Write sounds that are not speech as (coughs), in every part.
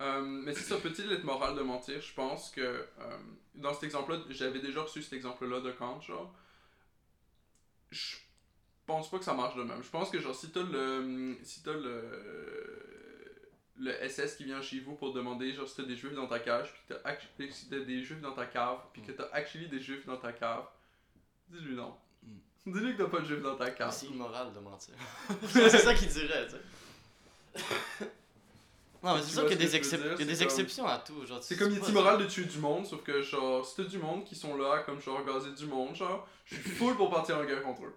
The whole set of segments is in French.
Euh, mais c'est ça, petite lettre morale de mentir? Je pense que euh, dans cet exemple-là, j'avais déjà reçu cet exemple-là de Kant, genre. Je pense pas que ça marche de même. Je pense que, genre, si t'as le. Si t'as le. Le SS qui vient chez vous pour demander, genre, si t'as des juifs dans ta cage, puis que t'as act- si t'as des juifs dans ta cave, puis que t'as actually des juifs dans ta cave, dis-lui non. Mm. Dis-lui que t'as pas de juifs dans ta cave. C'est immoral de mentir. (laughs) c'est ça qu'il dirait, tu sais. Non, mais c'est sûr qu'il y a des, excep- dire, y a comme- exceptions à tout. Genre, C'est comme tu il est peux- immoral de tuer du monde, sauf que genre, si t'as du monde qui sont là, comme genre gazer du monde, genre, je suis (laughs) full pour partir en guerre contre eux.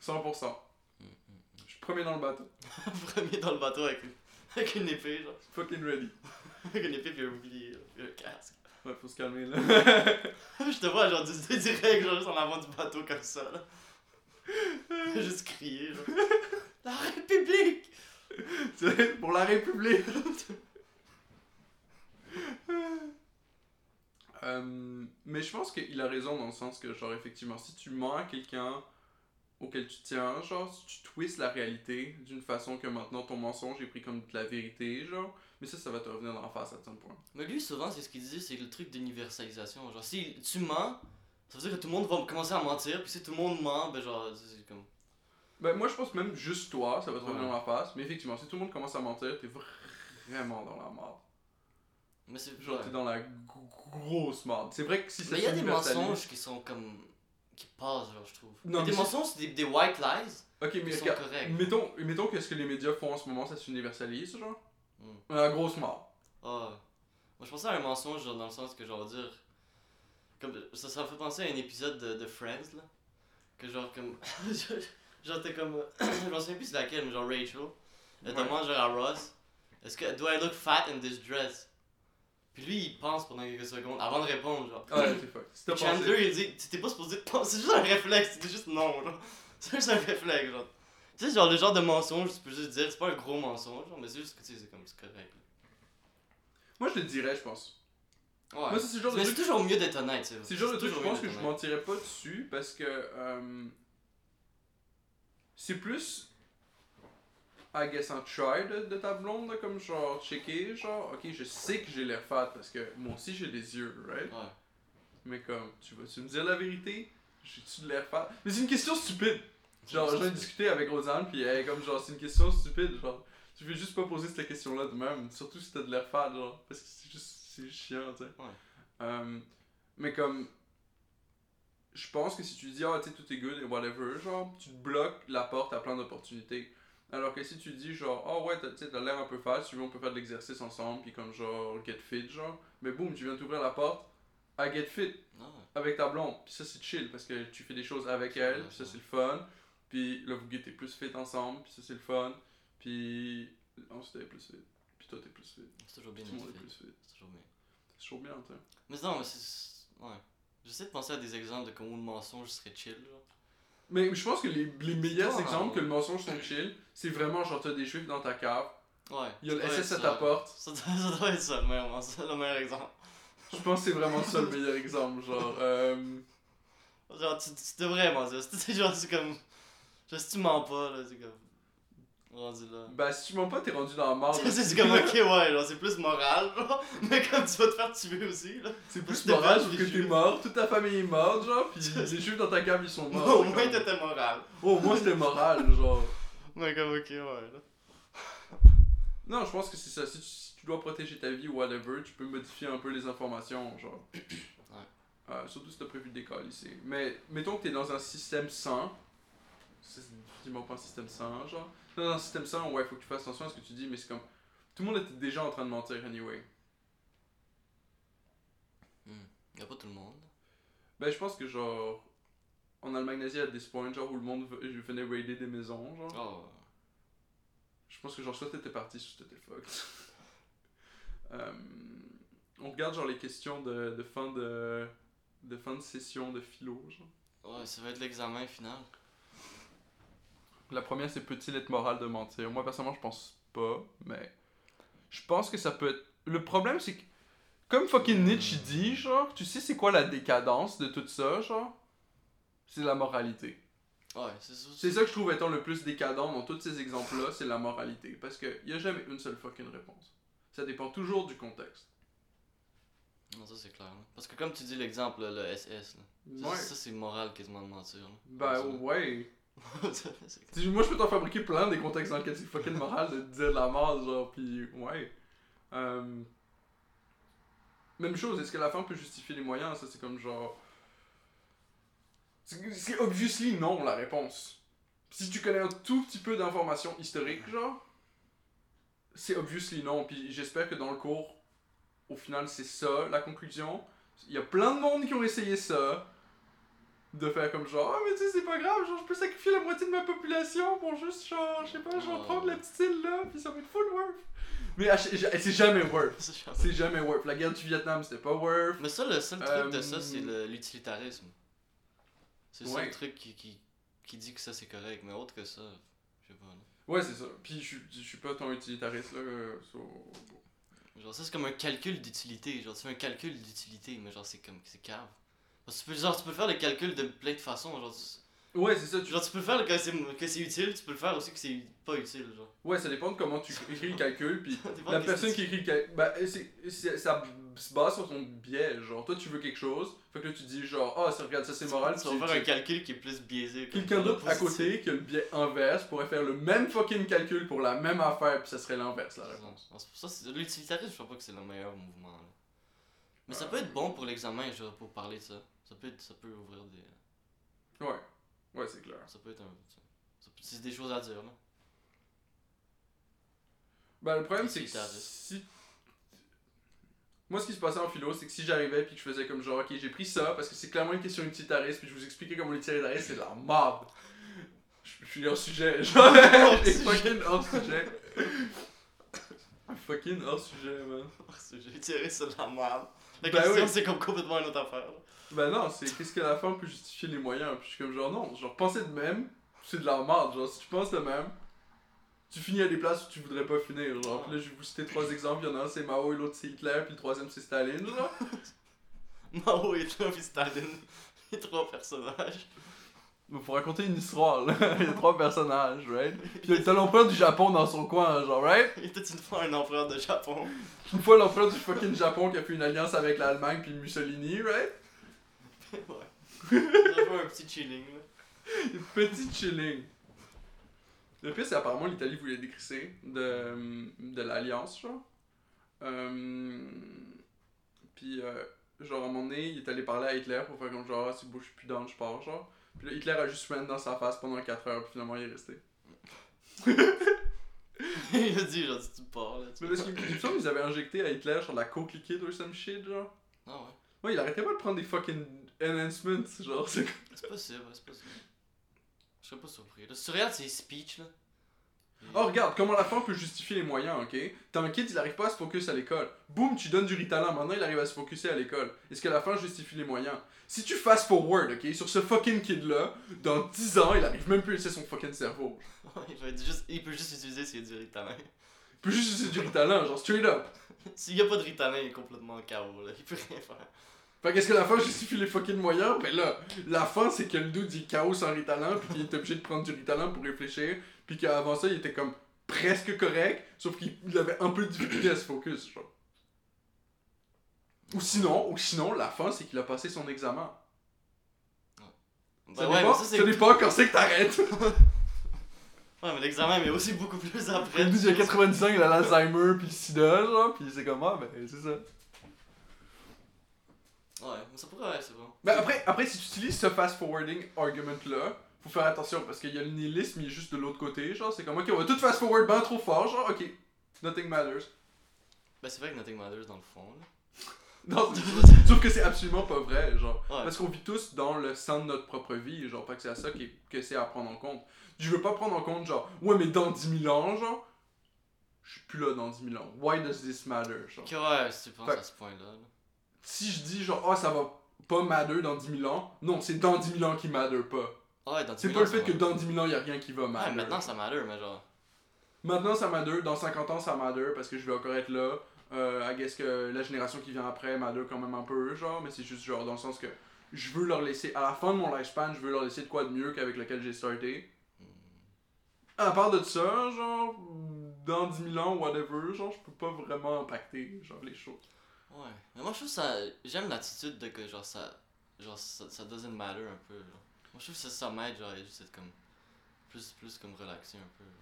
100%. Mm, Je suis premier dans le bateau. (laughs) Premier dans le bateau avec une, avec une épée, genre. Fucking ready. (laughs) Avec une épée puis un bouclier, puis un casque. Ouais, faut se calmer là. Je te vois, genre, du- direct, genre, juste en avant du bateau comme ça, là. Juste crier, genre. La République! (laughs) Pour la République. Euh, mais je pense qu'il a raison dans le sens que, genre, effectivement, si tu mens à quelqu'un auquel tu tiens, genre, si tu twists la réalité d'une façon que maintenant ton mensonge est pris comme de la vérité, genre, mais ça, ça va te revenir en face à certain point. Mais lui, souvent, c'est ce qu'il dit, c'est le truc d'universalisation. Genre, si tu mens, ça veut dire que tout le monde va commencer à mentir, puis si tout le monde ment, ben genre, c'est comme. Ben, moi, je pense même juste toi, ça va te revenir Ouais. en face, mais effectivement, si tout le monde commence à mentir, t'es vraiment dans la merde. Mais c'est. Genre, t'es dans la grosse merde. C'est vrai que si ça Mais il y a des mensonges qui sont comme. qui passent, genre, je trouve. Non, Mais des c'est- mensonges, c'est des, des white lies. Ok, mais Ils sont regarde, corrects. mettons, mettons que ce que les médias font en ce moment, ça s'universalise, genre? Hmm. La grosse mort. Ah. Moi, je pensais à un mensonge, genre, dans le sens que, genre, dire. Comme, ça, ça me fait penser à un épisode de, de Friends, là. Que, genre, comme. (laughs) genre, t'es comme. (clears throat) je m'en souviens plus c'est laquelle, mais genre, Rachel. Elle Ouais. demande, genre, à Ross Est-ce que. Do I look fat in this dress? Puis lui, il pense pendant quelques secondes avant de répondre, genre. Ah, ouais, c'est Puis Chandler, il dit Tu t'es pas supposé te penser, c'est juste un réflexe, c'était juste non, genre. (laughs) C'est juste un réflexe, genre. Tu sais, genre, le genre de mensonge, tu peux juste dire, c'est pas un gros mensonge, genre, mais c'est juste que, tu sais, c'est comme, c'est correct. Moi, je le dirais, je pense. Ouais. Moi, c'est le genre de Mais c'est toujours mieux d'être honnête, c'est C'est le genre de truc, je pense que je mentirais pas dessus parce que. euh, c'est plus. I guess un try de, de ta blonde, là, comme genre checker, genre, ok, je sais que j'ai l'air fat parce que moi aussi j'ai des yeux, right? Ouais. Mais comme, tu vas-tu me dire la vérité? J'ai-tu de l'air fat? Mais c'est une question stupide! Genre, j'ai c'est- discuté avec Rosanne, puis elle est comme, genre, c'est une question stupide, genre, tu veux juste pas poser cette question-là de même, surtout si t'as de l'air fat, genre, parce que c'est juste, c'est chiant, tu sais. Ouais. Euh, mais comme, je pense que si tu dis, ah, tu sais, tout est good et whatever, genre, tu te bloques la porte à plein d'opportunités. Alors que si tu dis, genre, oh ouais, tu sais, t'as l'air un peu fat, si tu veux, on peut faire de l'exercice ensemble, puis comme, genre, get fit, genre, mais boum, tu viens t'ouvrir la porte, à get fit, ouais. avec ta blonde. Puis ça, c'est chill parce que tu fais des choses avec elle, puis ça, c'est le fun. Puis là, vous t'es plus fit ensemble, puis ça, c'est le fun. Puis ensuite, t'es plus fit. Puis toi, t'es plus fit. c'est toujours bien Tout le monde est plus fit. C'est toujours bien. C'est toujours bien, tu sais. Mais non, mais c'est. Ouais. J'essaie de penser à des exemples de comment le mensonge serait chill, genre. Mais je pense que les, les meilleurs Toi, exemples hein. que le mensonge sont chill, c'est vraiment genre, t'as des juifs dans ta cave, Ouais. il y a le SS à ta porte. Ça doit, ça doit être ça, le meilleur, le meilleur exemple. Je pense que c'est vraiment ça le meilleur exemple. Genre, euh, Genre, tu, tu devrais mentir. C'est genre, c'est comme. Genre, si tu mens pas, là, c'est comme. Rendu là. bah, si tu mens pas, t'es rendu dans la merde. C'est comme, ok, ouais, genre, c'est plus moral, genre. (laughs) Mais comme tu vas te faire tuer aussi, là. C'est plus C'était moral, sauf que t'es mort, toute ta famille est morte, genre, puis (laughs) les juifs dans ta cave, ils sont morts. Au moins, comme- t'étais moral. Oh, au moins c'était moral, genre. Mais comme, ok, ouais, là. Non, je pense que c'est ça. Si tu, si tu dois protéger ta vie ou whatever, tu peux modifier un peu les informations, genre. (clears throat) Euh, surtout si t'as prévu de décoller ici. Mais mettons que t'es dans un système sain. C'est définitivement pas un système sain, genre. T'es Dans un système sain, ouais, faut que tu fasses attention à ce que tu dis, mais c'est comme. Tout le monde était déjà en train de mentir anyway. Y'a pas tout le monde. Ben, je pense que genre. En Allemagne nazie, à des points, genre, où le monde ve- venait raider des maisons, genre. Oh, Je pense que genre soit t'étais parti, soit t'étais fucked. (laughs) Euh, on regarde genre les questions de, de fin de de fin de session de philo. Genre. ouais, ça va être l'examen final. La première c'est peut-il être moral de mentir? Moi personnellement je pense pas, mais je pense que ça peut être. Le problème c'est que comme fucking Nietzsche dit genre, tu sais c'est quoi la décadence de tout ça genre? C'est la moralité. Ouais, c'est ça. C'est ça que je trouve étant le plus décadent dans tous ces exemples-là, c'est la moralité. Parce qu'il n'y a jamais une seule fucking réponse. Ça dépend toujours du contexte. Non, ça c'est clair. là. Parce que comme tu dis l'exemple, le SS, là. Ça, Ouais. ça, c'est moral quasiment de mentir. là. Ben Ça. ouais. Moi, je peux t'en fabriquer plein des contextes dans lesquels c'est fucking moral de dire de la merde, genre, pis ouais. Euh, Même chose, est-ce que la fin peut justifier les moyens? Ça, c'est comme genre. C'est c'est obviously non, la réponse. Si tu connais un tout petit peu d'informations historiques, genre, c'est obviously non. Puis j'espère que dans le cours, au final, c'est ça la conclusion. Il y a plein de monde qui ont essayé ça. De faire comme genre, ah, mais tu sais, c'est pas grave, genre, je peux sacrifier la moitié de ma population pour juste, genre, je sais pas, genre, Oh. prendre la petite île là, puis ça va être full worth. Mais c'est jamais worth. (laughs) c'est. C'est jamais worth. La guerre du Vietnam, c'était pas worth. Mais ça, le seul truc de ça, Euh, c'est le- l'utilitarisme. C'est le Ouais. seul truc qui, qui, qui dit que ça c'est correct, mais autre que ça, je sais pas. Ouais, c'est ça. Puis je suis- je suis pas ton utilitariste là. euh, so- Genre, ça c'est comme un calcul d'utilité. Genre, fais un calcul d'utilité, mais genre, c'est comme. C'est cave. Tu peux, genre, tu peux faire le calcul de plein de façons. Genre, tu, Ouais, c'est ça. Tu... genre, tu peux faire le que c'est, que c'est utile, tu peux le faire aussi que c'est pas utile. Genre. Ouais, ça dépend de comment tu écris le calcul. Puis (laughs) la personne qui écrit le calcul, bah, c'est, ça se base sur ton biais. Genre, toi, tu veux quelque chose. Fait que là, tu dis genre, ah, ça, regarde, ça c'est moral. Tu vas faire un calcul qui est plus biaisé. Quelqu'un d'autre à côté qui a le biais inverse pourrait faire le même fucking calcul pour la même affaire, puis ça serait l'inverse la réponse. Non, c'est pour ça, c'est- l'utilitarisme, je crois pas que c'est le meilleur mouvement. là. Mais ça peut être bon pour l'examen, genre, pour parler de ça. Ça peut, être, ça peut ouvrir des. Ouais, ouais, c'est clair. Ça peut être un. C'est des choses à dire, là. Ben, le problème, c'est que Utilitariste. si. Moi, ce qui se passait en philo, c'est que si j'arrivais puis que je faisais comme genre, ok, j'ai pris ça parce que c'est clairement une question utilitariste, puis je vous expliquais comment l'utilitariste c'est de la merde. Je je suis hors sujet. (laughs) Genre, (laughs) j'ai fucking hors sujet. fucking hors sujet, man. J'ai tiré sur la merde. La Ben question, oui. c'est comme complètement une autre affaire. là. Ben non, c'est qu'est-ce que la fin peut justifier les moyens? Puis je suis comme genre, non, genre, penser de même, c'est de la merde. Genre, si tu penses de même, tu finis à des places où tu voudrais pas finir. Genre, Puis là, je vais vous citer trois exemples. Il y en a un, c'est Mao et l'autre, c'est Hitler, puis le troisième, c'est Staline. Genre. (laughs) Mao, Hitler et Staline. (laughs) Les trois personnages. Mais pour raconter une histoire, là, (laughs) il y a trois personnages, right? Puis t'as l'empereur du Japon dans son coin, genre, right? Il était une fois un empereur de Japon. Une fois l'empereur du fucking Japon qui a fait une alliance avec l'Allemagne puis Mussolini, right? Ouais. Ça fait un petit chilling, là. (laughs) Petit chilling. Le pire, c'est apparemment l'Italie voulait décrisser de, de l'alliance, genre. Euh, puis, euh, genre, à un moment donné, il est allé parler à Hitler pour faire comme genre, ah, c'est beau, je suis plus down, je pars, genre. Puis là, Hitler a juste ran dans sa face pendant 4 heures, puis finalement, il est resté. (laughs) il a dit, genre, tu pars, là. tu Mais parce qu'ils avaient injecté à Hitler sur la coke liquide ou some shit, genre. Ah ouais. Ouais, il arrêtait pas de prendre des fucking enhancements, genre, c'est C'est possible, c'est possible. Je serais pas surpris. Là, si tu regardes ses speeches, là. Oh, regarde, comment la fin peut justifier les moyens, ok? T'as un kid, il arrive pas à se focus à l'école. Boum, tu donnes du Ritalin, maintenant il arrive à se focuser à l'école. Est-ce que la fin justifie les moyens? Si tu fast forward, ok, sur ce fucking kid-là, dans 10 ans, il arrive même plus à utiliser son fucking cerveau. (laughs) il, être juste, il peut juste utiliser ses du Ritalin. Il peut juste utiliser du Ritalin, genre straight up. (laughs) S'il y a pas de Ritalin, il est complètement KO, là. Il peut rien faire. Fait qu'est-ce que la fin justifie les fucking moyens? Ben là, la fin c'est que le dude dit chaos sans Ritalin, puis qu'il est obligé de prendre du Ritalin pour réfléchir, puis qu'avant ça il était comme presque correct, sauf qu'il il avait un peu de difficulté à se focus, genre. Ou sinon, ou sinon, la fin c'est qu'il a passé son examen. Bah ça, ouais, dépend, mais ça ça dépend quand c'est que t'arrêtes. (laughs) Ouais, mais l'examen, mais aussi beaucoup plus après. Il a 90 ans, il a l'Alzheimer, puis le sida, genre, puis c'est comme, ah ben c'est ça. Ouais, mais ça pourrait, ouais, c'est bon. Mais après, après, si tu utilises ce fast-forwarding argument-là, faut faire attention parce qu'il y a le nihilisme, il est juste de l'autre côté. Genre, c'est comme, ok, on va tout fast-forward ben trop fort, genre, ok, nothing matters. Ben c'est vrai que Nothing Matters dans le fond, là. (laughs) Non, (laughs) sauf que c'est absolument pas vrai, genre. Ouais. Parce qu'on vit tous dans le sang de notre propre vie, genre, pas que c'est à ça est- que c'est à prendre en compte. Je veux pas prendre en compte, genre, ouais, mais dans 10 000 ans, genre, je suis plus là dans 10 000 ans. Why does this matter, genre? Ouais, si tu penses Fait- à ce point-là. là. Si je dis, genre, ah, ça va pas matter dans 10 000 ans, non, c'est dans 10 000 ans qui matter pas. Ouais, dans C'est 10 pas 000 le fait ça que dans 10 000 ans, il a rien qui va matter. Ouais, maintenant ça matter, mais genre. Maintenant, ça matter. Dans 50 ans, ça matter parce que je vais encore être là. Euh, I guess que la génération qui vient après matter quand même un peu, genre, mais c'est juste genre dans le sens que je veux leur laisser, à la fin de mon lifespan, je veux leur laisser de quoi de mieux qu'avec lequel j'ai starté. hmm, À part de ça, genre, dans 10 000 ans, whatever, genre, je peux pas vraiment impacter, genre, les choses. Ouais. Mais moi, je trouve ça. J'aime l'attitude de que, genre, ça. Genre, ça, ça doesn't matter un peu. Genre. Moi, je trouve que ça, ça m'aide, genre, juste être comme. Plus, plus comme relaxé un peu. genre.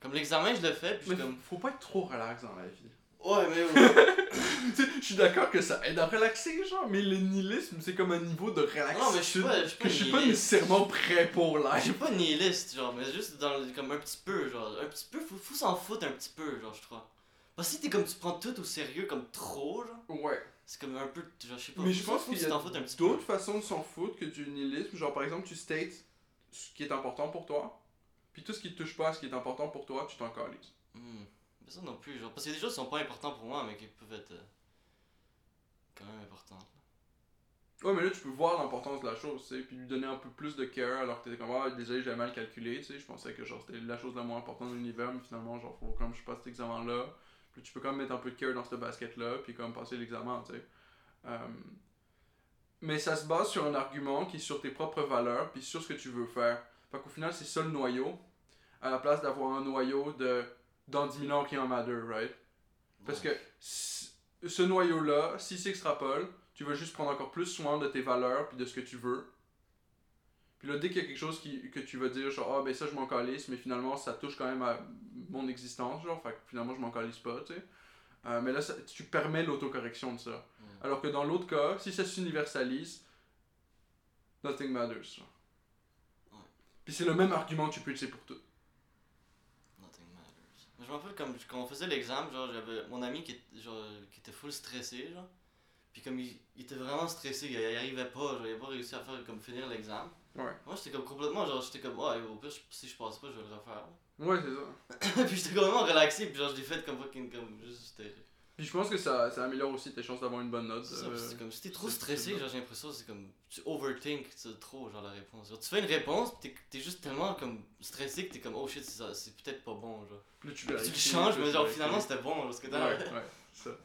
Comme l'examen, je le fais, puis Mais comme. faut pas être trop relax dans la vie. Ouais, mais. (laughs) ouais. Tu sais, je suis d'accord que ça aide à relaxer, genre, mais le nihilisme, c'est comme un niveau de relaxation Non, mais je suis pas- je suis pas que je suis pas nécessairement prêt pour Je suis pas nihiliste, genre, mais juste dans comme un petit peu, genre, un petit peu, faut, faut s'en foutre un petit peu, genre, je crois. Parce que si t'es comme, tu prends tout au sérieux, comme trop, genre, Ouais. c'est comme un peu, genre, je sais pas, Mais je pense qu'il que y a d'autres façons de s'en foutre que du nihilisme. Genre, par exemple, tu states ce qui est important pour toi, puis tout ce qui te touche pas à ce qui est important pour toi, tu t'en calises. Hmm. Mais ça non plus, genre, parce qu'il y a des choses qui sont pas importantes pour moi, mais qui peuvent être euh, quand même importantes. Ouais, mais là, tu peux voir l'importance de la chose, tu sais, puis lui donner un peu plus de care, alors que t'es comme, ah, désolé, j'avais mal calculé, tu sais, je pensais que, genre, c'était la chose la moins importante de l'univers, mais finalement, genre, faut comme je passe cet examen-là, puis tu peux quand même mettre un peu de care dans ce basket-là, puis comme passer l'examen, tu sais. Euh, Mais ça se base sur un argument qui est sur tes propres valeurs, puis sur ce que tu veux faire. Fait qu'au final, c'est ça le noyau, à la place d'avoir un noyau de dans 10 000 ans, rien matter, right? Parce que ce noyau-là, s'il s'extrapole, tu vas juste prendre encore plus soin de tes valeurs puis de ce que tu veux. Puis là, dès qu'il y a quelque chose qui, que tu vas dire, genre, ah ben ça je m'en calisse, mais finalement ça touche quand même à mon existence, genre, fait que finalement je m'en calisse pas, tu sais. Euh, mais là, ça- tu permets l'autocorrection de ça. Mm. Alors que dans l'autre cas, si ça s'universalise, nothing matters. Ouais. Puis c'est le même argument que tu peux utiliser pour tout. Nothing matters. Mais je me rappelle comme quand on faisait l'examen, genre j'avais mon ami qui, genre, qui était full stressé, genre. Puis comme il, il était vraiment stressé, il, il arrivait pas, genre il avait pas réussi à faire comme finir l'examen. Ouais. Moi j'étais comme complètement, genre j'étais comme, ouais, au pire si je passe pas, je vais le refaire. Ouais, c'est ça. (laughs) puis j'étais complètement relaxé, puis genre je l'ai fait comme fucking, comme juste. Puis je pense que ça, ça améliore aussi tes chances d'avoir une bonne note. C'est euh, comme si t'es trop stressé, genre j'ai l'impression c'est comme tu overthink trop genre la réponse. Genre, tu fais une réponse pis t'es- juste tellement comme stressé que t'es comme oh shit c'est peut-être pas bon genre. Plus tu tu le changes mais genre finalement c'était bon genre ce que Ouais, t'as. ouais, c'est ça.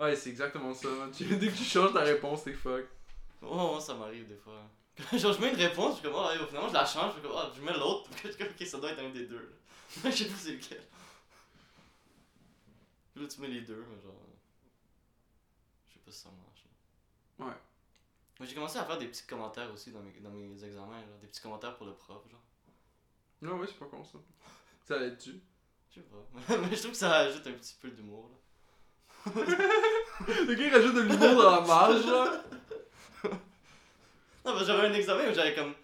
Ouais, c'est exactement ça. (laughs) Dès que tu changes ta réponse, t'es fuck. Oh, ça m'arrive des fois. (laughs) genre je mets une réponse, je suis comme oh ouais, finalement je la change, je suis comme oh je mets l'autre, (laughs) je suis comme ok ça doit être un des deux. là. (laughs) je sais pas c'est lequel. Puis là tu mets les deux mais genre je sais pas si ça marche. là. Ouais. Moi j'ai commencé à faire des petits commentaires aussi dans mes, dans mes examens, genre, des petits commentaires pour le prof genre. Non, ouais, c'est pas con ça. Ça aide-tu? Je sais pas. Mais je trouve que ça ajoute un petit peu d'humour là. Le gars il rajoute de l'humour dans la marge, là. Non, parce que j'avais un examen où j'avais comme.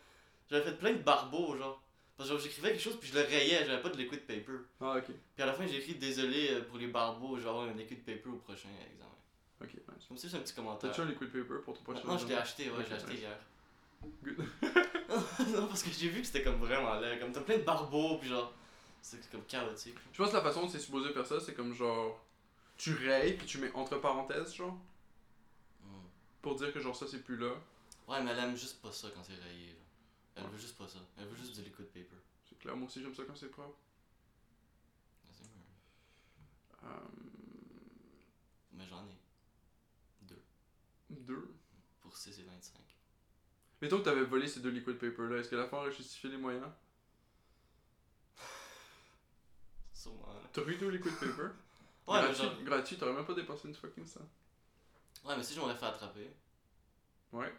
J'avais fait plein de barbeaux, genre. Parce que genre, j'écrivais quelque chose puis je le rayais, j'avais pas de liquid paper. Ah, ok. Puis à la fin, j'ai écrit désolé euh, pour les barbeaux, avoir un liquid paper au prochain examen. Ok, nice. Comme si c'est un petit commentaire. T'as-tu un liquid paper pour ton prochain Non, je l'ai examen? acheté, ouais, j'ai acheté nice. hier. Good. (laughs) (laughs) non, parce que j'ai vu que c'était comme vraiment laid. Comme t'as plein de barbeaux, puis genre. C'est comme chaotique. Je pense que la façon dont c'est supposé faire ça, c'est comme genre. Tu rayes, puis tu mets entre parenthèses, genre. Hmm. Pour dire que genre ça c'est plus là. Ouais, mais elle aime juste pas ça quand c'est rayé. Genre. Elle veut juste pas ça. Elle veut juste du liquid paper. C'est clair, moi aussi j'aime ça quand c'est propre. C'est mieux. Euh, Mais j'en ai. Deux. deux? Pour 6 et 25. Mettons que t'avais volé ces deux liquid paper là, est-ce que la fin aurait justifié les moyens? (sighs) Sûrement. là. T'aurais eu deux liquid paper? (laughs) Ouais, mais gratuit, genre. gratuit, t'aurais même pas dépensé une fucking ça. Ouais, mais si je m'aurais fait attraper, Ouais.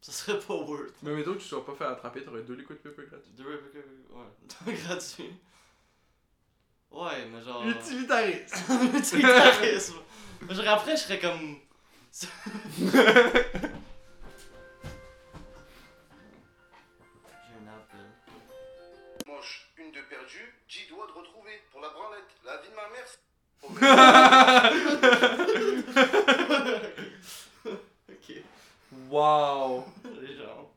Ça serait pas worth. Mais mettons que tu sois pas fait attraper, t'aurais deux liquid paper gratuits. Deux Rebecca, ouais, (laughs) gratuit. Ouais, mais genre. Utilitarisme! (laughs) Utilitarisme. mais genre après, je serais comme. (laughs) J'ai un appel. Manche, une de perdue, 10 doigts de retrouver. Pour la branlette, la vie de ma mère. Ok, les gens.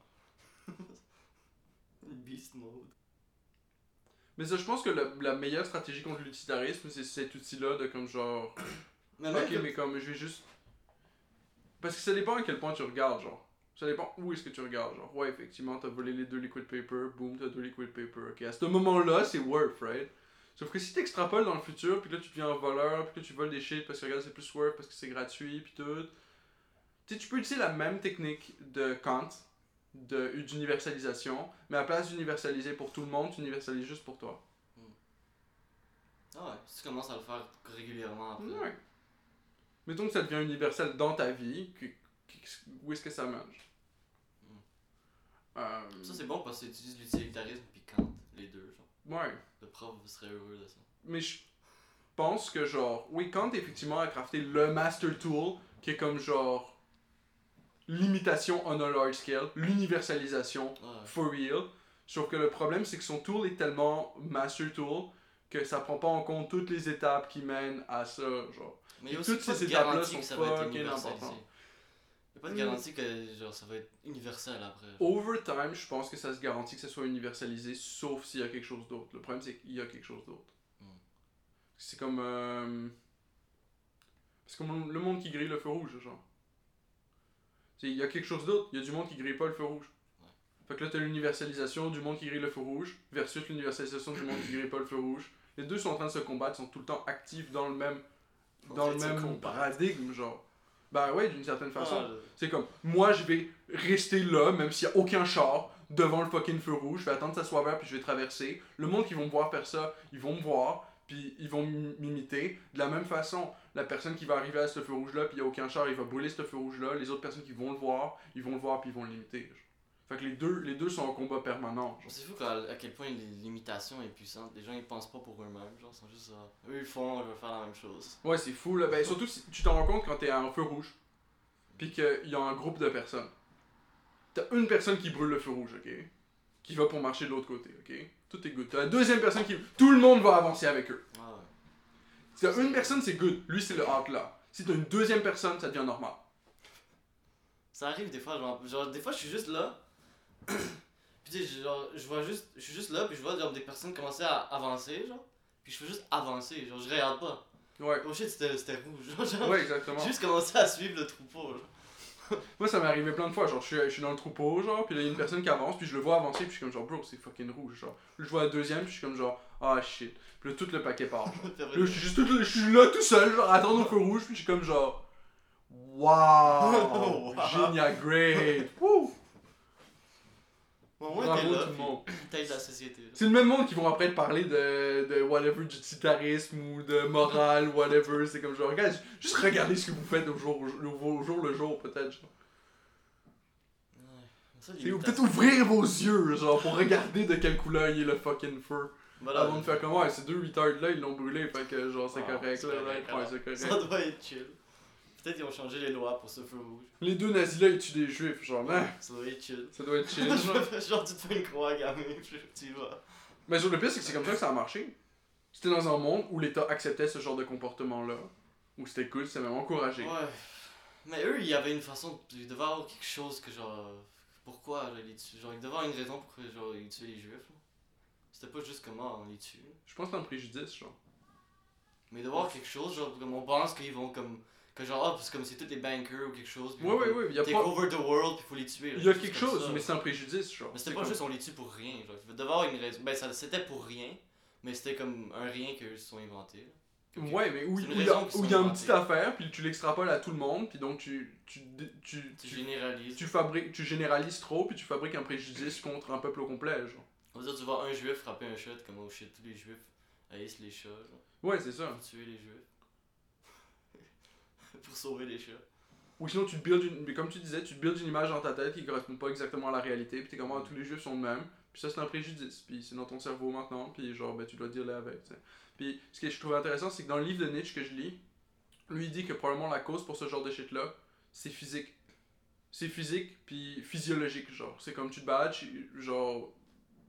(laughs) Beast mode. Mais ça, je pense que la, la meilleure stratégie contre l'utilitarisme, c'est cet outil-là de comme genre. (coughs) Mais ok, même que- mais comme je vais juste. Parce que ça dépend à quel point tu regardes, genre. Ça dépend où est-ce que tu regardes, genre. Ouais, effectivement, t'as volé les deux liquid paper, boom, t'as deux liquid paper. Ok, à ce moment-là, c'est worth, right? Sauf que si t'extrapoles dans le futur, puis là tu deviens un voleur, puis que tu voles des shit parce que regarde, c'est plus worth parce que c'est gratuit, puis tout. Tu sais, tu peux utiliser la même technique de Kant, de- d'universalisation, mais à la place d'universaliser pour tout le monde, tu universalises juste pour toi. Hmm. Ah ouais, si tu commences à le faire régulièrement après. Ouais. Mettons que ça devient universel dans ta vie, où est-ce que ça mange? Euh, Ça c'est bon parce que tu utilises l'utilitarisme puis Kant, les deux, genre. ouais. Le prof serait heureux de ça. Mais je pense que genre, oui, Kant effectivement a crafté le master tool qui est comme genre limitation on a large scale, l'universalisation Ouais. for real. Sauf que le problème c'est que son tool est tellement master tool que ça prend pas en compte toutes les étapes qui mènent à ça, genre. Mais Et toutes ces étapes-là sont fucking importantes. Il y a pas de Mm. garantie que genre, ça va être universel après. genre. Over time, je pense que ça se garantit que ça soit universalisé, sauf s'il y a quelque chose d'autre. Le problème, c'est qu'il y a quelque chose d'autre. Hmm. C'est comme. euh, C'est comme le monde qui grille le feu rouge, genre. Il y a quelque chose d'autre, il y a du monde qui grille pas le feu rouge. Ouais. Fait que là, t'as l'universalisation du monde qui grille le feu rouge versus l'universalisation du monde qui grille pas le feu rouge. Les deux sont en train de se combattre, sont tout le temps actifs dans le même, En dans fait, le même paradigme, genre. Bah ouais, d'une certaine façon. Ah, je- C'est comme, moi je vais rester là, même s'il n'y a aucun char, devant le fucking feu rouge, je vais attendre que ça soit vert, puis je vais traverser. Le monde qui vont me voir faire ça, ils vont me voir, puis ils vont m'im- m'imiter. De la même façon, la personne qui va arriver à ce feu rouge-là, puis il n'y a aucun char, il va brûler ce feu rouge-là. Les autres personnes qui vont le voir, ils vont le voir, puis ils vont l'imiter. Fait que les deux, les deux sont en combat permanent. C'est fou à, à quel point l'imitation est puissante. Les gens ils pensent pas pour eux-mêmes, genre, ils sont juste ça. Eux ils font, je vais faire la même chose. Ouais, c'est fou là. Ben, surtout si tu t'en rends compte quand t'es à un feu rouge, puis qu'il y a un groupe de personnes. T'as une personne qui brûle le feu rouge, ok? Qui va pour marcher de l'autre côté, ok? Tout est good. T'as la deuxième personne qui. Tout le monde va avancer avec eux. Ah t'as une personne, c'est good. Lui, c'est le là. Si t'as une deuxième personne, ça devient normal. Ça arrive des fois, genre, genre des fois je suis juste là. (clears throat) puis genre, je vois juste, je suis juste là, puis je vois genre des personnes commencer à avancer, genre. Puis je fais juste avancer, genre, je regarde pas. Ouais. Oh shit, c'était rouge, genre, Ouais, exactement. J'ai juste commencé à suivre le troupeau, genre. (laughs) Moi, ça m'est arrivé plein de fois. Genre, je suis, je suis dans le troupeau, genre, puis là, il y a une personne qui avance, puis je le vois avancer, puis je suis comme genre, bro, c'est fucking rouge, genre. Puis je vois la deuxième, puis je suis comme genre, ah shit. Puis là, tout le paquet part. genre. (laughs) Puis après, Là, je suis juste tout- je suis là tout seul, genre, à attendre au feu rouge, puis je suis comme genre. (laughs) Wow! Wow. Génial, great! Woo! Au moins Bravo t'es tout le monde. (clears throat) t'aides la société. là. C'est le même monde qui vont après te parler de, de whatever, d'utilitarisme ou de morale, whatever. C'est comme genre, regarde, juste regardez ce que vous faites au jour, au jour, au jour le jour, peut-être. genre. Ouais. Ça, C'est- Ou peut-être ouvrir vos yeux, genre, pour regarder de quelle couleur il est le fucking feu. Voilà, Avant de faire comme, ouais, ces deux retards là, ils l'ont brûlé, fait que genre, c'est Ah, correct, c'est là, correct, ouais, alors. c'est correct. Ça doit être chill. Peut-être ils ont changé les lois pour ce feu rouge. Les deux nazis là, ils tuent des juifs, genre, Ça doit être chill. ça doit être (laughs) chill, genre. tu te fais une croix gamin, (laughs) tu vas. Mais sur le pire, c'est que c'est comme ça que ça a marché. C'était dans un monde où l'État acceptait ce genre de comportement-là. Où c'était cool, c'était même encouragé. Ouais. Mais eux, il y avait une façon. Il devait avoir quelque chose que genre. Pourquoi genre, ils tuent Genre, il devait avoir une raison pour que genre, ils tuaient les juifs. C'était pas juste comment on les tue. Je pense que c'est un préjudice, genre. Mais il devait avoir quelque chose, genre, comme on pense qu'ils vont comme. Que genre, parce que comme c'est tous des bankers ou quelque chose. puis y a Take pas. over the world, puis faut les tuer. Il y a quelque chose, ça. mais c'est un préjudice, genre. Mais c'était C'est pas comme- juste on les tue pour rien. Genre, il devait avoir une raison. Ben, ça, c'était pour rien, mais c'était comme un rien qu'eux se sont inventés. là. Ok. Ouais, mais où C'est il y a, où y a une petite affaire, puis tu l'extrapoles à tout le monde, puis donc tu, tu, tu, Tu tu, généralises. tu fabriques, tu généralises trop, puis tu fabriques un préjudice contre un peuple au complet, genre. On va dire, tu vois un juif frapper un chat, comme oh shit, tous les juifs haïssent les chats. Genre. Ouais, c'est ça. Tuer les juifs. Pour sauver les chats. Ou sinon, tu te builds une, comme tu disais, tu te builds une image dans ta tête qui correspond pas exactement à la réalité, puis t'es comme, ah, tous les juifs sont le même, puis ça c'est un préjudice, puis c'est dans ton cerveau maintenant, puis genre, ben tu dois dealer avec. Puis ce que je trouve intéressant, c'est que dans le livre de Nietzsche que je lis, lui il dit que probablement la cause pour ce genre de shit-là, c'est physique. C'est physique, puis physiologique, genre. C'est comme tu te bats, genre,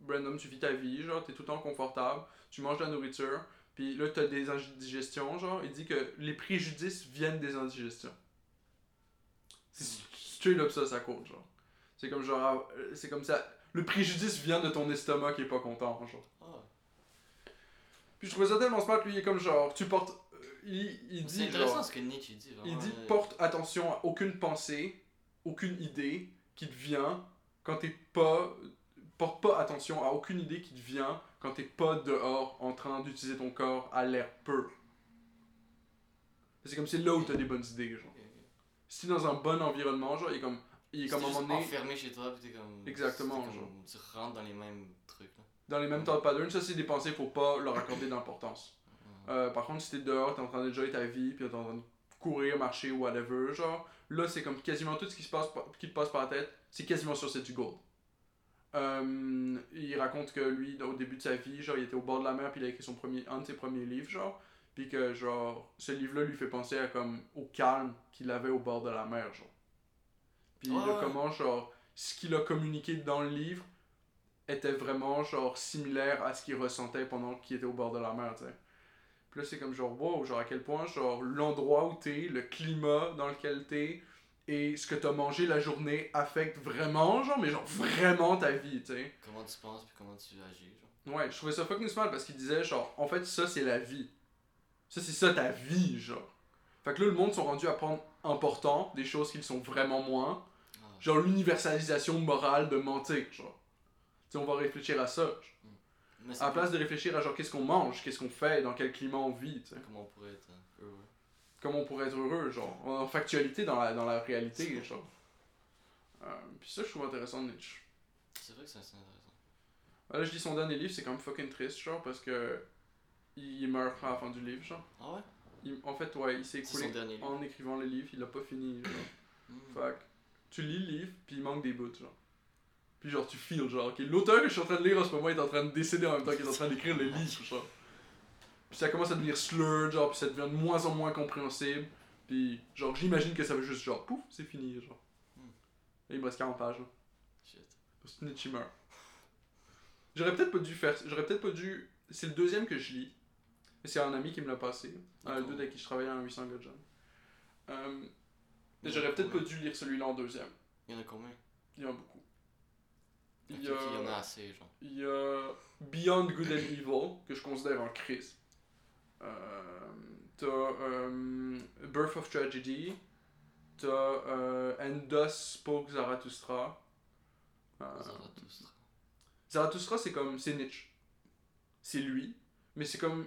Brandon, tu vis ta vie, genre, t'es tout le temps confortable, tu manges de la nourriture, puis là t'as des indigestions, genre, il dit que les préjudices viennent des indigestions. C'est straight up ça, ça compte, genre. C'est comme genre, euh, c'est comme ça. Le préjudice vient de ton estomac qui est pas content, genre. Ah. Puis je trouvais ça tellement smart, lui, il est comme genre, tu portes. euh, Il, il C'est dit intéressant genre. ce que Nietzsche dit. Vraiment, Il dit porte attention à aucune pensée, aucune idée qui te vient quand t'es pas. Porte pas attention à aucune idée qui te vient quand t'es pas dehors en train d'utiliser ton corps à l'air pur. C'est comme c'est là où t'as des bonnes idées, genre. Si t'es dans un bon environnement, genre, il est comme. Il est comme un Si moment donné. enfermé chez toi, puis t'es comme. Exactement, c'est comme- genre. Tu rentres dans les mêmes trucs. Là. Dans les mêmes thought patterns, ça c'est des pensées, faut pas leur accorder d'importance. Euh, par contre, si t'es dehors, t'es en train de enjoy ta vie, puis t'es en train de courir, marcher, whatever, genre, là, c'est comme quasiment tout ce qui, se passe, par- qui te passe par la tête, c'est quasiment sur cette du gold. Euh, il raconte que lui, au début de sa vie, genre, il était au bord de la mer, puis il a écrit son premier, un de ses premiers livres, genre, puis que, genre, ce livre-là lui fait penser à, comme, au calme qu'il avait au bord de la mer, genre. Puis de ouais. comment, genre, ce qu'il a communiqué dans le livre était vraiment, genre, similaire à ce qu'il ressentait pendant qu'il était au bord de la mer, tu sais. Puis là, c'est comme genre, wow, genre à quel point, genre, l'endroit où t'es, le climat dans lequel t'es, et ce que t'as mangé la journée affecte vraiment, genre, mais genre vraiment ta vie, tu sais. Comment tu penses puis comment tu agis, genre. Ouais, je trouvais ça fucking smart parce qu'il disait, genre, en fait, ça, c'est la vie. Ça, c'est ça ta vie, genre. Fait que là, le monde sont rendus à prendre important des choses qu'ils sont vraiment moins. Ah, Genre l'universalisation morale de mentir, genre. Tu sais, on va réfléchir à ça. genre. mais c'est À place de réfléchir à genre qu'est-ce qu'on mange, qu'est-ce qu'on fait, dans quel climat on vit, tu sais. Comment on pourrait être euh, heureux. Comment on pourrait être heureux, genre. En factualité dans la, dans la réalité, genre. Euh, puis ça, je trouve intéressant de Nietzsche. C'est vrai que c'est intéressant. Ah, Là, je lis son dernier livre, c'est quand même fucking triste, genre, parce que. Il meurt à la fin du livre, genre. Ah ouais? Il- en fait, ouais, il s'est écoulé en écrivant le livre, il l'a pas fini, genre. (clears throat) Fait que tu lis le livre, puis il manque des bouts, genre. Puis genre, tu feels, genre, ok, l'auteur que je suis en train de lire en ce moment est en train de décéder en même temps qu'il est en train d'écrire le livre, genre. Puis ça commence à devenir slurred, genre, puis ça devient de moins en moins compréhensible. Puis, genre, j'imagine que ça va juste, genre, pouf, c'est fini, genre. Hmm. Et il me reste 40 pages, là. Shit. Snitchy meurt. J'aurais peut-être pas dû faire. J'aurais peut-être pas dû. C'est le deuxième que je lis. Et c'est un ami qui me l'a passé. Un dude avec qui je travaillais en 800 gars de jeunes. Euh, J'aurais peut-être pas dû lire celui-là en deuxième. Il y en a combien? Il y en a beaucoup. Il Ok, y a, ok, il y en a assez, genre. il y a Beyond Good and (clears throat) Evil, que je considère en crise. Euh, T'as euh, Birth of Tragedy. T'as euh, And Thus Spoke Zarathustra. Zarathustra. Zarathustra, c'est comme. C'est Nietzsche. C'est lui. Mais c'est comme.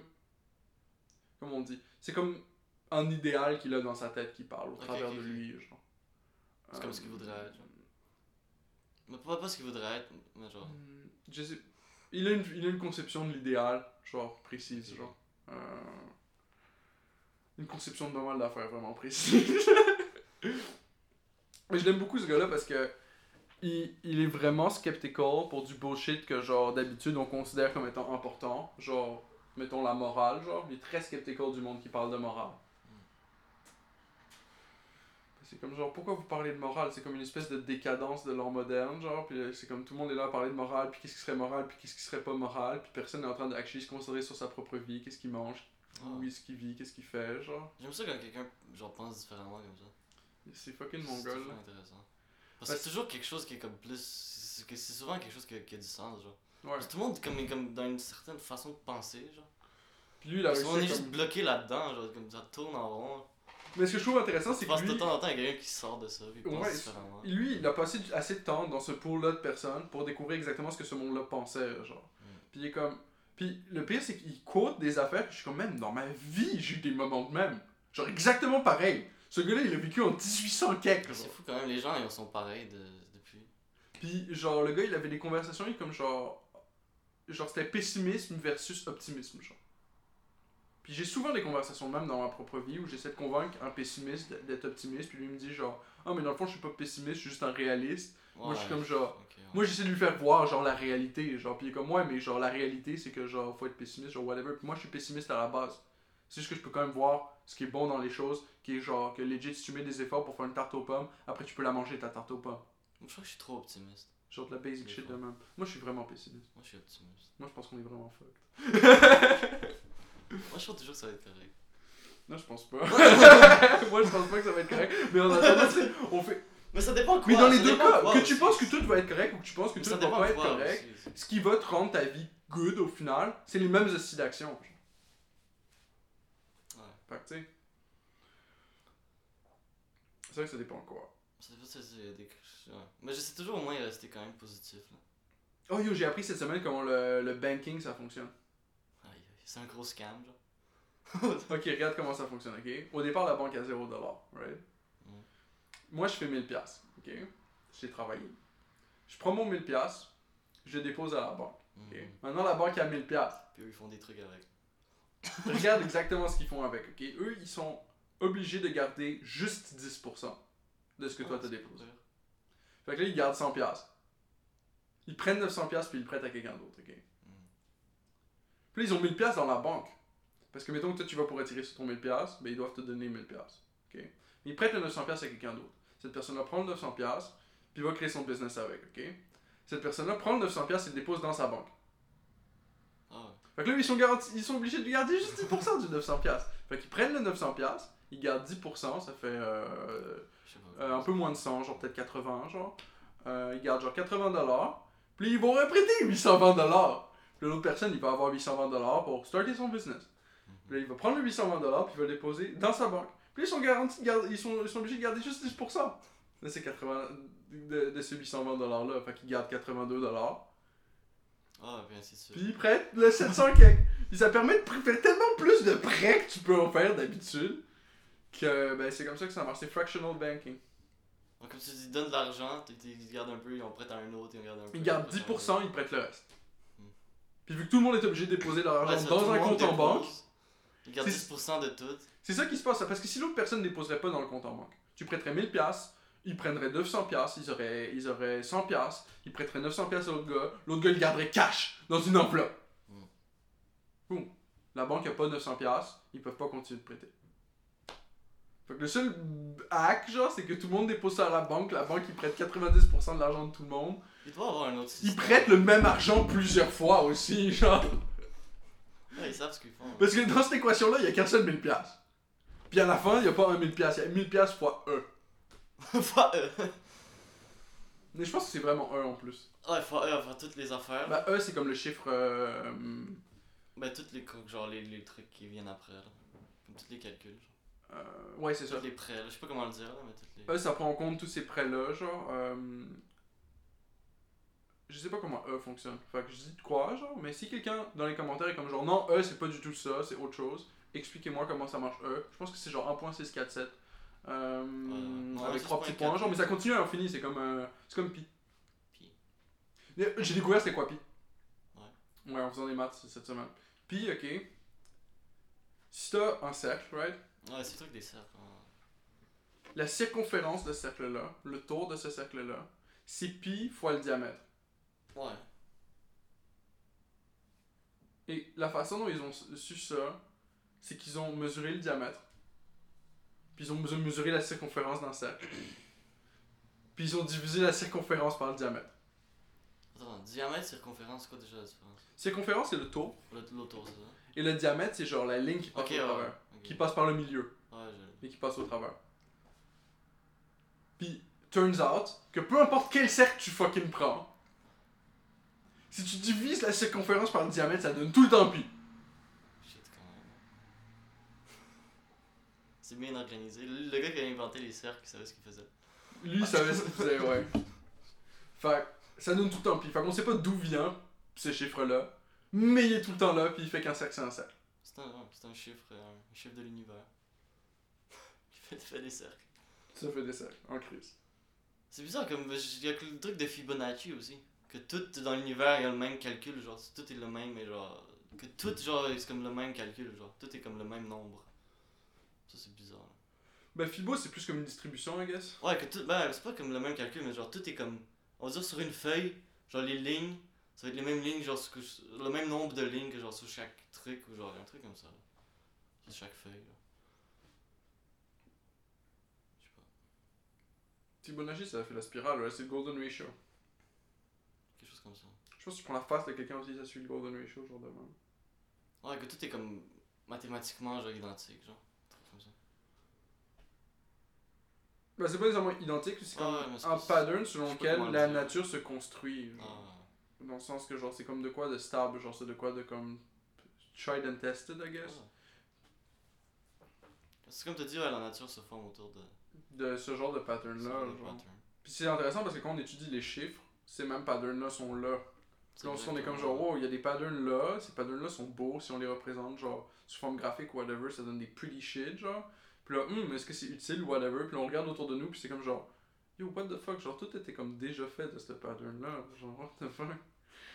Comment on dit? C'est comme un idéal qu'il a dans sa tête qui parle au travers de lui. Genre. C'est comme ce qu'il voudrait être. Mais pas, pas ce qu'il voudrait être, mais genre. Hmm, je sais- Il, a une, il a une conception de l'idéal, genre précise, genre. Euh, Une conception de pas mal d'affaires vraiment précise. (laughs) Mais je l'aime beaucoup ce gars-là parce que il, il est vraiment skeptical pour du bullshit que genre d'habitude on considère comme étant important. Genre, mettons la morale, genre. Il est très skeptical du monde qui parle de morale. C'est comme genre, pourquoi vous parlez de morale? C'est comme une espèce de décadence de l'art moderne, genre. Puis euh, c'est comme tout le monde est là à parler de morale, puis qu'est-ce qui serait moral, puis qu'est-ce qui serait pas moral. Puis personne n'est en train d'actually se concentrer sur sa propre vie, qu'est-ce qu'il mange, Ah. où est-ce qu'il vit, qu'est-ce qu'il fait, genre. J'aime ça quand quelqu'un genre pense différemment comme ça. C'est fucking mon C'est intéressant. Parce que c'est toujours quelque chose qui est comme plus. C'est souvent quelque chose qui a, qui a du sens, genre. Ouais. Parce que tout le monde comme, comme dans une certaine façon de penser, genre. Puis lui, il a réussi qu'on est juste bloqué là-dedans, genre, comme ça tourne en rond. Mais ce que je trouve intéressant, c'est Tu penses que de lui, temps en temps, il y a quelqu'un qui sort de ça, puis Ouais, différemment. lui, il a passé assez de temps dans ce pool-là de personnes pour découvrir exactement ce que ce monde-là pensait, genre. Mm. Puis il est comme... Puis le pire, c'est qu'il quote des affaires que je suis comme, même dans ma vie, j'ai eu des moments de même. Genre exactement pareil. Ce gars-là, il a vécu en 1800 quelque. C'est fou quand même, les gens ils sont pareils de, depuis. Puis, genre, le gars, il avait des conversations, il est comme genre. Genre, c'était pessimisme versus optimisme, genre. Puis j'ai souvent des conversations, même dans ma propre vie, où j'essaie de convaincre un pessimiste d'être optimiste, puis lui me dit genre, ah, mais dans le fond, je suis pas pessimiste, je suis juste un réaliste. Moi, je suis comme genre. ok, ouais. Moi, j'essaie de lui faire voir, genre, la réalité, genre, puis il est comme, ouais, mais genre, la réalité, c'est que, genre, faut être pessimiste, genre, whatever. Puis moi, je suis pessimiste à la base. C'est juste que je peux quand même voir ce qui est bon dans les choses, qui est genre, que legit, si tu mets des efforts pour faire une tarte aux pommes, après, tu peux la manger, ta tarte aux pommes. Je crois que je suis trop optimiste. Genre de la basic shit de même. Moi, je suis vraiment pessimiste. Moi, je suis optimiste. Moi, je pense qu'on est vraiment fucked. (laughs) Moi, je trouve toujours que ça va être correct. Non, je pense pas. (laughs) Moi, je pense pas que ça va être correct. Mais en attendant, on fait. Mais ça dépend quoi. Mais dans les ça deux cas, quoi que tu aussi. penses que tout va être correct ou que tu penses que Mais tout va pas être correct, aussi. ce qui va te rendre ta vie good au final, c'est les mêmes d'actions. genre. Ouais. Fait que, tu sais. C'est vrai que ça dépend quoi. Ça dépend, c'est des... ouais. Mais j'essaie toujours au moins de rester quand même positif. Là. Oh yo, j'ai appris cette semaine comment le, le banking ça fonctionne. C'est un gros scam, genre. (laughs) Ok, regarde comment ça fonctionne, ok? Au départ, la banque a 0$, right? Mm. Moi, je fais 1000$, ok? J'ai travaillé. Je prends mon 1000$, je dépose à la banque? Mhm. Maintenant, la banque a 1000$. Puis eux, ils font des trucs avec. (laughs) Regarde exactement ce qu'ils font avec, ok? Eux, ils sont obligés de garder juste 10% de ce que toi Ah, t'as déposé. Fait que là, ils gardent 100$. piastres. Ils prennent 900$ piastres puis ils le prêtent à quelqu'un d'autre, ok? Puis là, ils ont 1000$ piastres dans la banque. Parce que, mettons que toi, tu vas pour retirer sur ton 1000$, piastres, ben ils doivent te donner 1000$. piastres, ok? Ils prêtent le 900$ piastres à quelqu'un d'autre. Cette personne-là prend le 900$, piastres, puis va créer son business avec, ok? Cette personne-là prend le 900$ piastres et le dépose dans sa banque. Ah. Fait que là, ils sont, garantis, ils sont obligés de garder juste 10% du 900$. piastres. Fait qu'ils prennent le 900$, piastres, ils gardent 10%, ça fait euh, euh, un peu moins de 100, genre peut-être 80, genre. Euh, ils gardent genre 80 dollars. Puis ils vont reprêter 820 dollars. Puis l'autre personne, il va avoir 820 dollars pour starter son business. Puis là, il va prendre le 820 dollars puis il va le déposer dans sa banque. Puis ils sont garantis de garder, ils sont, ils sont obligés de garder juste 10%. Là, c'est 80 de, de ces 820 dollars là. Fait qu'ils gardent 82 dollars. Ah, puis ainsi de suite. Puis ils prêtent le 700 quelques. Puis ça permet de faire tellement plus de prêts que tu peux en faire d'habitude. Que ben, c'est comme ça que ça marche. C'est fractional banking. Donc, comme tu dis, donne de l'argent, ils gardent un peu, ils en prêtent à un autre, ils en gardent un peu. Ils gardent après, ça 10%, ils prêtent le reste. Puis vu que tout le monde est obligé de déposer leur argent Ouais, dans un compte en banque, Ils gardent C'est- 10% de tout. c'est ça qui se passe. Parce que si l'autre personne ne déposerait pas dans le compte en banque, tu prêterais 1000$, piastres, ils prendraient 900$, piastres, ils auraient, ils auraient 100$, piastres, ils prêteraient 900$ piastres à l'autre gars, l'autre gars il garderait cash dans une enveloppe. Hmm. Boum. La banque n'a pas 900$, piastres, ils peuvent pas continuer de prêter. Fait que le seul hack, genre, c'est que tout le monde dépose ça à la banque, la banque il prête 90% de l'argent de tout le monde. Il doit avoir un autre Ils prêtent le même argent plusieurs fois aussi, genre. Ouais, ils savent ce qu'ils font. Parce que dans cette équation-là, il y a qu'un seul 1000$. piastres. Puis à la fin, il n'y a pas un 1000$, piastres, il y a 1000$ piastres fois E. (laughs) Fois E. Mais je pense que c'est vraiment E en plus. Ouais, fois E, faire toutes les affaires. Bah, E, c'est comme le chiffre. euh, Ben, toutes les, genre, les, les trucs qui viennent après, là. Comme tous les calculs. Genre. euh, ouais, c'est ça. Tous les prêts, là. Je sais pas comment le dire, là, mais toutes les. E, ça prend en compte tous ces prêts-là, genre. euh, Je sais pas comment E fonctionne. Fait que je dis de quoi, genre. Mais si quelqu'un dans les commentaires est comme genre, non, E, c'est pas du tout ça, c'est autre chose. Expliquez-moi comment ça marche E. Je pense que c'est genre 1.647. Euh, Ouais, avec trois petits 6.4. points, genre, mais ça continue à l'infini, c'est comme, euh, c'est comme pi. Pi. Mais J'ai découvert c'était quoi pi. Ouais. Ouais, en faisant des maths cette semaine. Pi, ok. Si t'as un cercle, right? Ouais, c'est le truc des cercles. hein. La circonférence de ce cercle-là, le tour de ce cercle-là, c'est pi fois le diamètre. Ouais. Et la façon dont ils ont su ça, c'est qu'ils ont mesuré le diamètre. Puis ils ont mesu- mesuré la circonférence d'un cercle. (clears throat) Puis ils ont divisé la circonférence par le diamètre. Attends, diamètre, circonférence, quoi déjà la différence? Circonférence, c'est le tour. Le- L'autour, c'est ça? Et le diamètre, c'est genre la ligne qui passe au ouais. travers. Qui passe par le milieu. Ouais, je. et qui passe au travers. Puis, turns out que peu importe quel cercle tu fucking prends, si tu divises la circonférence par le diamètre, ça donne tout le temps pi. Shit, quand même. C'est bien organisé. Le, le gars qui a inventé les cercles, il savait ce qu'il faisait. Lui, il savait ce qu'il faisait, ouais. Fait ça donne tout le temps pi. Fait qu'on sait pas d'où vient ces chiffres-là, mais il est tout le temps là, puis il fait qu'un cercle, c'est un cercle. C'est un, un chiffre, euh, un chiffre de l'univers. (laughs) qui fait, fait des cercles. Ça fait des cercles, en crise. C'est bizarre, comme il y a que le truc de Fibonacci aussi. Que tout dans l'univers, il y a le même calcul, genre tout est le même, mais genre. Que tout, genre, c'est comme le même calcul, genre tout est comme le même nombre. Ça, c'est bizarre. là. Ben, Fibo, c'est plus comme une distribution, I guess. Ouais, que tout. Ben, c'est pas comme le même calcul, mais genre tout est comme. On va dire sur une feuille, genre les lignes, ça va être les mêmes lignes, genre sur- le même nombre de lignes que genre sur chaque truc, ou genre un truc comme ça. là. Sur chaque feuille, là. Je sais pas. Fibonacci, ça fait la spirale, ouais, c'est le golden ratio. Comme ça. Je pense que tu prends la face de quelqu'un aussi, ça suit le golden ratio, genre de même. Ouais, que tout est comme mathématiquement genre identique, genre. Comme ça. Ben, c'est pas nécessairement identique, c'est comme un pattern selon lequel la nature se construit. genre. Ah. Dans le sens que, genre, c'est comme de quoi de stable, genre, c'est de quoi de comme. tried and tested, I guess. C'est comme te dire, ouais, la nature se forme autour de. De ce genre de pattern-là. genre de genre. pattern. Puis c'est intéressant parce que quand on étudie les chiffres, ces mêmes patterns-là sont là. Puis on, on est comme genre, wow, il y a des patterns là, ces patterns-là sont beaux, si on les représente, genre, sous forme graphique ou whatever, ça donne des pretty shit, genre. Puis là, hum, est-ce que c'est utile ou whatever, puis là, on regarde autour de nous, puis c'est comme genre, yo, what the fuck, genre, tout était comme déjà fait de ce pattern-là, genre, what the fuck?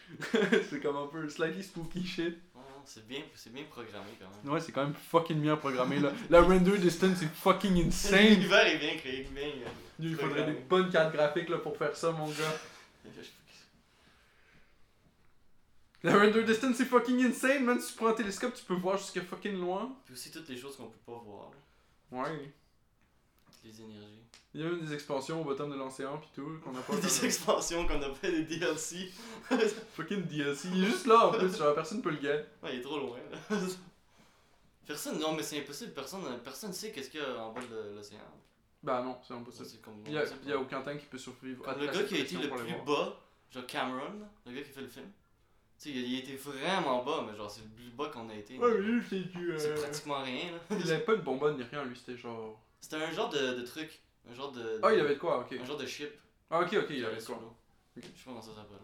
(laughs) c'est comme un peu slightly spooky shit. Ouais. C'est bien, c'est bien programmé quand même. Ouais, c'est quand même fucking bien programmé là. La render distance c'est fucking (laughs) insane. L'univers est bien créé, bien. euh, Il faudrait des bonnes cartes graphiques là pour faire ça, mon gars. La render distance c'est fucking insane, man. Si tu prends un télescope, tu peux voir jusqu'à fucking loin. Puis aussi toutes les choses qu'on peut pas voir. Ouais. Les énergies. Il y a même des expansions au bottom de l'océan pis tout qu'on a pas. (laughs) Des expansions qu'on appelle des DLC. (laughs) fucking DLC. Il est juste là en plus, genre personne peut le get. Ouais, il est trop loin. là. (laughs) Personne, non, mais c'est impossible. Personne, personne sait qu'est-ce qu'il y a en bas de l'océan. Bah non, c'est impossible. Il y a, y a aucun tank qui peut survivre. Comme le gars qui a été le plus bas, genre Cameron, le gars qui fait le film. Tu sais, il a, été vraiment bas, mais genre c'est le plus bas qu'on a été. Ouais, lui, c'est du. C'est euh, pratiquement rien, là. Il avait pas de bonbonne ni rien, lui, c'était genre. C'était un genre de, de truc. Un genre de. Ah, il avait de quoi, ok. Un genre de ship. Ah, ok, ok, il avait de sur quoi. l'eau. Ok. Je sais pas comment ça s'appelle.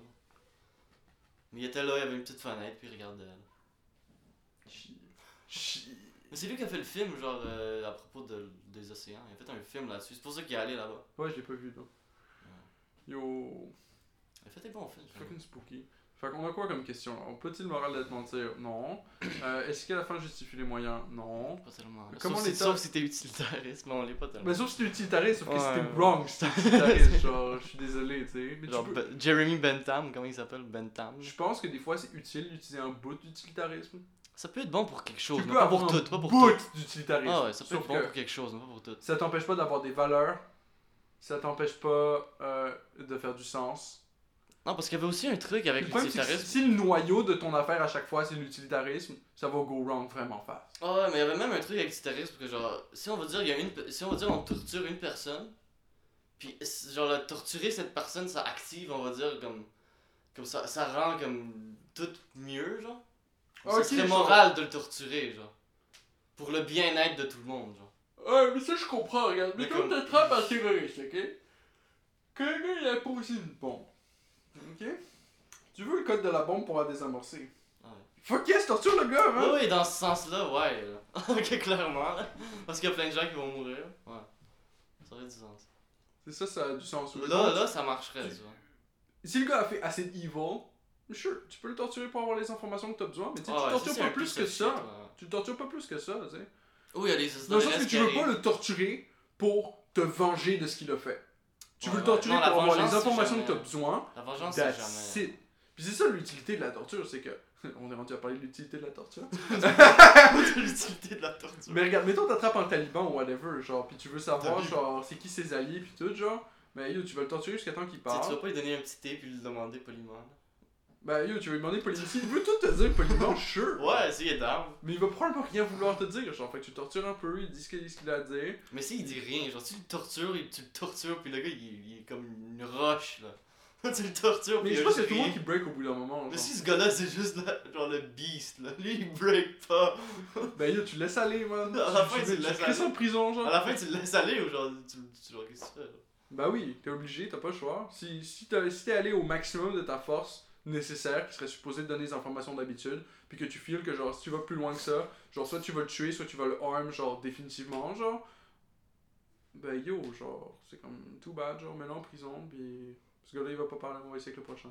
Mais il était là, il avait une petite fenêtre, puis il regardait. Mais c'est lui qui a fait le film, genre, euh, à propos de- des océans. Il a fait un film là-dessus. C'est pour ça qu'il est allé là-bas. Ouais, je l'ai pas vu, là. Yo. Il a fait des bons films. Fucking spooky. Fait qu'on a quoi comme question là? Peut-il le moral d'être mentir? Non. (coughs) Euh, Est-ce qu'à la fin justifie les moyens? Non. Pas tellement. Mais Sauf comment si- Sauf si t'es utilitariste, mais on l'est pas tellement. Mais sauf si t'es utilitariste, sauf que Ouais. c'était wrong si t'es utilitariste. (laughs) genre, je suis désolé, tu sais. Mais tu Genre peux- Ben- Jeremy Bentham, comment il s'appelle? Bentham Je pense que des fois c'est utile d'utiliser un bout d'utilitarisme. Ça peut être bon pour quelque chose, Tu mais peux pas avoir pour un tout, pas pour bout tout. d'utilitarisme. Ah ouais, ça peut Sauf être bon que pour quelque chose, mais pas pour tout. ça t'empêche pas d'avoir des valeurs. Ça t'empêche pas euh, de faire du sens. Non, parce qu'il y avait aussi un truc avec Le problème, l'utilitarisme. si le noyau de ton affaire à chaque fois c'est l'utilitarisme, ça va go wrong vraiment fast. Ah ouais, mais il y avait même un truc avec l'utilitarisme, parce que genre, si on va dire, il y a une, pe- si on va dire, on torture une personne, puis genre, la torturer cette personne, ça active, on va dire, comme, comme ça, ça rend comme tout mieux, genre. Ok, ça serait genre. moral de le torturer, genre. Pour le bien-être de tout le monde, genre. Ouais, mais ça je comprends, regarde. Mais comme- t'attrapes un terroriste, ok? Quelqu'un il a posé une bombe. Ok? Tu veux le code de la bombe pour la désamorcer? Ouais. Fuck yes, torture le gars, hein? Oui, dans ce sens-là, ouais. là. (laughs) ok, clairement. là. Parce qu'il y a plein de gens qui vont mourir. Ouais. Ça aurait du sens. C'est ça, ça a du sens. Là, là, ça marcherait, tu- vois. Si le gars a fait assez d'evil, sure, tu peux le torturer pour avoir les informations que t'as besoin, mais tu sais, Ah tu tortures pas plus que ça. shit, ouais. Tu le tortures pas plus que ça, tu sais. Oui, il y a des Dans le sens que tu veux pas le torturer pour te venger de ce qu'il a fait. Tu veux le torturer ouais. Non, la pour avoir les informations que jamais- t'as besoin. La vengeance, c'est jamais. Puis c'est ça l'utilité de la torture, c'est que. (laughs) On est rendu à parler de l'utilité de la torture. (laughs) (laughs) l'utilité de la torture. Mais regarde, mettons t'attrapes un taliban ou whatever, genre, puis tu veux savoir, genre, c'est qui ses alliés, puis tout, genre. Ben yo, tu vas le torturer jusqu'à temps qu'il Tu sais, tu vas pas lui donner un petit thé puis lui demander poliment. Ben yo, tu vas lui demander poliment. S'il veut tout te dire poliment, sure. Ouais, si, il est down. Mais il va probablement rien vouloir te dire, genre, fait que tu tortures un peu, il dit ce qu'il a à dire. Mais si, il dit rien. Genre, tu le tortures, tu le tortures, puis le gars, il, est- il est comme une roche, là. (laughs) tu le tortures, Mais puis je pense que c'est tout le monde qui break au bout d'un moment. Mais genre. si ce gars-là, c'est juste genre le beast, là. Lui, il break pas. (laughs) Ben yo, tu le laisses aller, man. (laughs) À la fin, tu tu le laisses aller. en prison, genre. À la fin, tu le laisses aller ou genre, tu, tu genre, qu'est-ce que tu fais, là? Bah oui, t'es obligé, t'as pas le choix. Si, si t'as- si t'es allé au maximum de ta force nécessaire, qui serait supposé te donner des informations d'habitude, puis que tu files que genre si tu vas plus loin que ça, genre soit tu vas le tuer, soit tu vas le harm, genre définitivement, genre. Ben yo, genre, c'est comme tout bad, genre, mets-le en prison, puis ce gars-là il va pas parler, on va essayer le prochain.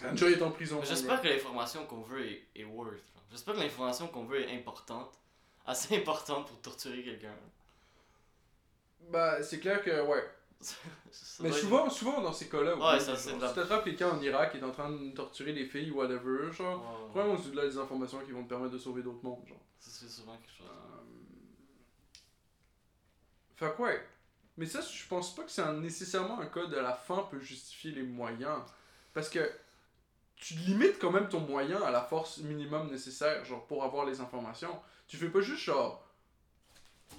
Sanjoy est en prison. J'espère que l'information qu'on veut est, est worth. J'espère que l'information qu'on veut est importante. (laughs) Assez importante pour torturer quelqu'un. Bah, c'est clair que, ouais. Ça Mais doit être- souvent, souvent dans ces cas-là, Ouais, ça, de la- si t'attrapes quelqu'un en Irak qui est en train de torturer des filles whatever, genre, Ouais, ouais. probablement c'est de là des informations qui vont te permettre de sauver d'autres mondes, genre. C'est c'est souvent quelque chose. Fait que ouais. Mais ça, je pense pas que c'est nécessairement un cas de la fin peut justifier les moyens. Parce que tu limites quand même ton moyen à la force minimum nécessaire, genre, pour avoir les informations. Tu fais pas juste, genre,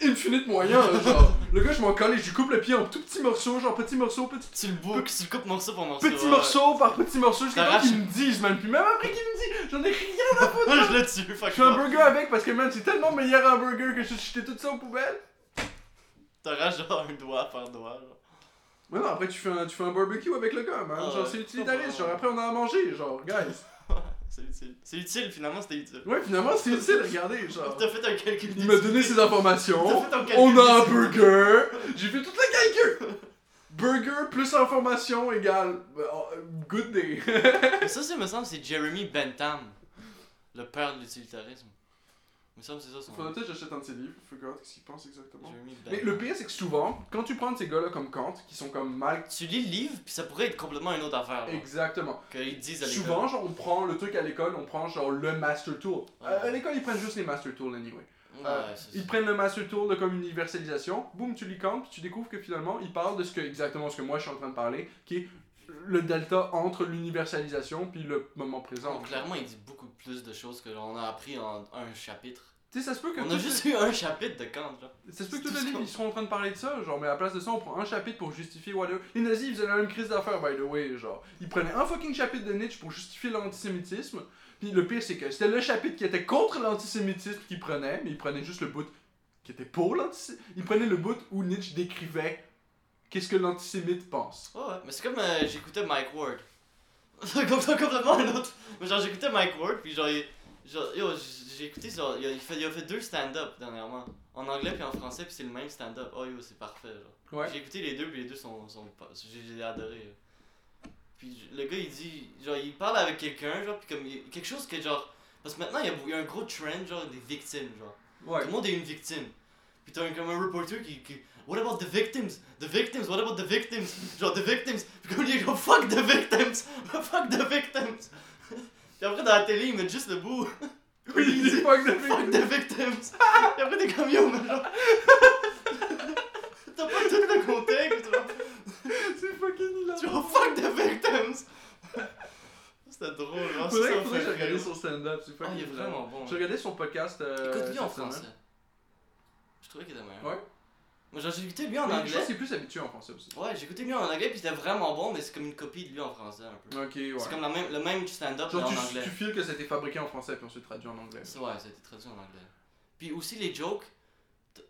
infinite moyens, là, genre. Le gars, je m'en colle et je lui coupe le pied en tout petits morceaux, genre, petits morceaux, petits Tu le boucles, tu le coupes morceau pour morceau. Petit ouais. morceau par petit morceau jusqu'à temps qu'ils me disent, man. Puis même après qu'ils me disent, j'en ai rien. Ouais, (laughs) je le tue, fuck Je fais un burger avec parce que, man, c'est tellement meilleur un burger que je jeter tout ça aux poubelles. T'arraches genre un doigt par doigt. Genre. Mais non, après tu fais un, tu fais un barbecue avec le gars, man. Ah genre, ouais. c'est utilitariste. Genre, après on a à manger, genre, guys. C'est utile. C'est utile, finalement, c'était utile. Ouais, finalement, c'est utile, regardez, genre. T'as fait un calcul Il m'a donné ses T'as informations. fait ton calcul On a un burger. J'ai fait tout le calcul. Burger plus information égale euh, good day. Ça, c'est, me semble, c'est Jeremy Bentham, le père de l'utilitarisme. Semble que c'est ça Faudrait peut-être que j'achète un de ses livres, figure ce qu'il pense exactement. Mais le pire, c'est que souvent, quand tu prends ces gars-là comme Kant, qui sont comme mal. Tu lis le livre, puis ça pourrait être complètement une autre affaire. Exactement. Qu'ils disent à l'école. Souvent, genre, on prend le truc à l'école, on prend genre le Master Tool. Ouais. Euh, à l'école, ils prennent juste les Master Tools anyway. Ouais, Euh, Ils ça. prennent le Master Tool de comme universalisation, boum, tu lis Kant, puis tu découvres que finalement, il parle de ce que, exactement ce que moi je suis en train de parler, qui est le delta entre l'universalisation puis le moment présent. Donc, clairement, il dit beaucoup plus de choses que l'on a appris en un chapitre. Tu sais, ça se peut que. On a juste eu un chapitre de Kant, genre. Ça se peut que tout le livre, ils seront en train de parler de ça, genre, mais à la place de ça, on prend un chapitre pour justifier whatever. Les nazis, ils faisaient la même crise d'affaires, by the way, genre. Ils prenaient un fucking chapitre de Nietzsche pour justifier l'antisémitisme, puis le pire, c'est que c'était le chapitre qui était contre l'antisémitisme qu'ils prenaient, mais ils prenaient juste le bout qui était pour l'antisémitisme. Ils prenaient le bout où Nietzsche décrivait qu'est-ce que l'antisémite pense? Ouais, ouais. Mais c'est comme euh, j'écoutais Mike Ward. (laughs) ça, complètement un autre. Mais genre, j'écoutais Mike Ward, puis genre, il- genre yo, j'ai écouté, genre, il a, fait, il a fait deux stand-up dernièrement. En anglais puis en français, puis c'est le même stand-up. Oh yo, c'est parfait, genre. Ouais. J'ai écouté les deux, puis les deux sont. sont j'ai adoré. Puis le gars, il dit. Genre, il parle avec quelqu'un, genre, puis comme. il- quelque chose que, genre. Parce que maintenant, il y a, il y a un gros trend, genre, des victimes, genre. Ouais. Tout le monde est une victime. Puis t'as un, comme un reporter qui, qui. What about the victims? The victims, what about the victims? Genre, the victims? Puis comme il est comme fuck the victims! (laughs) fuck the victims! (laughs) Puis après, dans la télé, ils mettent juste le bout. (laughs) Oui, il dit fuck the Fuck the victims! Puis après, t'es comme yo, mais genre. T'as pas tout le contexte, genre. C'est fucking hilarant. Vois, fuck the victims! C'était drôle, genre. Faudrait, que je regarde rire. son stand-up, c'est Ah, fucking il est vraiment bon. J'ai regardé son podcast. Euh, Écoute-lui en français. Je trouvais qu'il était meilleur. Ouais. Moi, écouté lui en Mais Je anglais. pense qu'il est plus habitué en français aussi. Ouais, j'ai écouté lui en anglais, puis c'était vraiment bon, mais c'est comme une copie de lui en français un peu. Ok, ouais. C'est comme la même, le même stand-up, en tu, anglais. tu files que c'était fabriqué en français puis ensuite traduit en anglais. C'est- Ouais, ça a été traduit en anglais. Puis aussi les jokes,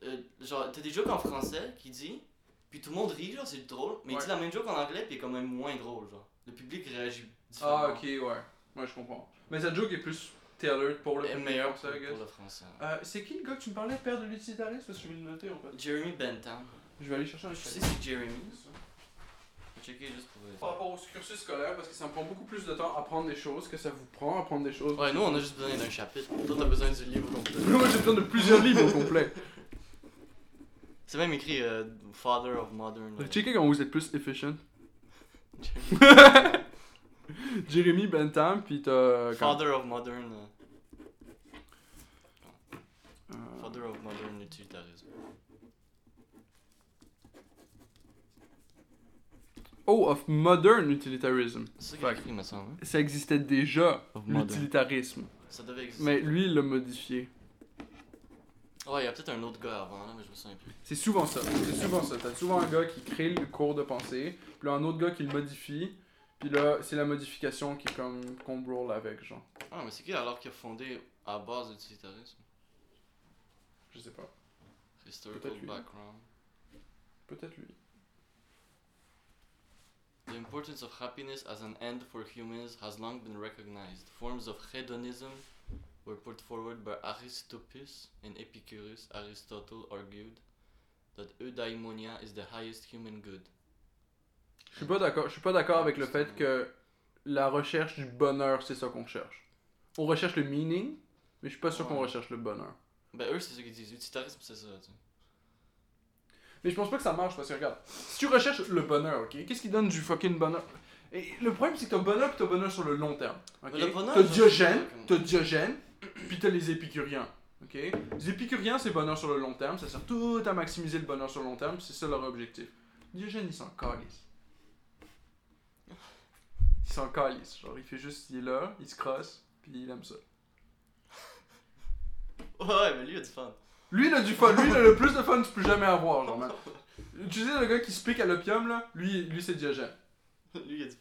euh, genre, t'as des jokes en français qu'il dit, puis tout le monde rit, genre, c'est drôle, mais il Ouais. dit la même joke en anglais, puis il est quand même moins drôle, genre. Le public réagit différemment. Ah, ok, ouais. Ouais, je comprends. Mais cette joke est plus tailored pour le meilleur pour, pour le français. Euh, c'est qui le gars que tu me parlais, père de l'utilitarisme? Parce que je vais le noter en fait. Jeremy Bentham. Je vais aller chercher un Je sais chapitre. c'est Jeremy. Checker juste pour Par rapport au cursus scolaire, parce que ça me prend beaucoup plus de temps à apprendre des choses que ça vous prend à apprendre des choses. Ouais, nous on a juste besoin d'un chapitre. Toi t'as besoin du livre complet. Moi j'ai besoin de plusieurs livres au complet. (laughs) C'est même écrit euh, Father of Modern. euh, Checkez quand vous êtes plus efficient. (laughs) (laughs) Jeremy. Jérémy Bentham, puis t'as. Father of Modern. Father of Modern Utilitarism. Oh, of modern utilitarism. C'est ça qu'il a Fuck. écrit, me semble. hein? Ça existait déjà, l'utilitarisme. Ça devait exister. Mais lui, il l'a modifié. Ouais, il y a peut-être un autre gars avant, là, mais je me souviens plus. C'est souvent ça. C'est souvent ça. T'as souvent un gars qui crée le cours de pensée, puis là un autre gars qui le modifie, puis là c'est la modification qui est comme qu'on roll avec, genre. Ah, mais c'est qui alors qui a fondé à base l'utilitarisme? Je sais pas. Historical Peut-être lui. background. Peut-être lui. The importance of happiness as an end for humans has long been recognized. Forms of hedonism were put forward by Aristoppus and Epicurus. Aristotle argued that eudaimonia is the highest human good. Je suis pas d'accord. Je suis pas d'accord avec le fait que la recherche du bonheur, c'est ça qu'on cherche. On recherche le meaning, mais je suis pas sûr qu'on Ouais. recherche le bonheur. Ben, eux, c'est ce qu'ils disent. Utilitarisme, c'est ça, tu sais. Mais je pense pas que ça marche parce que regarde, si tu recherches le bonheur, ok, qu'est-ce qui donne du fucking bonheur? Et le problème c'est que t'as bonheur pis t'as bonheur sur le long terme. ok? T'as Diogène, t'as Diogène, puis t'as les épicuriens. ok? Les épicuriens c'est bonheur sur le long terme, ça sert tout à maximiser le bonheur sur le long terme, c'est ça leur objectif. Diogène il s'en calisse. Il s'en calisse, genre il fait juste, il est là, il se crosse, puis il aime ça. Ouais, mais lui, il a du fun. Lui, il a du fun. Lui, il a le plus de fun que tu peux jamais avoir, genre, man. Tu sais, le gars qui se pique à l'opium, là, lui, lui c'est Diogène. lui, il a du.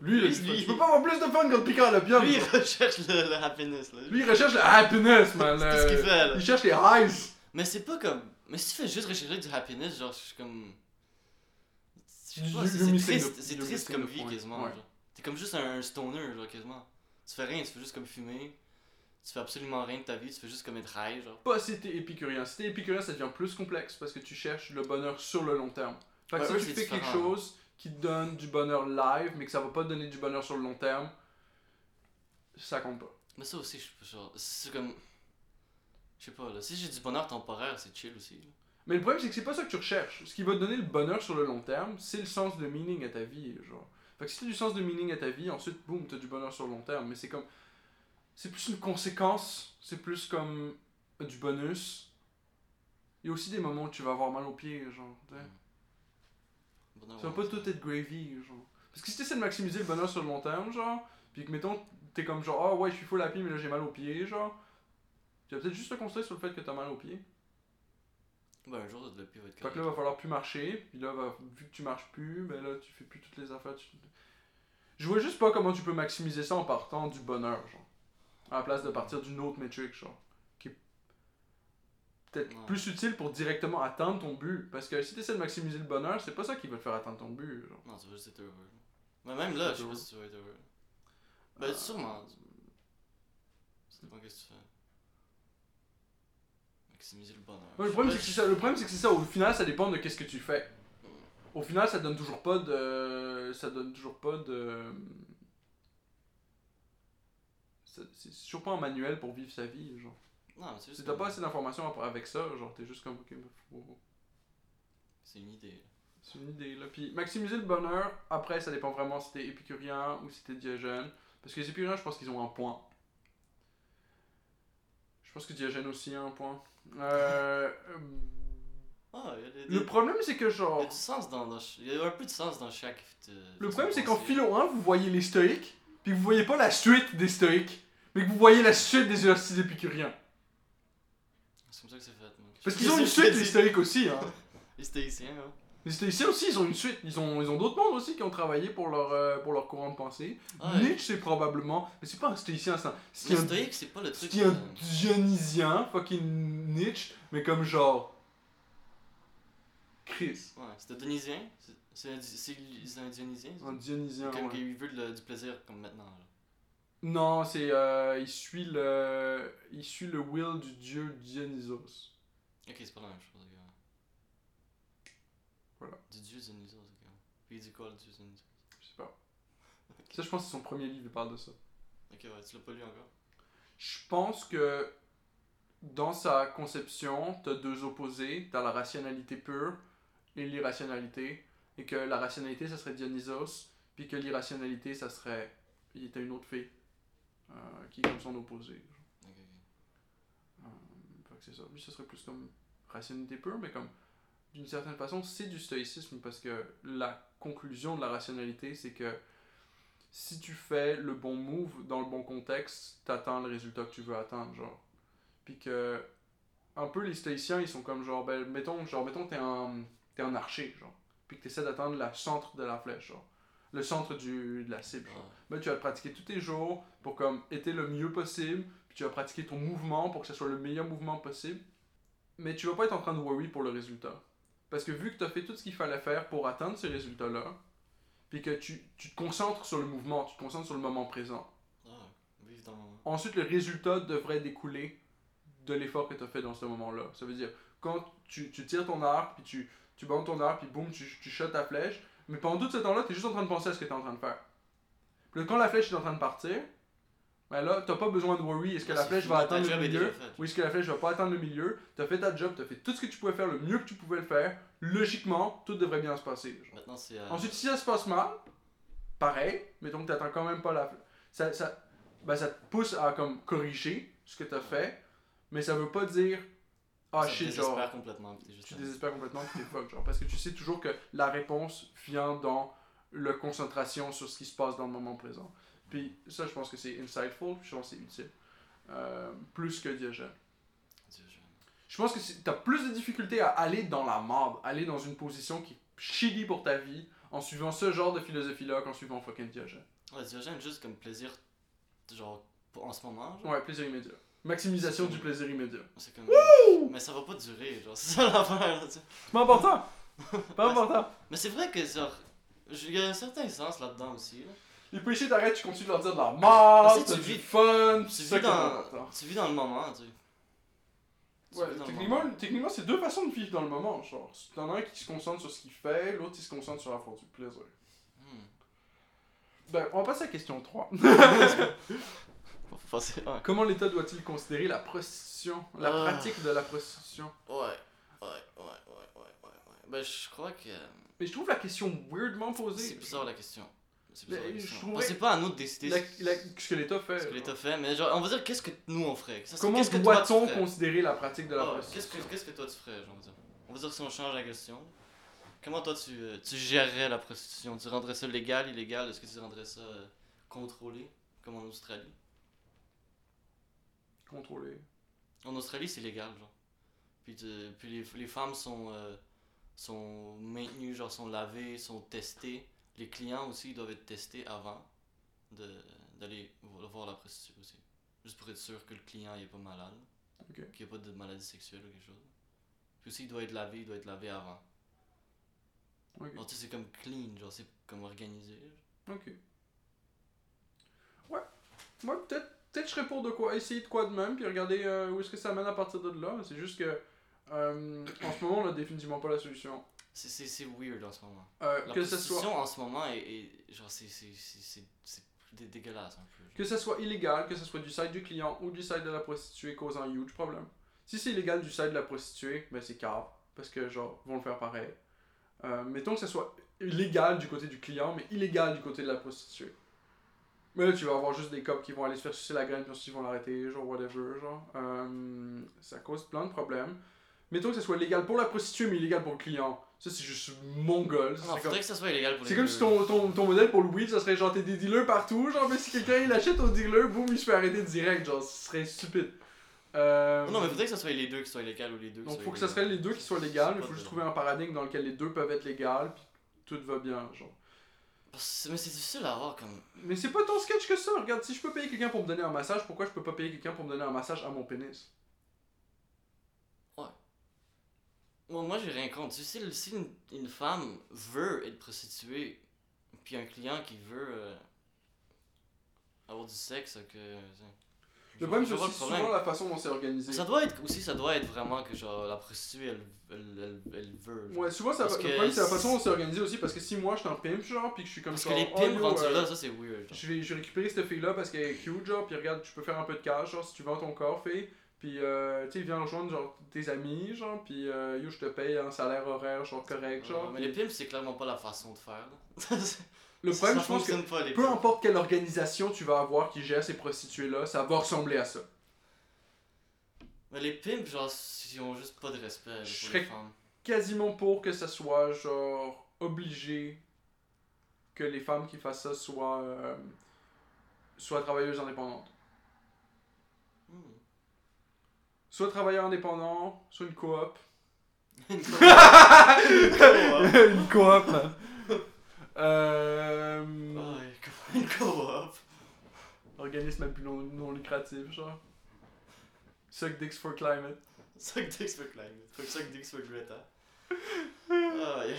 Lui, il a du fun. Tu peux pas avoir plus de fun qu'en piquant à l'opium. lui, il recherche le, le happiness, là. Lui, il recherche le happiness, man. c'est ce qu'il Euh, fait, là. Il cherche les highs. Mais c'est pas comme. Mais si tu fais juste rechercher du happiness, genre, je suis comme. C'est triste, c'est triste comme vie quasiment. T'es comme juste un stoner, genre, quasiment. Tu fais rien, tu fais juste comme fumer. Tu fais absolument rien de ta vie, tu fais juste comme être high, genre. Pas si t'es épicurien. Si t'es épicurien, ça devient plus complexe parce que tu cherches le bonheur sur le long terme. Fait que Ouais, si eux, tu fais quelque chose qui te donne du bonheur live, mais que ça va pas te donner du bonheur sur le long terme, ça compte pas. Mais ça aussi, je genre, c'est comme. Je sais pas, là. Si j'ai du bonheur temporaire, c'est chill aussi. là. Mais le problème, c'est que c'est pas ça que tu recherches. Ce qui va te donner le bonheur sur le long terme, c'est le sens de meaning à ta vie, genre. Fait que si t'as du sens de meaning à ta vie, ensuite, boum, t'as du bonheur sur le long terme. Mais c'est comme... C'est plus une conséquence, c'est plus comme du bonus. Il y a aussi des moments où tu vas avoir mal aux pieds, genre, tu sais. Bonheur, Ça va pas tout être gravy, genre. Parce que si t'essaies de maximiser le bonheur sur le long terme, genre, puis que mettons, t'es comme genre, ah ouais, je suis full happy, mais là j'ai mal aux pieds, genre, tu vas peut-être juste te concentrer sur le fait que t'as mal aux pieds. Ben, un jour, le pied va être Fait que là, va falloir plus marcher, puis là, va- vu que tu marches plus, ben là, tu fais plus toutes les affaires. tu- Je vois juste pas comment tu peux maximiser ça en partant du bonheur, genre. À la place de partir d'une autre métrique, genre. Qui est peut-être Ouais. plus utile pour directement atteindre ton but. Parce que si t'essaies de maximiser le bonheur, c'est pas ça qui va te faire atteindre ton but, genre. Non, tu vas juste être heureux. Mais même là, je sais pas si tu vas être heureux. Ben, Euh. sûrement. Ça dépend qu'est-ce que tu fais. Maximiser le bonheur. Ouais, le problème, c'est que c'est ça. Le problème, c'est que c'est ça. Au final, ça dépend de qu'est-ce que tu fais. Au final, ça donne toujours pas de. Ça donne toujours pas de. C'est toujours pas un manuel pour vivre sa vie, genre. Non, Si t'as pas assez d'informations avec ça, genre, t'es juste comme, ok, mais faut- C'est une idée. là. C'est une idée, là. Puis maximiser le bonheur, après, ça dépend vraiment si t'es épicurien ou si t'es diogène. Parce que les épicuriens, je pense qu'ils ont un point. Je pense que Diogène aussi a un point. Euh, euh, Ah, des. le problème, c'est que Il y genre. a du sens dans, dans ch- Il y a un peu de sens dans chaque. euh, Le problème, c'est qu'en philo 1, vous voyez les stoïques, puis vous voyez pas la suite des stoïques, mais que vous voyez la suite des hosties épicuriens. C'est comme ça que c'est fait. Parce qu'ils ont une suite, les stoïques aussi, hein. (laughs) Les stoïciens, hein. Les stoïciens aussi, ils ont une suite. Ils ont, ils ont d'autres mondes aussi qui ont travaillé pour leur, euh, pour leur courant de pensée. Ah, ouais. Nietzsche, c'est probablement. Mais c'est pas un stoïcien, c'est un. C'est un, stoïque, c'est pas le truc. c'est un dionysien, fucking Nietzsche, mais comme genre. Chris. Ouais, c'est un Dionysien. C'est- un, un Dionysien. ça? Un dionysien, Comme ouais. qu'il veut du plaisir comme maintenant. Là. Non, c'est. euh, il suit le. Il suit le will du dieu Dionysos. Ok, c'est pas la même chose, gars. Voilà. Du dieu Dionysos, ok. Puis il dit quoi le dieu Dionysos? Je sais pas. Ça, je pense que c'est son premier livre, il parle de ça. Ok, ouais, tu l'as pas lu encore? Je pense que dans sa conception, t'as deux opposés. T'as la rationalité pure et l'irrationalité. Et que la rationalité, ça serait Dionysos. Puis que l'irrationalité, ça serait. Il était une autre fée. Euh, qui est comme son opposé. Ok, ok. Euh, c'est ça. Lui, ce serait plus comme rationalité pure, mais comme d'une certaine façon, c'est du stoïcisme parce que la conclusion de la rationalité, c'est que si tu fais le bon move dans le bon contexte, t'atteins le résultat que tu veux atteindre, genre. Puis que un peu les stoïciens, ils sont comme genre, ben, mettons, genre, mettons, t'es un, t'es un archer, genre. Puis que t'essaies d'atteindre le centre de la flèche, genre. Le centre du, de la cible, Ouais. ben, tu vas le pratiquer tous tes jours pour comme être le mieux possible, puis tu vas pratiquer ton mouvement pour que ce soit le meilleur mouvement possible. Mais tu vas pas être en train de worry pour le résultat. Parce que vu que tu as fait tout ce qu'il fallait faire pour atteindre ce résultat-là, puis que tu, tu te concentres sur le mouvement, tu te concentres sur le moment présent. Ah, dans. Ensuite, le résultat devrait découler de l'effort que tu as fait dans ce moment-là. Ça veut dire, quand tu, tu tires ton arc, puis tu, tu bandes ton arc, puis boum, tu, tu shots ta flèche, mais pendant tout ce temps-là, tu es juste en train de penser à ce que tu es en train de faire. Puis quand la flèche est en train de partir, ben là, t'as pas besoin de worry, est-ce que la c'est flèche va atteindre le milieu, ou est-ce que la flèche va pas atteindre le milieu, t'as fait ta job, t'as fait tout ce que tu pouvais faire le mieux que tu pouvais le faire, logiquement, tout devrait bien se passer. genre. Maintenant, c'est. euh, Ensuite, si ça se passe mal, pareil, mais donc t'attends quand même pas la. Ça, ça, ben, ça te pousse à comme corriger ce que t'as fait, mais ça veut pas dire ah ça shit, genre complètement. tu désespères complètement que t'es fuck, genre, parce que tu sais toujours que la réponse vient dans la concentration sur ce qui se passe dans le moment présent. Puis ça, je pense que c'est insightful, je pense que c'est utile. Euh, plus que Diogène. Je- pense que c'est- t'as plus de difficultés à aller dans la merde, aller dans une position qui est shitty pour ta vie, en suivant ce genre de philosophie-là qu'en suivant fucking Diogène. Ouais, Diogène, juste comme plaisir, genre, pour- en ce moment, genre. Ouais, plaisir immédiat. Maximisation du plaisir immédiat. C'est comme. Mais ça va pas durer, genre, (laughs) c'est ça l'affaire, tu sais. C'est pas important! Pas important! Mais c'est vrai que, genre, il y a un certain sens là-dedans aussi, là. Les péchés t'arrêtent, tu continues de leur dire de la merde, tu du vis- fun, Tu c'est vis, dans, tu vis dans le moment, tu sais. Ouais, vis dans le techniquement, techniquement c'est deux façons de vivre dans le moment. Genre, t'en as un qui se concentre sur ce qu'il fait, l'autre qui se concentre sur la force du plaisir. Hmm. Ben, on va passer à la question 3. (laughs) (laughs) Ouais. Comment l'État doit-il considérer la prostitution, la Ah. pratique de la prostitution Ouais, ouais, ouais, ouais, ouais, ouais, ouais. Ben, je crois que. Mais je trouve la question weirdement C'est posée. bizarre la question. C'est bizarre la je question. trouverais- c'est pas à nous de décider La- ce la- ce que l'État fait. ce que l'État fait, mais genre, on va dire qu'est-ce que nous on ferait? Ça, c'est- Comment qu'est-ce que toi, tu doit-on ferais? considérer la pratique de la Ah, Qu'est-ce prostitution que, qu'est-ce que toi tu ferais, genre, on va dire On va dire si on change la question. Comment toi tu, euh, tu gérerais la prostitution Tu rendrais ça légal, illégal? Est-ce que tu rendrais ça euh, contrôlé, comme en Australie? Contrôler. En Australie, c'est légal, genre. Puis, tu- puis les, les femmes sont, euh, sont maintenues, genre, sont lavées, sont testées. Les clients aussi doivent être testés avant d'aller vo- voir la prostituée aussi. Juste pour être sûr que le client n'est pas malade. Ok. Qu'il n'y a pas de maladie sexuelle ou quelque chose. Puis aussi, il doit être lavé, il doit être lavé avant. Ok. Genre, tu sais, c'est comme clean, genre, c'est comme organisé. genre. Ok. Ouais. Moi, peut-être peut-être je serais pour de quoi essayer de quoi de même, puis regarder euh, où est-ce que ça mène à partir de là. C'est juste que euh, en ce moment, on a définitivement pas la solution. C'est, c'est, c'est weird en ce moment. Euh, La que ce soit en ce moment est, est- genre, c'est, c'est, c'est, c'est, c'est dé- dégueulasse un peu. genre. que ça soit illégal, que ce soit du site du client ou du site de la prostituée causant un huge problème. Si c'est illégal du site de la prostituée, ben c'est cave parce que genre vont le faire pareil. Mettons que ça soit illégal du côté du client, mais illégal du côté de la prostituée. Mais là, tu vas avoir juste des cops qui vont aller se faire sucer la graine, puis ensuite ils vont l'arrêter, genre whatever, genre. Euh, ça cause plein de problèmes. Mettons que ça soit légal pour la prostituée, mais illégal pour le client. Ça, c'est juste mongol. Ça, Non, c'est comme- faudrait que ça soit illégal pour c'est comme si ton, ton, ton modèle pour le weed, ça serait genre t'es des dealers partout, genre mais si quelqu'un il achète au dealer, boum, il se fait arrêter direct, genre ce serait stupide. Euh, Non, mais faudrait que ça soit les deux qui soient légales ou les deux qui donc faut que ça illégales. serait les deux qui soient légales, mais faut juste trouver un paradigme dans lequel les deux peuvent être légales, puis tout va bien, genre. Mais c'est difficile à avoir comme. Mais c'est pas tant sketch que ça, regarde, si je peux payer quelqu'un pour me donner un massage, pourquoi je peux pas payer quelqu'un pour me donner un massage à mon pénis? Moi, moi j'ai rien contre. Si une, une femme veut être prostituée, puis un client qui veut euh, avoir du sexe, que. Le problème c'est souvent la façon dont c'est organisé. Ça doit être aussi, ça doit être vraiment que genre la prostituée elle, elle, elle, elle veut. genre. Ouais, souvent ça, Parce le problème c'est la façon dont c'est organisé aussi, parce que si moi je suis un pimp, genre, puis que je suis comme Parce genre, que les oh, pimps rendus euh, là, ça c'est weird. genre. Je vais, je vais récupérer cette fille-là parce qu'elle est cute, genre, puis regarde, tu peux faire un peu de cash, genre, si tu vends ton corps, fille. Puis, euh, tu sais, viens rejoindre, genre, tes amis, genre, puis, euh, yo, je te paye un salaire horaire, genre, correct, genre. mais les pimps, c'est clairement pas la façon de faire. là. (laughs) Le problème, ça je pense que pas, peu importe quelle organisation tu vas avoir qui gère ces prostituées-là, ça va ressembler à ça. Mais les pimps, genre, ils ont juste pas de respect Je pour serais- les femmes. Quasiment pour que ça soit, genre, obligé que les femmes qui fassent ça soient, euh, soient travailleuses indépendantes. Hmm. Soit travailleurs indépendants, soit une coop. Une (laughs) une coop, (laughs) man. Euh, (laughs) Ouais, comme une coop. organisme à but non, non lucratif, genre. Suck dicks for climate. Suck dicks for climate. Que suck dicks for Greta. (laughs) Ah, yeah.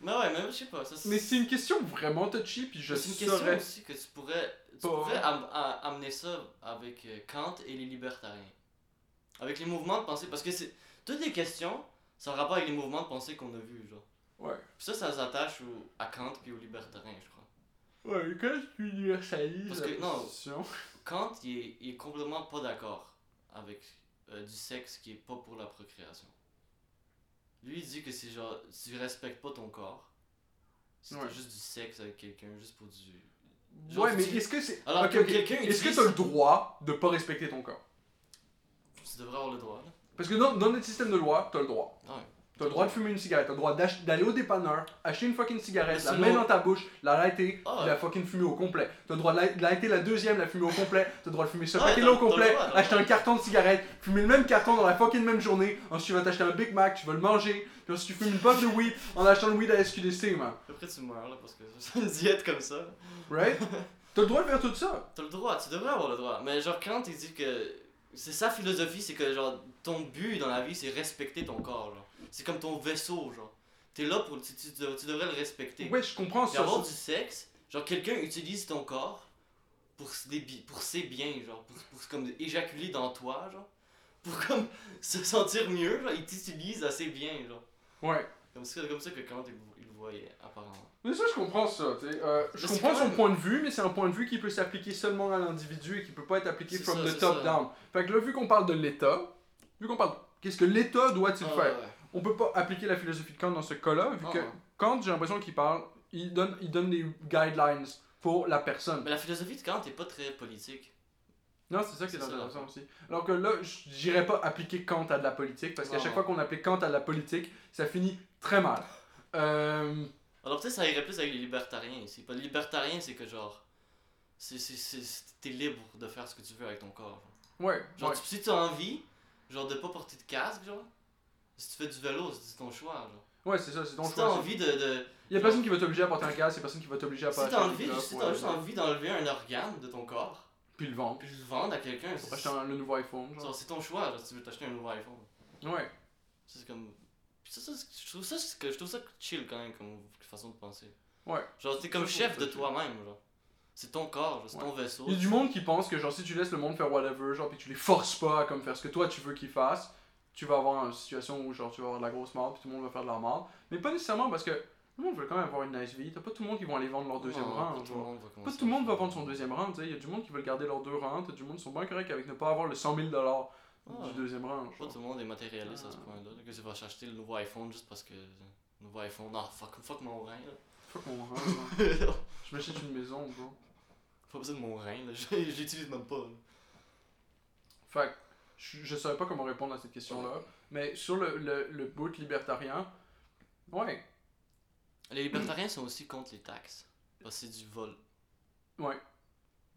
Mais ouais, mais je sais pas. Ça, Mais c'est une question vraiment touchy, puis je c'est une question saurais. aussi que tu pourrais, tu pas- pourrais am- amener ça avec euh, Kant et les libertariens. Avec les mouvements de pensée. Parce que c'est toutes les questions, ça a rapport avec les mouvements de pensée qu'on a vus, genre. Ouais. Puis ça, ça s'attache au- à Kant puis aux libertariens, je crois. Ouais, quand tu universalises Parce que- non. Kant, il est, il est complètement pas d'accord avec euh, du sexe qui est pas pour la procréation. Lui, il dit que c'est genre, tu respectes pas ton corps. Si Ouais. juste du sexe avec quelqu'un, juste pour du. Genre, Ouais, mais tu- est-ce que c'est. Alors quelqu'un Est-ce que t'as le droit de pas respecter ton corps? Tu devrais avoir le droit, là. Parce que dans, dans notre système de loi, t'as le droit. Ouais. T'as le droit de fumer une cigarette, t'as le droit d'aller au dépanneur, acheter une fucking cigarette, la mettre dans ta bouche, l'arrêter, Ah. puis la fucking fumer au complet. T'as le droit de la- l'arrêter la deuxième, la fumer au complet, t'as le droit de fumer ce Ouais, paquet-là au complet, droit, acheter un carton de cigarette, fumer le même carton dans la fucking même journée, ensuite tu vas t'acheter un Big Mac, tu vas le manger, puis ensuite tu fumes une pomme de weed en achetant le weed à la SQDC, man. Après, tu meurs, là, parce que c'est une diète comme ça. Right? (laughs) T'as le droit de faire tout ça. T'as le droit, tu devrais avoir le droit. Mais genre, Kant, il dit que. C'est sa philosophie, c'est que genre, ton but dans la vie, c'est respecter ton corps, genre. C'est comme ton vaisseau, genre. T'es là pour. Tu, tu, tu devrais le respecter. Ouais, je comprends ça. avoir du sexe, genre quelqu'un utilise ton corps pour, des bi- pour ses biens, genre, pour, pour comme éjaculer dans toi, genre, pour comme (laughs) se sentir mieux, genre, il t'utilise à ses biens, genre. Ouais. Comme ça, comme ça que quand il, il le voyait, apparemment. Mais ça, je comprends ça, tu sais. Euh, je comprends son même- point de vue, mais c'est un point de vue qui peut s'appliquer seulement à l'individu et qui peut pas être appliqué from ça, the top ça. down. Fait que là, vu qu'on parle de l'État, vu qu'on parle. Qu'est-ce que l'État doit-il Ah, faire? ouais. On peut pas appliquer la philosophie de Kant dans ce cas-là, vu que ouais. Kant, j'ai l'impression qu'il parle, il donne, il donne des guidelines pour la personne. Mais la philosophie de Kant est pas très politique. Non, c'est ça qui est, intéressant aussi. Alors que là, je dirais pas appliquer Kant à de la politique, parce qu'à chaque fois qu'on applique Kant à de la politique, ça finit très mal. (laughs) Euh, Alors peut-être ça irait plus avec les libertariens ici. Pas libertarien, c'est que genre, c'est, c'est, t'es libre de faire ce que tu veux avec ton corps. genre. ouais, Genre, ouais. si tu as envie, genre de pas porter de casque, genre, si tu fais du vélo, c'est ton choix, genre. Ouais, c'est ça, c'est ton si choix. t'as c'est- envie de, de Il y a personne qui va t'obliger à porter un casque, il y a personne qui va t'obliger à si pas t'as acheter envie, des clopes, si ouais, t'as juste ouais. envie d'enlever un organe de ton corps, Puis le vendre. puis le vendre à quelqu'un, Pour acheter un- le nouveau iPhone. C'est ton choix, genre, si tu veux t'acheter un nouveau iPhone. Ouais. C'est comme. Puis ça, ça, je trouve ça, je trouve ça chill quand même comme façon de penser. Ouais. Genre, t'es comme chef de toi-même, genre. C'est ton corps, c'est Ouais. ton vaisseau. Il y a du monde qui pense que genre si tu laisses le monde faire whatever, genre puis tu les forces pas à comme faire ce que toi tu veux qu'ils fassent, tu vas avoir une situation où genre tu vas avoir de la grosse merde puis tout le monde va faire de la merde. Mais pas nécessairement parce que tout le monde veut quand même avoir une nice vie. T'as pas tout le monde qui vont aller vendre leur deuxième Non, rang. Pas tout le monde va Pas commencer tout le à monde va faire. vendre son deuxième rang, tu sais. Il y a du monde qui veut garder leurs deux rangs, t'as du monde qui sont bien corrects avec ne pas avoir le 100 000 dollars du deuxième rang. Pas genre. tout le monde est matérialiste à ce Ah. point-là. là, Que tu vas acheter le nouveau iPhone juste parce que. Le nouveau iPhone. Non, fuck, fuck mon rein, là. Fuck mon genre. (laughs) Je m'achète une maison, bro. Pas besoin de mon rein, là. (laughs) L'utilise même pas. là. Fait je, je savais pas comment répondre à cette question-là. Mais sur le, le, le bout libertarien, ouais, Les libertariens sont aussi contre les taxes. Parce que c'est du vol. ouais.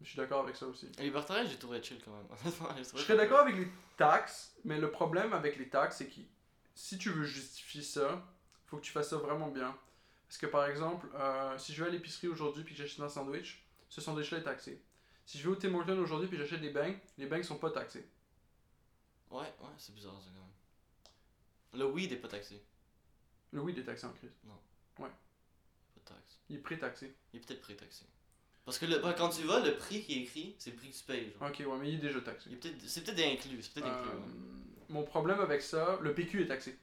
Je suis d'accord avec ça aussi. Les libertariens, j'ai trouvé chill quand même. (laughs) Je serais d'accord avec les taxes, mais le problème avec les taxes, c'est que si tu veux justifier ça, faut que tu fasses ça vraiment bien. Parce que par exemple, euh, si je vais à l'épicerie aujourd'hui puis que j'achète un sandwich, ce sandwich-là est taxé. Si je vais au Tim Hortons aujourd'hui puis j'achète des bangs, les bangs sont pas taxés. Ouais, ouais, c'est bizarre ça quand même. Le weed est pas taxé. Le weed est taxé en crise. Pas de taxe. Il est pré-taxé. Il est peut-être pré-taxé. Parce que le, bah, quand tu vas, le prix qui est écrit, c'est le prix que tu payes. Genre. Ok, ouais, mais il est déjà taxé. C'est peut-être inclus. C'est peut-être inclus. Euh, ouais. mon problème avec ça, le PQ est taxé.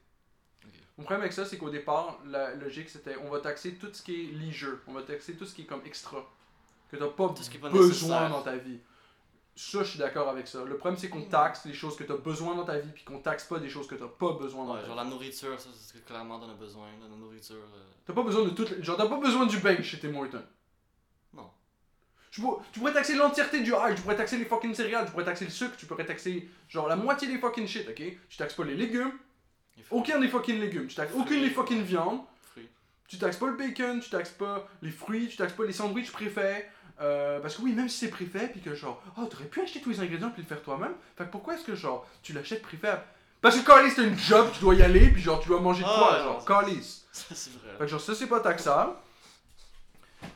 Mon problème avec ça, c'est qu'au départ, la logique c'était on va taxer tout ce qui est leisure, on va taxer tout ce qui est comme extra, que t'as pas Tout ce qui est pas besoin nécessaire. dans ta vie. Ça, je suis d'accord avec ça. Le problème, c'est qu'on Mm. taxe les choses que t'as besoin dans ta vie, puis qu'on taxe pas des choses que t'as pas besoin dans Ouais, ta genre vie. la nourriture, ça, c'est ce que clairement t'en as besoin. la nourriture. euh, T'as pas besoin de tout. Genre, t'as pas besoin du bank chez Tim Hortons. Non. Tu pourrais, tu pourrais taxer l'entièreté du high, tu pourrais taxer les fucking céréales, tu pourrais taxer le sucre, tu pourrais taxer genre la moitié des fucking shit, ok? Tu taxes pas les légumes, aucun des fucking légumes, tu taxes aucune des fucking viandes, fruits. tu taxes pas le bacon, tu taxes pas les fruits, tu taxes pas les sandwichs préfets. Euh, parce que oui, même si c'est préfet, puis que genre, oh, t'aurais pu acheter tous les ingrédients puis le faire toi-même. Fait que pourquoi est-ce que genre, tu l'achètes préfet Parce que Carlis, t'as une job, tu dois y aller, puis genre, tu dois manger de Ah, quoi, genre, non, ça- c'est vrai. Fait que genre, ça, c'est pas taxable.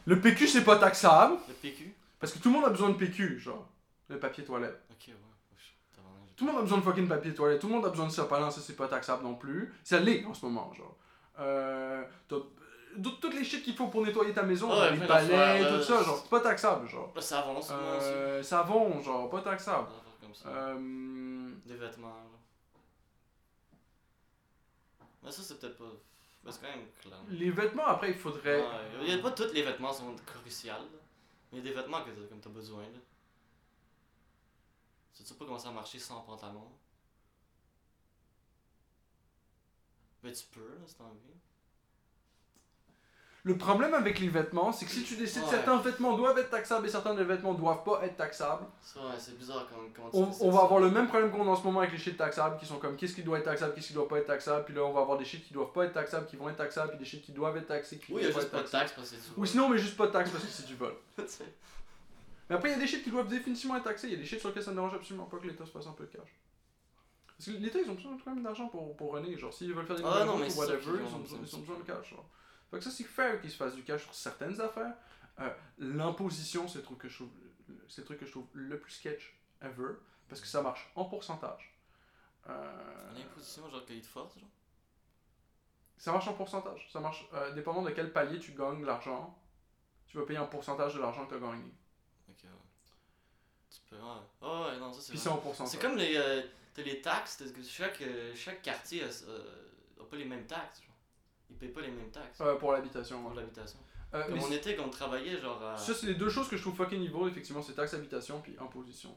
Le PQ, c'est pas taxable, Le PQ parce que tout le monde a besoin de PQ, genre, le papier toilette. Ok, ouais. Tout le monde a besoin de fucking papier toilette, tout le monde a besoin de sopalin, ça c'est pas taxable non plus. Ça l'est en ce moment, genre. Euh, toutes les shit qu'il faut pour nettoyer ta maison, Ouais, genre les balais, tout ça, genre, c'est pas taxable, genre. Souvent aussi. Euh, savon, genre, pas taxable. comme ça. Euh, Des vêtements, là. Mais ça, c'est peut-être pas. Mais c'est quand même clair. les vêtements, après, il faudrait. Ouais, il y a pas tous les vêtements sont cruciaux, là. Mais il y a des vêtements que t'as, comme t'as besoin, là. Sais-tu pas comment ça marcher sans pantalon? Mais tu peux, là, si t'as envie. Le problème avec les vêtements, c'est que si tu décides Ouais. certains vêtements doivent être taxables et certains des vêtements doivent pas être taxables, ouais, c'est bizarre comment tu on, va ça. avoir le même problème qu'on a en ce moment avec les shit taxables qui sont comme qu'est-ce qui doit être taxable, qu'est-ce qui doit pas être taxable, puis là on va avoir des shit qui doivent pas être taxables, qui vont être taxables, puis des shit qui doivent être taxés, qui Oui, il y a juste pas de taxes parce que c'est Ou sinon on met juste pas de taxes parce que c'est du vol. (laughs) Mais après il y a des shit qui doivent définitivement être taxés, il y a des shit sur lesquels ça ne dérange absolument pas que l'État se fasse un peu de cash. Parce que l'État ils ont besoin quand même d'argent pour, pour runner, genre s'ils veulent faire des Ah non, mais ou whatever, ils ont besoin ils ont de besoin de cash. Genre. Fait que ça c'est fair qu'ils se fassent du cash sur certaines affaires. Euh, L'imposition c'est le truc que je trouve le truc que je trouve le plus sketch ever parce que ça marche en pourcentage. Euh, L'imposition, genre cahier de force, genre? ça marche en pourcentage. Ça marche euh, dépendant de quel palier tu gagnes l'argent. Tu vas payer un pourcentage de l'argent que tu as gagné. Ok, ouais. Tu peux, ouais. Ah ouais, non, ça c'est Puis c'est en pourcentage. C'est comme les, euh, t'as les taxes, que chaque, euh, chaque quartier a, a pas les mêmes taxes. Genre. Ils payent pas les mêmes taxes Euh, pour l'habitation. pour ouais. l'habitation. Euh, Comme on était, quand on travaillait, genre à. Ça, c'est les deux choses que je trouve fucking evil, effectivement, c'est taxe habitation puis imposition.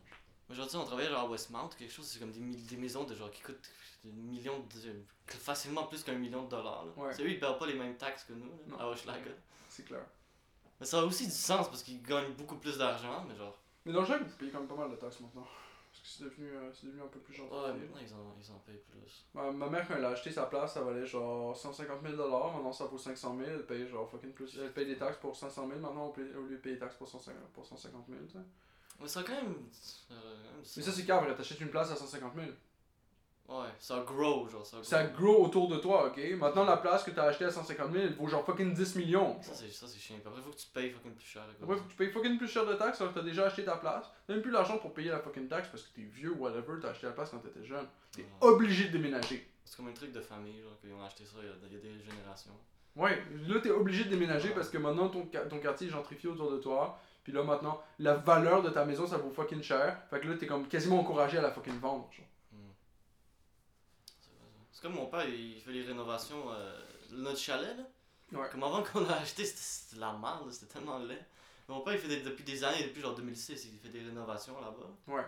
Sais, on travaillait genre à Westmount, quelque chose, c'est comme des, des maisons de genre qui coûtent millions de. facilement plus qu'un million de dollars. Là. Ouais. C'est eux, ils payent pas les mêmes taxes que nous, là, à Hochelaga. C'est clair. Mais ça a aussi du sens parce qu'ils gagnent beaucoup plus d'argent, mais genre. Mais dans le jeu, vous payez quand même pas mal de taxes maintenant. Que c'est devenu, euh, c'est devenu un peu plus gentil. Ouais, maintenant ils en, ils en payent plus. ma, ma mère, quand elle a acheté sa place, ça valait genre 150 000 Maintenant, ça vaut 500 000 Elle paye genre fucking plus. Elle paye des taxes pour 500 000 Maintenant, au lieu au lieu de payer des taxes pour 150, pour 150 000 tu sais. Mais ça quand même. quand même Mais ça, c'est quand t'achètes une place à 150 000 Ouais, ça grow, genre. Ça, Ça grow autour de toi, ok? Maintenant, la place que t'as achetée à 150 000 elle vaut genre fucking 10 millions. Ça, c'est, ça, c'est chiant. Après, faut que tu payes fucking plus cher. Après, faut que tu payes fucking plus cher de taxes alors que t'as déjà acheté ta place. T'as même plus l'argent pour payer la fucking taxe parce que t'es vieux ou whatever, t'as acheté la place quand t'étais jeune. T'es Ouais. obligé de déménager. C'est comme un truc de famille, genre, qu'ils ont acheté ça il y a, il y a des générations. Ouais, là t'es obligé de déménager parce que maintenant ton, ton quartier est gentrifié autour de toi. Puis là maintenant, la valeur de ta maison ça vaut fucking cher. Fait que là t'es comme quasiment encouragé à la fucking vendre. genre. C'est comme mon père, il fait les rénovations. Euh, notre chalet, là. Ouais. Comme avant qu'on l'a acheté, c'était, de la merde, c'était tellement laid. Mon père, il fait des- depuis des années, depuis genre 2006, il fait des rénovations là-bas. Ouais.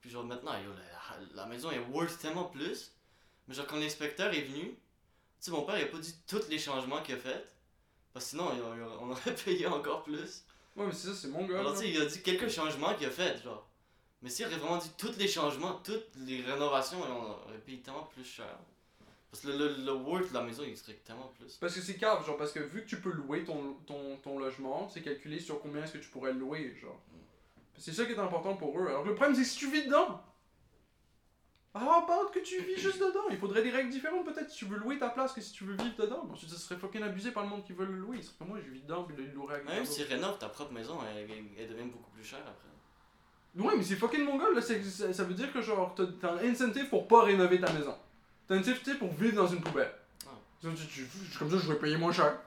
Puis genre maintenant, yo, la, la maison est worth tellement plus. Mais genre quand l'inspecteur est venu, tu sais, mon père il a pas dit tous les changements qu'il a fait. Parce que sinon, il on aurait (laughs) payé encore plus. Ouais, mais c'est ça, c'est mon gars. Alors tu sais, il a dit quelques changements qu'il a fait, genre. Mais s'il aurait vraiment dit tous les changements, toutes les rénovations, on aurait payé tellement plus cher. Parce que le, le, le worth de la maison, il serait tellement plus. Parce que c'est cave, genre, parce que vu que tu peux louer ton, ton, ton logement, c'est calculé sur combien est-ce que tu pourrais le louer, genre. C'est ça qui est important pour eux. Alors que le problème, c'est si tu vis dedans, ah, pas que tu vis juste dedans. Il faudrait des règles différentes, peut-être, si tu veux louer ta place que si tu veux vivre dedans. Ensuite, ça serait fucking abusé par le monde qui veut le louer. C'est comme moi, je vis dedans, puis le louerait avec Même si tu rénoves ta propre maison, elle, elle- elle devient beaucoup plus chère après. Ouais, mais c'est fucking mon gars, là. Ça, ça veut dire que, genre, t'as un incentive pour pas rénover ta maison. T'as un incentive pour vivre dans une poubelle. Tu- Comme ça, je vais payer moins cher.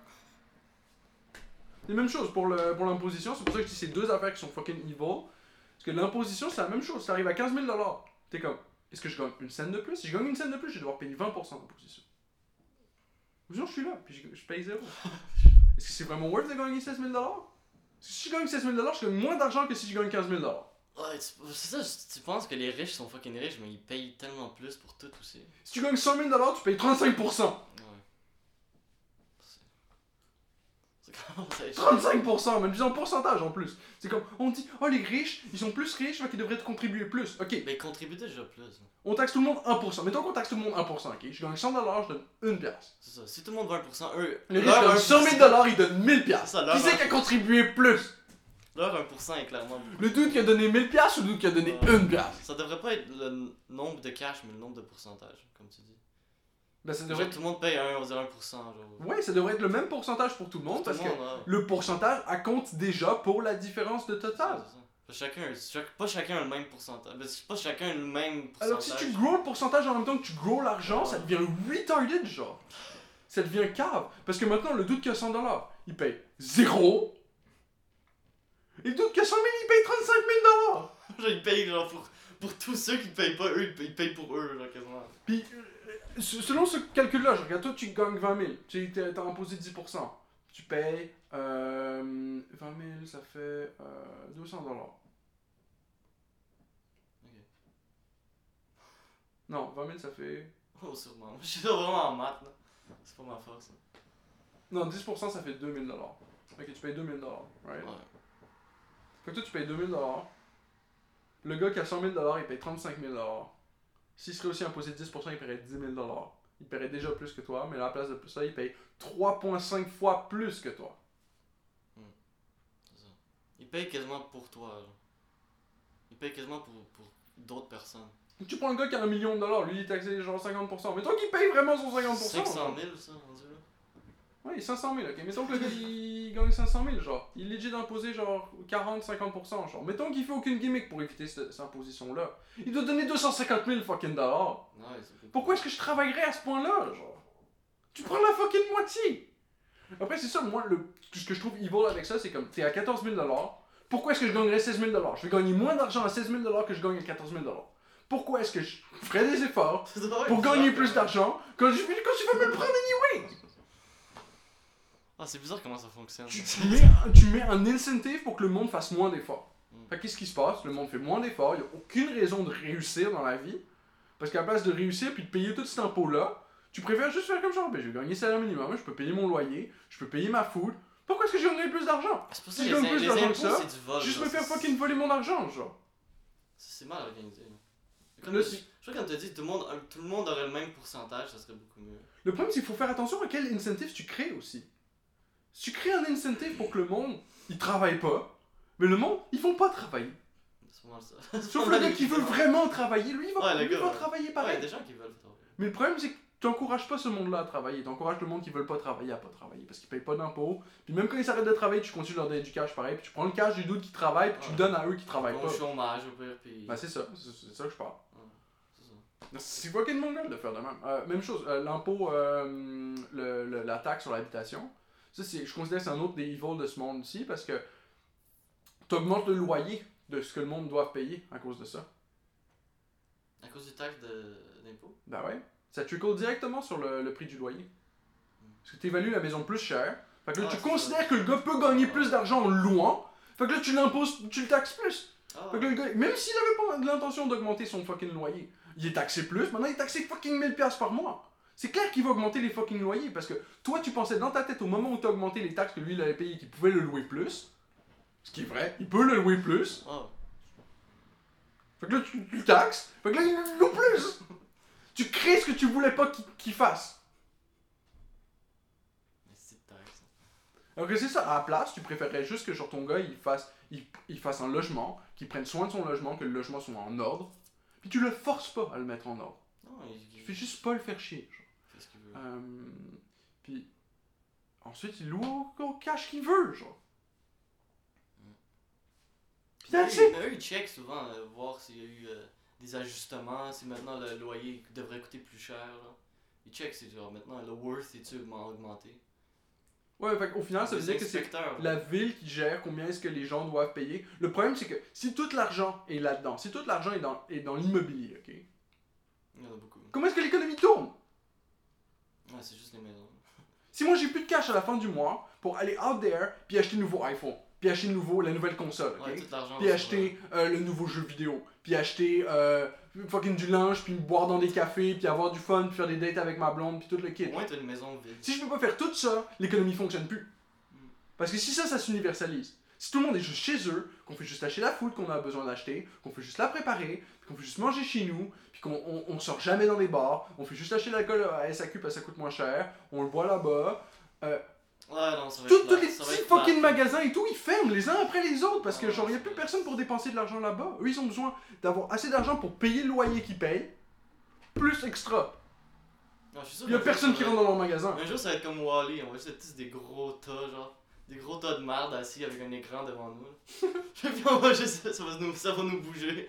C'est la même chose pour l'imposition. C'est pour ça que je dis c'est deux affaires qui sont fucking evil. Parce que l'imposition, c'est la même chose. Ça arrive à 15 000 T'es comme, est-ce que je gagne une scène de plus? Si je gagne une scène de plus, je vais devoir payer 20% d'imposition. Sinon, je suis là, puis je, je paye zéro. (laughs) Est-ce que c'est vraiment worth de gagner 16 000 Parce que si je gagne 16 000 je gagne moins d'argent que si je gagne 15 000 Ouais, c'est ça, tu penses que les riches sont fucking riches, mais ils payent tellement plus pour tout aussi. Si tu gagnes 100 000 tu payes 35%. Ouais. C'est- ça échappe? 35%, même en pourcentage en plus. C'est comme, on dit, oh les riches, ils sont plus riches, fait qu'ils devraient contribuer plus. Ok, Mais ils contribuent déjà plus. on taxe tout le monde 1%. Mettons qu'on taxe tout le monde 1%, ok? Je gagne 100 je donne une pièce. C'est ça. Si tout le monde veut 1%, eux. Les riches gagnent 100 000 1%, ils donnent 1000 pièces. Qui c'est qui a contribué plus? Leur 1% est clairement beaucoup. Le dude qui a donné 1000 pièces ou le dude qui a donné Ouais. une pièce Ça devrait pas être le nombre de cash, mais le nombre de pourcentage, comme tu dis. Ben ça Genre, devrait tout le monde paye un, on dirait 1%. Genre. Ouais, ça devrait être le même pourcentage pour tout le monde Tout parce que ouais. le pourcentage elle compte déjà pour la différence de total. Chacun, chaque- pas chacun a le même pourcentage. Ben, pas chacun le même pourcentage. Alors si tu grow le pourcentage en même temps que tu grow l'argent, Ouais. ça devient retarded genre. Ça devient cave. Parce que maintenant, le doute qui a 100 dollars, il paye 0. Le doute qui a 100 000, il paye 35 000 dollars. (laughs) Genre, ils payent genre pour, pour tous ceux qui payent pas, eux, ils payent, ils payent pour eux, genre quasiment. Puis, euh, se- selon ce calcul-là, je regarde, toi, tu gagnes 20 000. Tu t'as imposé 10%. Tu payes euh, 20 000, ça fait euh, 200 dollars. Ok. Non, 20 000, ça fait... Oh, sûrement. (laughs) Je suis vraiment en maths, là. C'est pas ma force. là. Non, 10%, ça fait 2000 dollars. Ok, tu payes 2000 dollars, right? Ouais. Fait que toi, tu payes 2000 dollars. Le gars qui a 100 000 dollars, il paye 35 000 dollars. S'il serait aussi imposé 10%, il paierait 10 000 dollars. Il paierait déjà plus que toi, mais à la place de ça, il paye 3,5 fois plus que toi. C'est ça. Ils payent quasiment pour toi. Ils payent quasiment pour, pour d'autres personnes. Tu prends le gars qui a un million de dollars, lui il est taxé genre 50%. Mais toi qui paye vraiment son 50%. 500 genre. 000, ça, on dirait. Ouais, 500 000, ok. Mettons que le gars il gagne 500 000, genre. Il est legit d'imposer genre 40-50%, genre. Mettons qu'il fait aucune gimmick pour éviter cette, cette imposition-là. Il doit donner 250 000 fucking dollars. Pourquoi est-ce que je travaillerais à ce point-là, genre? Tu prends la fucking moitié Après, c'est ça, moi, le, ce que je trouve evil avec ça, c'est comme, t'es à 14 000 dollars, Pourquoi est-ce que je gagnerais 16 000 Je vais gagner moins d'argent à 16 000 que je gagne à 14 000 Pourquoi est-ce que je ferais des efforts (laughs) pour gagner plus d'argent quand je, quand je vais me le prendre anyway? Ah, c'est bizarre comment ça fonctionne. tu, tu (laughs) mets, tu mets un incentive pour que le monde fasse moins d'efforts. Mm. Qu'est-ce qui se passe? Le monde fait moins d'efforts, il n'y a aucune raison de réussir dans la vie. Parce qu'à la place de réussir puis de payer tout cet impôt-là, tu préfères juste faire comme genre, ben, je vais gagner salaire minimum, je peux payer mon loyer, je peux payer ma food. Pourquoi est-ce que je gagnerais plus d'argent? Ça Si je gagne plus d'argent que ça, vol. Juste genre, me faire fucking voler mon argent, genre. C'est mal organisé. là. Comme Le- je, crois que quand t'as dit tout le, monde, tout le monde aurait le même pourcentage, ça serait beaucoup mieux. Le problème, c'est qu'il faut faire attention à quel incentive tu crées aussi. Tu crées un incentive pour que le monde, il travaille pas, mais le monde, ils vont pas travailler. (laughs) Sauf le gars qui veut vraiment travailler, lui, il va, Ouais, le lui, il gars, va ouais. travailler pareil. il y a des gens qui veulent travailler. Mais le problème, c'est que tu n'encourages pas ce monde-là à travailler. Tu encourages le monde qui veulent pas travailler à pas travailler parce qu'ils payent pas d'impôts. Puis même quand ils s'arrêtent de travailler, tu continues de leur donner du cash pareil. Puis tu prends le cash du doute qui travaille, puis tu le donnes à eux qui travaillent pas. chômage au pire, puis. Bah, c'est ça, c'est ça que je parle. c'est fucking de faire de même? Euh, même chose, euh, l'impôt, euh, la taxe sur l'habitation. Ça, c'est, je considère que c'est un autre des evils de ce monde-ci parce que tu augmentes le loyer de ce que le monde doit payer à cause de ça. À cause du taxe de- d'impôt Ben ouais. Ça trickle directement sur le, le prix du loyer. Parce que tu évalues la maison plus chère. Fait que là, Ah, tu considères que le gars peut gagner plus d'argent en louant. Fait que là, tu l'imposes, tu le taxes plus. Ah, Fait que le gars, même s'il avait pas l'intention d'augmenter son fucking loyer, il est taxé plus. Maintenant, il est taxé fucking 1000$ piastres par mois. C'est clair qu'il va augmenter les fucking loyers. Parce que toi, tu pensais dans ta tête au moment où tu as augmenté les taxes que lui, il avait payé, qu'il pouvait le louer plus. Ce qui est vrai, il peut le louer plus. ah. Fait que là, tu, taxes. Fait que là, il le loue plus. tu crées ce que tu voulais pas qu'il qu'il fasse. Mais c'est de taxe. Alors que c'est ça, à la place, tu préférerais juste que genre ton gars il fasse, il, il fasse un logement, qu'il prenne soin de son logement, que le logement soit en ordre, puis tu le forces pas à le mettre en ordre. Non, il, Tu fais juste pas le faire chier. Genre. fait ce qu'il veut. Euh, puis ensuite il loue au, au cash qu'il veut, genre. Puis eux, ils checkent souvent, euh, voir s'il y a eu euh, des ajustements, si maintenant le loyer devrait coûter plus cher. Là. Ils checkent, c'est genre maintenant le worth est-tu augmenté? Ouais, fait qu'au final, ça veut dire que c'est la ville qui gère combien est-ce que les gens doivent payer. Le problème, c'est que si tout l'argent est là-dedans, si tout l'argent est dans, est dans l'immobilier, ok? Il y en a beaucoup. Comment est-ce que l'économie tourne? Ouais, c'est juste les maisons. Si moi j'ai plus de cash à la fin du mois pour aller out there puis acheter le nouveau iPhone, puis acheter nouveau, la nouvelle console, ok? Ouais, tout l'argent. puis acheter euh, le nouveau jeu vidéo, puis acheter euh, fucking du linge, puis boire dans des cafés, puis avoir du fun, puis faire des dates avec ma blonde, puis tout le kit. Au moins, t'as une maison vide. Si je peux pas faire tout ça, l'économie fonctionne plus. Parce que si ça, ça s'universalise. Si tout le monde est juste chez eux, qu'on fait juste acheter la food qu'on a besoin d'acheter, qu'on fait juste la préparer, puis qu'on fait juste manger chez nous, puis qu'on on, on sort jamais dans les bars, on fait juste acheter l'alcool à SAQ parce que ça coûte moins cher, on le boit là-bas. Ouais, non, ça va Tous les petits fucking magasins et tout, ils ferment les uns après les autres parce que Ah, genre, y a c'est plus personne pour dépenser de l'argent là-bas. Eux, ils ont besoin d'avoir assez d'argent pour payer le loyer qu'ils payent, plus extra. Non, je suis sûr Y a personne qui rentre dans leur magasin. Un jour, ça va être comme Wally, on va juste être des gros tas, genre. Des gros tas de merde assis avec un écran devant nous. (laughs) Puis on va juste. Ça va nous, ça va nous bouger.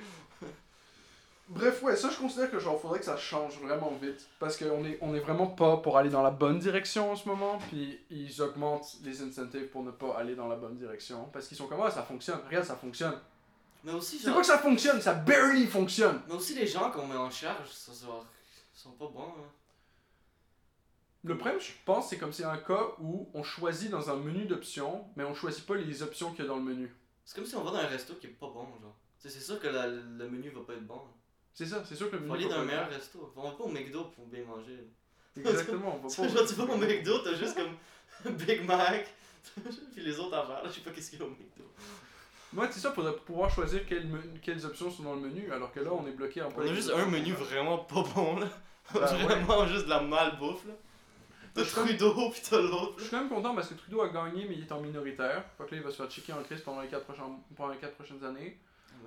Bref, ouais, ça je considère que genre faudrait que ça change vraiment vite. Parce qu'on est, on est vraiment pas pour aller dans la bonne direction en ce moment. Puis ils augmentent les incentives pour ne pas aller dans la bonne direction. Parce qu'ils sont comme, ah, ça fonctionne. Regarde, ça fonctionne. Mais aussi, C'est genre. pas que ça fonctionne, ça barely fonctionne. Mais aussi, les gens qu'on met en charge, ça, ça va- sont pas bons. Hein. Le problème, je pense, c'est comme c'est un cas où on choisit dans un menu d'options, mais on choisit pas les options qu'il y a dans le menu. C'est comme si on va dans un resto qui est pas bon, genre. C'est sûr que la- le menu va pas être bon. C'est ça, c'est sûr que le Faut menu. aller va dans un meilleur resto. On va pas au McDo pour bien manger. (laughs) Exactement, on va pas. genre, (laughs) tu vas au McDo, t'as juste comme (laughs) Big Mac, puis les autres affaires, là, je sais pas qu'est-ce qu'il y a au McDo. Moi, c'est ça, faudrait pouvoir choisir quelles, quelles options sont dans le menu, alors que là, on est bloqué un peu. On a juste un menu vraiment pas bon, là. Ben ouais. vraiment juste de la malbouffe, là. T'as Trudeau, (laughs) pis t'as l'autre. Je suis quand même content parce que Trudeau a gagné, mais il est en minoritaire. Fait que là, il va se faire checker en crise pendant les 4 prochaines, pendant les quatre prochaines années.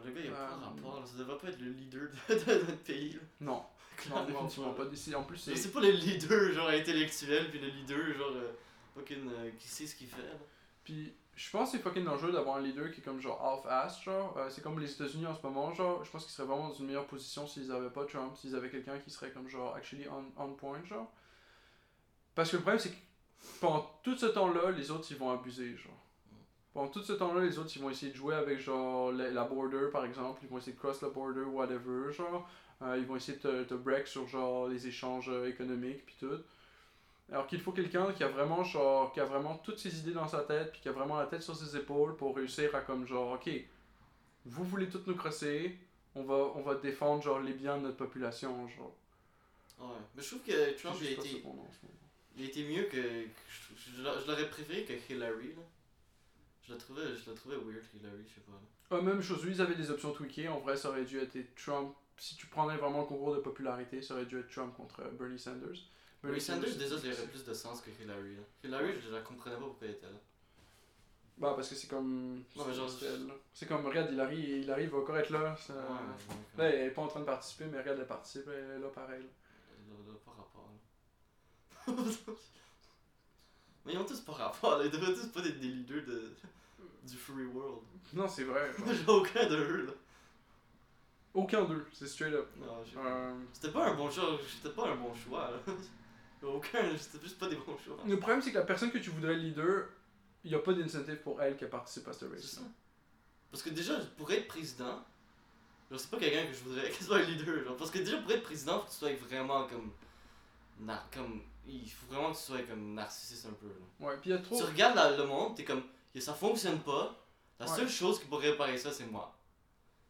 Le il a pas Euh, rapport. Ça devrait pas être le leader de, de notre pays, là. Non, (laughs) Clairement pas. en plus, c'est. C'est pas le leader, genre intellectuel, puis le leader, genre. euh, fucking. euh, qui sait ce qu'il fait, là. Puis, je pense que c'est fucking dangereux d'avoir un leader qui est comme genre half-ass, genre. Euh, c'est comme les États-Unis en ce moment, genre. Je pense qu'ils seraient vraiment dans une meilleure position s'ils avaient pas Trump, s'ils avaient quelqu'un qui serait comme genre actually on, on point, genre. Parce que le problème, c'est que pendant tout ce temps-là, les autres, ils vont abuser, genre. Pendant tout ce temps-là, les autres, ils vont essayer de jouer avec, genre, la, la border, par exemple. Ils vont essayer de cross la border, whatever, genre. Euh, ils vont essayer de te, break sur, genre, les échanges euh, économiques, puis tout. Alors qu'il faut quelqu'un qui a vraiment, genre, qui a vraiment toutes ses idées dans sa tête, puis qui a vraiment la tête sur ses épaules pour réussir à, comme, genre, ok, vous voulez toutes nous crosser, on va, on va défendre, genre, les biens de notre population, genre. Ouais. Mais je trouve que Trump, il a, été, il été mieux que. que je je l'a- je l'aurais préféré que Hillary, là. Je la trouvais, je la trouvais weird, Hillary, je sais pas. là. Ah, même chose, lui, ils avaient des options tweakées. En vrai, ça aurait dû être Trump. Si tu prenais vraiment le concours de popularité, ça aurait dû être Trump contre euh, Bernie Sanders. Bernie Sanders, déjà, il aurait plus de sens que Hillary. Là. Hillary, je la comprenais pas pourquoi elle était là. Bah, parce que c'est comme. Non, mais genre- c'est comme, regarde, Hillary, Hillary va encore être là. ça- Ouais, Là, elle est pas en train de participer, mais regarde, elle participe, elle est là pareil. là. pas rapport. (laughs) mais ils ont tous pas rapport, là. ils devraient tous pas être des leaders de... du free world. Non, c'est vrai. J'ai (laughs) aucun de eux, là. Aucun d'eux, c'est straight up. Non, j'ai- Euh, C'était pas un bon choix, c'était pas un bon choix, là. (laughs) Aucun, c'était juste pas des bons choix. Le problème, c'est que la personne que tu voudrais leader, il n'y a pas d'incentive pour elle qui participe à ce C'est race. ça. Parce que déjà, pour être président, genre, c'est pas quelqu'un que je voudrais qu'il soit un leader. Genre, parce que déjà, pour être président, faut que tu sois vraiment comme. comme il faut vraiment que tu sois comme narcissiste un peu. là. Ouais, puis il y a trop. Tu regardes la- le monde, t'es comme. ça fonctionne pas. La Ouais. seule chose qui pourrait réparer ça, c'est moi.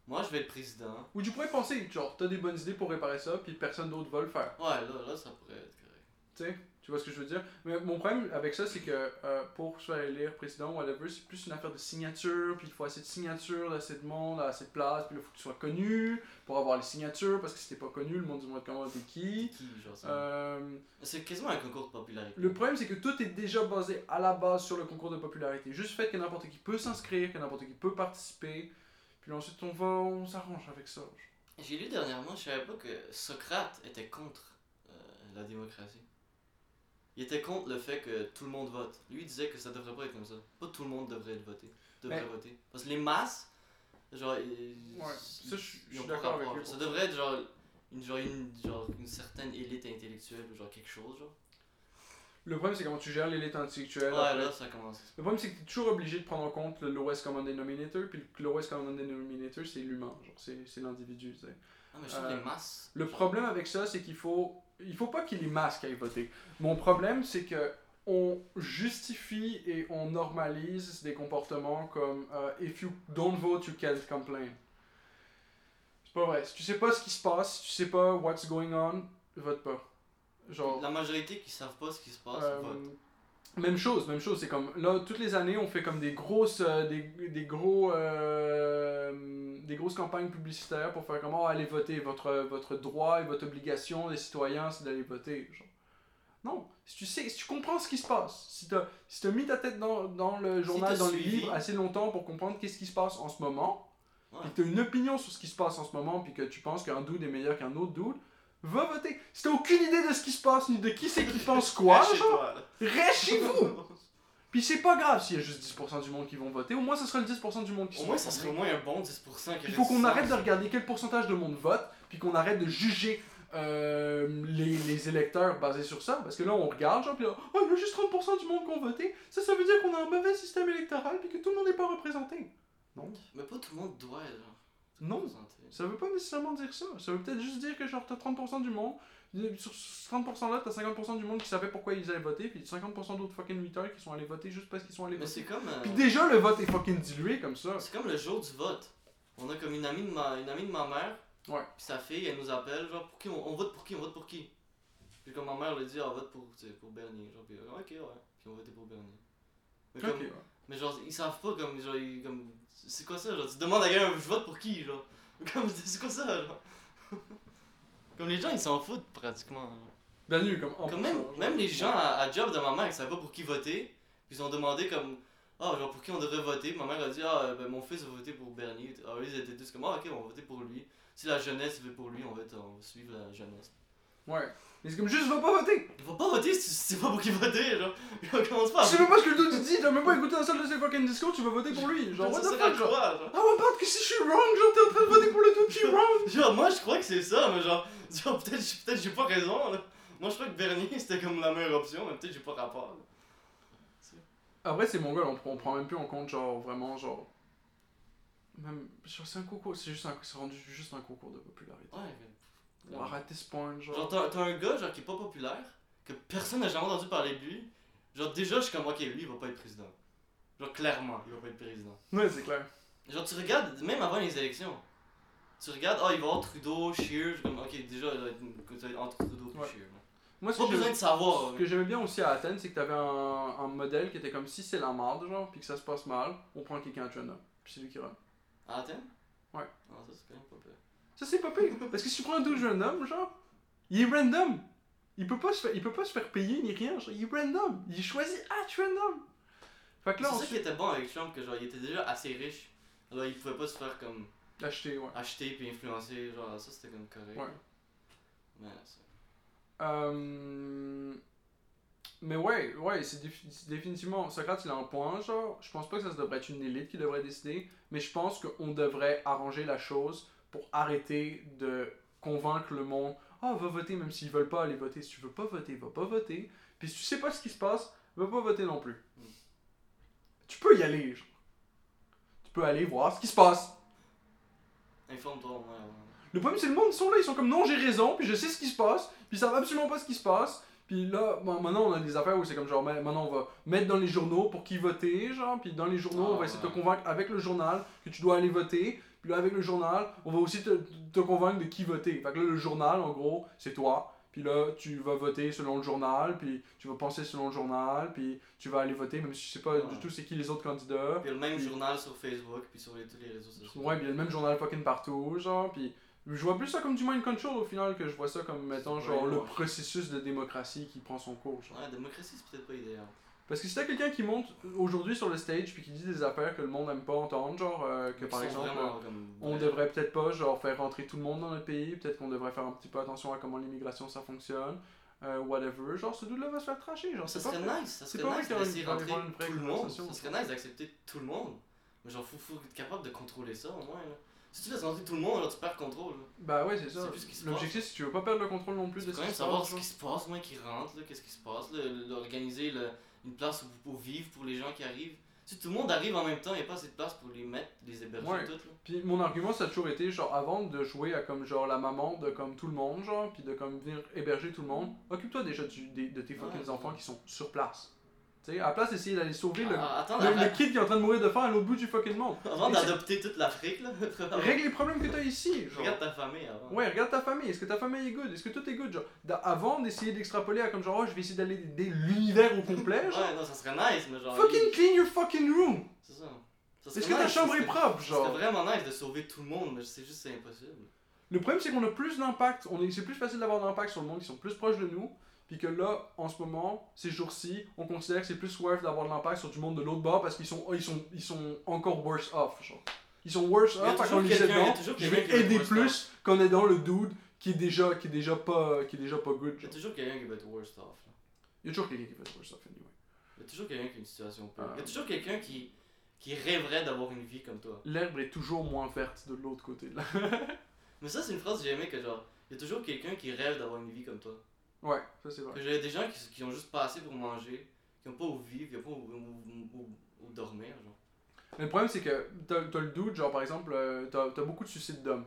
Moi, je vais être président. Ou tu pourrais penser, genre, t'as des bonnes idées pour réparer ça, puis personne d'autre va le faire. Ouais, là, là, ça pourrait être correct. Tu sais, tu vois ce que je veux dire? Mais mon problème avec ça, c'est que euh, pour faire élire président ou whatever, c'est plus une affaire de signature, puis il faut assez de signatures, assez de monde, assez de place, puis il faut que tu sois connu pour avoir les signatures, parce que si t'es pas connu, le monde du monde comment t'es qui? Qui. Euh, C'est quasiment un concours de popularité. le problème, c'est que tout est déjà basé à la base sur le concours de popularité. Juste le fait que n'importe qui peut s'inscrire, que n'importe qui peut participer, puis ensuite on va, on s'arrange avec ça. J'ai lu dernièrement, je savais pas que Socrate était contre euh, la démocratie. Il était contre le fait que tout le monde vote. Lui il disait que ça devrait pas être comme ça. Pas tout le monde devrait être voté. Devrait Mais- voter. Parce que les masses, genre, ils, Ouais, ça, je- suis d'accord avec lui Ça devrait être genre une, genre, une, genre une certaine élite intellectuelle ou genre quelque chose, genre. Le problème, c'est comment tu gères l'élite intellectuelle. Ouais, après. là ça commence. Le problème, c'est que tu es toujours obligé de prendre en compte le lowest common denominator, puis le lowest common denominator, c'est l'humain, genre, c'est l'individu, tu sais. Ah, mais je trouve Euh, les masses. Le problème avec ça, c'est qu'il faut. Il faut pas qu'il y ait masques à y voter. Mon problème, c'est que on justifie et on normalise des comportements comme euh, If you don't vote, you can't complain. C'est pas vrai. Si tu sais pas ce qui se passe, si tu sais pas what's going on, vote pas. Genre. La majorité qui savent pas ce qui se passe, Euh, votent. Même chose, même chose. C'est comme là, toutes les années, on fait comme des grosses, euh, des, des gros, euh, des grosses campagnes publicitaires pour faire comment aller voter. Votre, votre droit et votre obligation des citoyens, c'est d'aller voter. Genre. Non, si tu sais, si tu comprends ce qui se passe, si tu si as mis ta tête dans, dans le journal, dans suivi. livres assez longtemps pour comprendre qu'est-ce qui se passe en ce moment, Ouais. puis que tu as une opinion sur ce qui se passe en ce moment, puis que tu penses qu'un dude est meilleur qu'un autre dude, va voter. Si t'as aucune idée de ce qui se passe, ni de qui c'est qui pense quoi, Reste chez genre, toi, là. reste chez vous! Puis c'est pas grave s'il y a juste 10% du monde qui vont voter, au moins ça sera le 10% du monde qui Au se moins, ça serait au moins un bon 10% qui Il faut qu'on arrête de regarder quel pourcentage de monde vote, puis qu'on arrête de juger euh, les, les électeurs basés sur ça, parce que là on regarde, genre, puis là, oh, il y a juste 30% du monde qui ont voté, ça, ça veut dire qu'on a un mauvais système électoral, puis que tout le monde n'est pas représenté. Non. Mais pas tout le monde doit être genre, Non. Ça veut pas nécessairement dire ça. Ça veut peut-être juste dire que genre t'as 30% du monde, sur ce 30% là t'as 50% du monde qui savait pourquoi ils allaient voter, puis 50% d'autres fucking miteurs qui sont allés voter juste parce qu'ils sont allés Mais voter. c'est comme. euh, Puis déjà le vote est fucking dilué comme ça. C'est comme le jour du vote. On a comme une amie de ma, une amie de ma mère. Ouais. Puis sa fille, elle nous appelle, genre, pour qui on, on vote pour qui On vote pour qui? Puis comme ma mère lui dit, ah, on vote pour, pour Bernier. Genre, puis, euh, ok, ouais. Puis on votait pour Bernier. Mais, comme, Ok, ouais. mais genre, ils savent pas, comme, genre, ils- comme, c'est quoi ça, genre, tu demandes à quelqu'un, je vote pour qui, genre? (laughs) Comme, c'est quoi ça, genre? (laughs) Comme les gens, ils s'en foutent pratiquement. genre. Bienvenue comme en Comme même, genre, même les gens à, à job de ma mère, ils savaient pas pour qui voter. Puis ils ont demandé comme ah genre pour qui on devrait voter. Ma mère a dit ah ben mon fils va voter pour Bernier. Alors ils étaient tous comme ah ok on va voter pour lui. Si la jeunesse veut pour lui, on va, être- on va suivre la jeunesse. Ouais. Mais c'est comme juste va pas voter. Il faut pas voter si tu sais pas pour qui voter genre. (laughs) On commence pas à Tu sais même pas ce que le dude dit, t'as même pas écouté un seul de ses fucking discours, tu vas voter pour lui. Genre, (laughs) what ça the fuck, genre. Ah ouais, pas que si je suis wrong, genre t'es en train de voter pour le dude qui est wrong. (laughs) Genre moi je crois que c'est ça mais genre, genre peut-être peut-être j'ai pas raison là. Moi je crois que Bernier c'était comme la meilleure option mais peut-être j'ai pas rapport. là. Après, c'est mon gars, on, on prend même plus en compte, genre, vraiment, genre. Même. Genre, c'est un concours, c'est juste un. C'est rendu juste un concours de popularité. Ouais, mais- On arrête ce point, genre. Genre, t'as un gars genre, qui est pas populaire, que personne n'a jamais entendu parler de lui. Genre, déjà, je suis comme, ok, lui, il va pas être président. Genre, clairement, il va pas être président. Ouais, c'est clair. Genre, tu regardes, même avant les élections, tu regardes, ah, il va avoir Trudeau, suis comme, ok, déjà, il va être entre Trudeau et Ouais. Scheer. là. Moi, ce Pas que besoin de savoir. ce que j'aimais bien aussi à Athènes, c'est que t'avais un, un modèle qui était comme si c'est la merde, genre, puis que ça se passe mal, on prend quelqu'un de jeune, puis c'est lui qui run. À Athènes? Ouais. Non, ça, c'est quand même pas pire. Ça, c'est pas pire. Parce que si tu prends un 12 random, genre, il est random. Il peut pas se faire, il peut pas se faire payer ni rien, genre, il est random. Il choisit à être random. Fait que C'est là, ça ensuite, qui était bon avec Trump, que genre, il était déjà assez riche. Alors, il pouvait pas se faire comme acheter, ouais. acheter puis influencer, genre, ça c'était comme correct. Ouais. Mais c'est. Euh, Mais ouais, ouais, c'est défi- c'est définitivement. Socrate, il a un point, genre. Je pense pas que ça devrait être une élite qui devrait décider, mais je pense qu'on devrait arranger la chose pour arrêter de convaincre le monde. Ah, va voter même s'ils veulent pas aller voter. Si tu veux pas voter, va pas voter. Puis si tu sais pas ce qui se passe, va pas voter non plus. Mm. Tu peux y aller, genre. Tu peux aller voir ce qui se passe. Informe-toi ouais. Le problème, c'est le monde, ils sont là, ils sont comme non, j'ai raison, puis je sais ce qui se passe, puis ils savent absolument pas ce qui se passe. Puis là, bon, maintenant, on a des affaires où c'est comme genre, ma- maintenant, on va mettre dans les journaux pour qui voter, genre, puis dans les journaux, Ah, on va essayer de te convaincre avec le journal que tu dois aller voter. Puis là, avec le journal, on va aussi te, te convaincre de qui voter. Fait que là, le journal, en gros, c'est toi. Puis là, tu vas voter selon le journal, puis tu vas penser selon le journal, puis tu vas aller voter, même si tu sais pas Ouais. du tout c'est qui les autres candidats. Puis il y a le même Puis- journal sur Facebook, puis sur les- tous les réseaux sociaux. Ouais, puis il y a le même journal fucking partout, genre, puis je vois plus ça comme du mind control au final que je vois ça comme, mettons, genre, Ouais, le ouais. processus de démocratie qui prend son cours, genre. Ouais, la démocratie, c'est peut-être pas idéal. Parce que si t'as quelqu'un qui monte aujourd'hui sur le stage puis qui dit des affaires que le monde aime pas entendre, genre, euh, que par exemple, comme. on ouais. devrait peut-être pas, genre, faire rentrer tout le monde dans notre pays, peut-être qu'on devrait faire un petit peu attention à comment l'immigration ça fonctionne, euh, whatever, genre, ce dude-là va se faire tracher, genre, Ça c'est pas serait vrai. nice, ça serait pas vrai nice qu'il rentrer une vraie tout le monde. Ça serait nice d'accepter tout le monde. Mais genre, faut, faut être capable de contrôler ça au moins. Là. Si tu laisses rentrer tout le monde, alors tu perds le contrôle. là. Bah ouais, c'est ça. Ce L'objectif, c'est que tu veux pas perdre le contrôle non plus de ce quand qui savoir ce qui se passe, moins qui rentre, qu'est-ce qui se passe, l'organiser le- une place où, où vivre pour les gens qui arrivent. Si tout le monde arrive en même temps, il n'y a pas assez de place pour les mettre, les héberger Ouais. toutes. Là. Puis mon argument, ça a toujours été, genre, avant de jouer à comme, genre, la maman de comme tout le monde, genre, puis de comme venir héberger tout le monde, occupe-toi déjà du- des- de tes fucking enfants qui sont sur place. Tu sais, à la place d'essayer d'aller sauver le, Ah, attends, le, kid qui est en train de mourir de faim à l'autre bout du fucking monde. avant d'adopter toute l'Afrique, là, (laughs) Règle les problèmes que t'as ici, genre. regarde ta famille avant. Ouais, regarde ta famille. Est-ce que ta famille est good? Est-ce que tout est good? Genre, d'a- avant d'essayer d'extrapoler à comme genre, oh, je vais essayer d'aller aider l'univers au complet, genre. Ouais, non, ça serait nice, mais genre. Fucking clean your fucking room! C'est ça. Ça Est-ce que ta nice, chambre est propre, genre? serait vraiment nice de sauver tout le monde, mais c'est juste c'est impossible. Le problème, c'est qu'on a plus d'impact. On est, c'est plus facile d'avoir d'impact sur le monde qui sont plus proches de nous. Puis que là, en ce moment, ces jours-ci, on considère que c'est plus worth d'avoir de l'impact sur du monde de l'autre bord parce qu'ils sont, ils sont, ils sont encore worse off. Genre. Ils sont worse off, toujours qu'on les aide dedans. Je vais va être aider worse plus qu'en aidant le dude qui est déjà, qui est déjà pas, qui est déjà pas good. Il y a genre. toujours quelqu'un qui va être worst off. là. Il y a toujours quelqu'un qui fait worse off anyway. Il y a toujours quelqu'un qui a une situation pire. Il y a toujours quelqu'un qui, qui rêverait d'avoir une vie comme toi. L'herbe est toujours moins verte de l'autre côté. Là. (laughs) Mais ça, c'est une phrase que j'ai aimé que genre, il y a toujours quelqu'un qui rêve d'avoir une vie comme toi. Ouais, ça c'est vrai. J'ai des gens qui, qui ont juste pas assez pour manger, qui ont pas où vivre, qui ont pas où, où- où- où dormir. Genre. Mais le problème, c'est que t'as t'as le doute, genre par exemple, euh, t'as as beaucoup de suicides d'hommes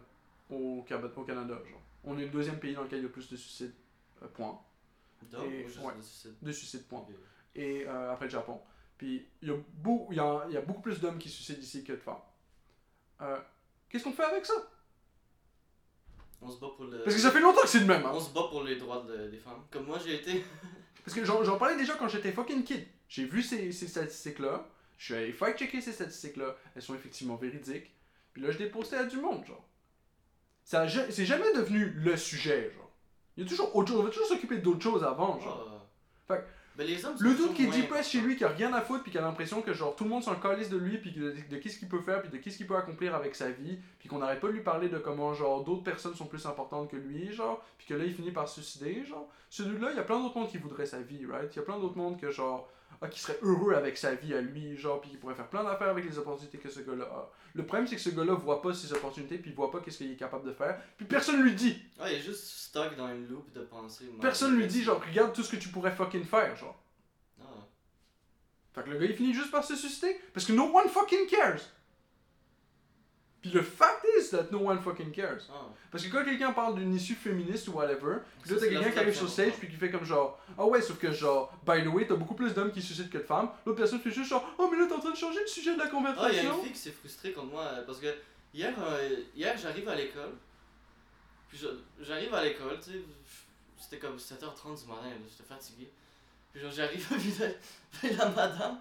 au, Canada. Genre. On est le deuxième pays dans lequel il y a le plus de suicides, euh, point. D'hommes ouais. de suicide. De suicides, point. Et euh, après le Japon. Puis il y, a beau- y, a, y a beaucoup plus d'hommes qui se suicident ici que de femmes. Euh, Qu'est-ce qu'on fait avec ça? On se bat pour le. Parce que ça fait longtemps que c'est le même. hein. On se bat pour les droits de- des femmes. Comme moi, j'ai été. (laughs) Parce que j'en parlais déjà quand j'étais fucking kid. J'ai vu ces, ces statistiques-là. Je suis allé fact-checker ces statistiques-là. Elles sont effectivement véridiques. Puis là, je les postais à du monde, genre. Ça C'est jamais devenu le sujet, genre. Il y a toujours autre chose. On va toujours s'occuper d'autres choses avant, genre. Ah. Fait Ben, les hommes sont Le doute qui est moins depressed chez lui, qui a rien à foutre, puis qui a l'impression que genre tout le monde s'en calisse de lui, puis de, de qu'est-ce qu'il peut faire, puis de qu'est-ce qu'il peut accomplir avec sa vie, puis qu'on n'arrête pas de lui parler de comment genre d'autres personnes sont plus importantes que lui, genre, puis que là il finit par se suicider, genre. Ce dude-là, il y a plein d'autres mondes qui voudraient sa vie, right? Il y a plein d'autres mondes que genre, ah, qui serait heureux avec sa vie à lui, genre, puis qui pourrait faire plein d'affaires avec les opportunités que ce gars-là a. Le problème c'est que ce gars-là voit pas ses opportunités, puis voit pas qu'est-ce qu'il est capable de faire, puis personne lui dit. Ah, il est juste stuck dans une loop de pensée. Personne lui dit genre, regarde tout ce que tu pourrais fucking faire, genre. Ah. Fait que le gars il finit juste par se suicider parce que no one fucking cares. Puis le fact is that no one fucking cares. Ah. Parce que quand quelqu'un parle d'une issue féministe ou whatever, puis là t'as quelqu'un qui arrive sur stage puis qui fait comme genre Ah ouais, sauf que genre, by the way, t'as beaucoup plus d'hommes qui suicident que de femmes. L'autre personne fait juste genre Oh mais là t'es en train de changer le sujet de la Ah, il y a conversation. une fille qui s'est frustrée contre moi euh, parce que hier, euh, hier j'arrive à l'école. Puis j'arrive à l'école, tu sais. C'était comme 7h30 du matin, j'étais fatigué. Puis genre j'arrive, puis la, (laughs) la madame,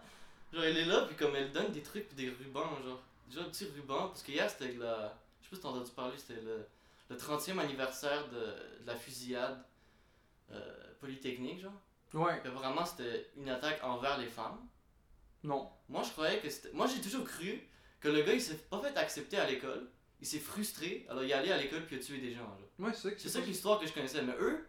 genre elle est là, puis comme elle donne des trucs, puis des rubans, genre. Déjà un petit ruban, parce que hier c'était la. Je sais pas si t'as entendu parler, c'était le, le 30e anniversaire de, de la fusillade euh, polytechnique, genre. Ouais, vraiment c'était une attaque envers les femmes. non. Moi, je croyais que c'était. Moi, j'ai toujours cru que le gars, il s'est pas fait accepter à l'école. Il s'est frustré, alors il est allé à l'école puis il a tué des gens. genre. Ouais, c'est ça que C'est ça l'histoire que je connaissais. Mais eux,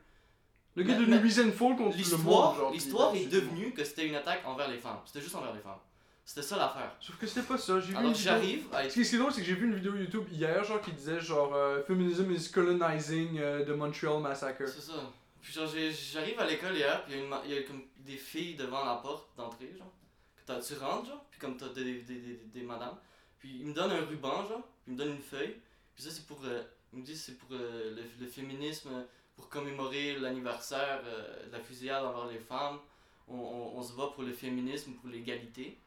Le gars de Louis Fall contre le monde. l'histoire est devenue que c'était une attaque envers les femmes. C'était juste envers les femmes. C'était ça l'affaire. Sauf que c'était pas ça. J'ai Alors vidéo- j'arrive à Ce qui est drôle, c'est que j'ai vu une vidéo YouTube hier, genre, qui disait genre euh, Feminism is colonizing euh, the Montreal Massacre. C'est ça. Puis genre, j'arrive à l'école hier, puis il y a, une y a comme des filles devant la porte d'entrée, genre. Que tu rentres, genre, puis comme t'as des, des, des, des, des madames. Puis ils me donnent un ruban, genre, puis ils me donnent une feuille. Puis ça, c'est pour. euh, ils me disent c'est pour euh, le, le féminisme, pour commémorer l'anniversaire euh, de la fusillade envers les femmes. On, on, on se bat pour le féminisme, pour l'égalité.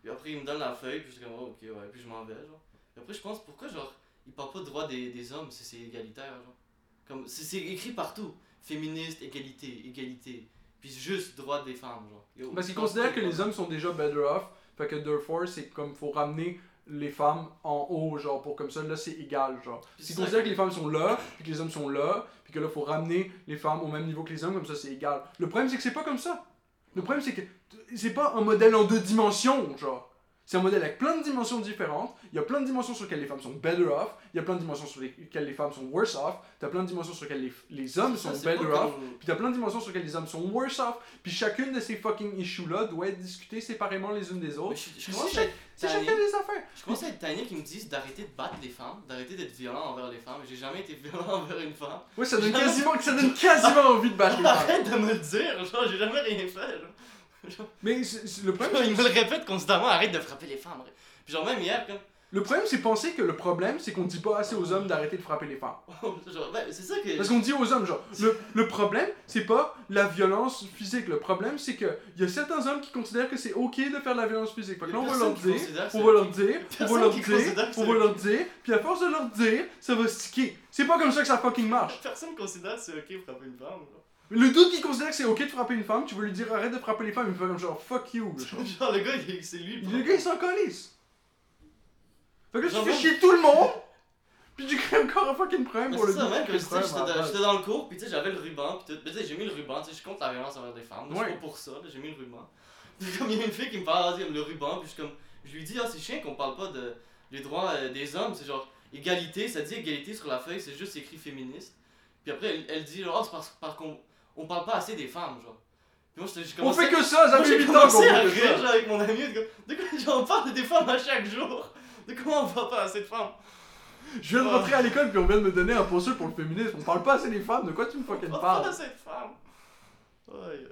Puis après, ils me donnent la feuille, puis je suis comme, oh, ok, ouais, puis je m'en vais, genre. Puis après, je pense, pourquoi, genre, ils parlent pas de droit des, des hommes si c'est égalitaire, genre? Comme, c'est écrit partout. Féministe, égalité, égalité. Puis juste droit des femmes, genre. Yo, Parce qu'ils considèrent que les hommes sont déjà better off, fait que therefore, c'est comme faut ramener les femmes en haut, genre, pour comme ça, là, c'est égal, genre. Considèrent ça que les femmes sont là, puis que les hommes sont là, puis que là, faut ramener les femmes au même niveau que les hommes, comme ça, c'est égal. Le problème, c'est que c'est pas comme ça. Le problème, c'est que c'est pas un modèle en deux dimensions, genre. C'est un modèle avec plein de dimensions différentes. Il y a plein de dimensions sur lesquelles les femmes sont better off. Il y a plein de dimensions sur lesquelles les femmes sont worse off. T'as plein de dimensions sur lesquelles les, les hommes sont better off. Puis t'as plein de dimensions sur lesquelles les hommes sont worse off. Puis chacune de ces fucking issues-là doit être discutée séparément les unes des autres. je, je C'est chaque- chacun des affaires. Je commence à être tanné qu'ils me disent d'arrêter de battre les femmes, d'arrêter d'être violent envers les femmes. J'ai jamais été violent (laughs) envers une femme. Ouais, ça donne quasiment, ça donne quasiment (laughs) envie de battre les femmes. Arrête de me le dire, genre, j'ai jamais rien fait. Genre. (laughs) Mais le problème, Ils me le répètent constamment, arrête de frapper les femmes. Puis genre, même hier, comme. Le problème, c'est penser que le problème, c'est qu'on dit pas assez aux hommes d'arrêter de frapper les femmes. (laughs) genre, ben, c'est ça que. Parce qu'on dit aux hommes, genre, le, le problème, c'est pas la violence physique. Le problème, c'est que il y a certains hommes qui considèrent que c'est ok de faire de la violence physique. Fait que là, on va leur dire, on va leur dire, on va leur dire, on va leur dire, puis à force de leur dire, ça va sticker. C'est pas comme ça que ça fucking marche. Personne considère que c'est ok de frapper une femme. Le doute qui considère que c'est ok de frapper une femme, tu veux lui dire arrête de frapper les femmes, il fait comme genre fuck you. genre. (laughs) Genre, le gars, il- c'est lui. Le gars, il s'en calisse. Fait que là, tu fais chier tout le monde, puis tu crées encore un fucking problème pour c'est le ça, doute le sais, problème j'étais dans- le cours, puis tu sais, j'avais le ruban, puis tu sais, j'ai mis le ruban, tu sais, je compte la violence envers les femmes. Moi, je Ouais. suis pas pour ça, j'ai mis le ruban. (laughs) Puis comme il y a une fille qui me parle, le ruban, puis je suis comme. Je lui dis, ah, c'est chiant qu'on parle pas de les droits euh, des hommes, c'est genre égalité, ça dit égalité sur la feuille, c'est juste écrit féministe. Puis après, elle, elle dit, genre, oh, c'est parce qu'on on parle pas assez des femmes, genre. Puis moi, On fait que ça, ça fait j'ai 8 ans qu'on à rire genre, avec mon ami. De, quoi- on parle des femmes à chaque jour? De comment on voit pas assez de femmes? Je viens de rentrer à l'école puis on vient de me donner un poster pour le féminisme. On parle pas assez des femmes, de quoi tu me On fucking voit pas parles? assez de femmes. Ouais,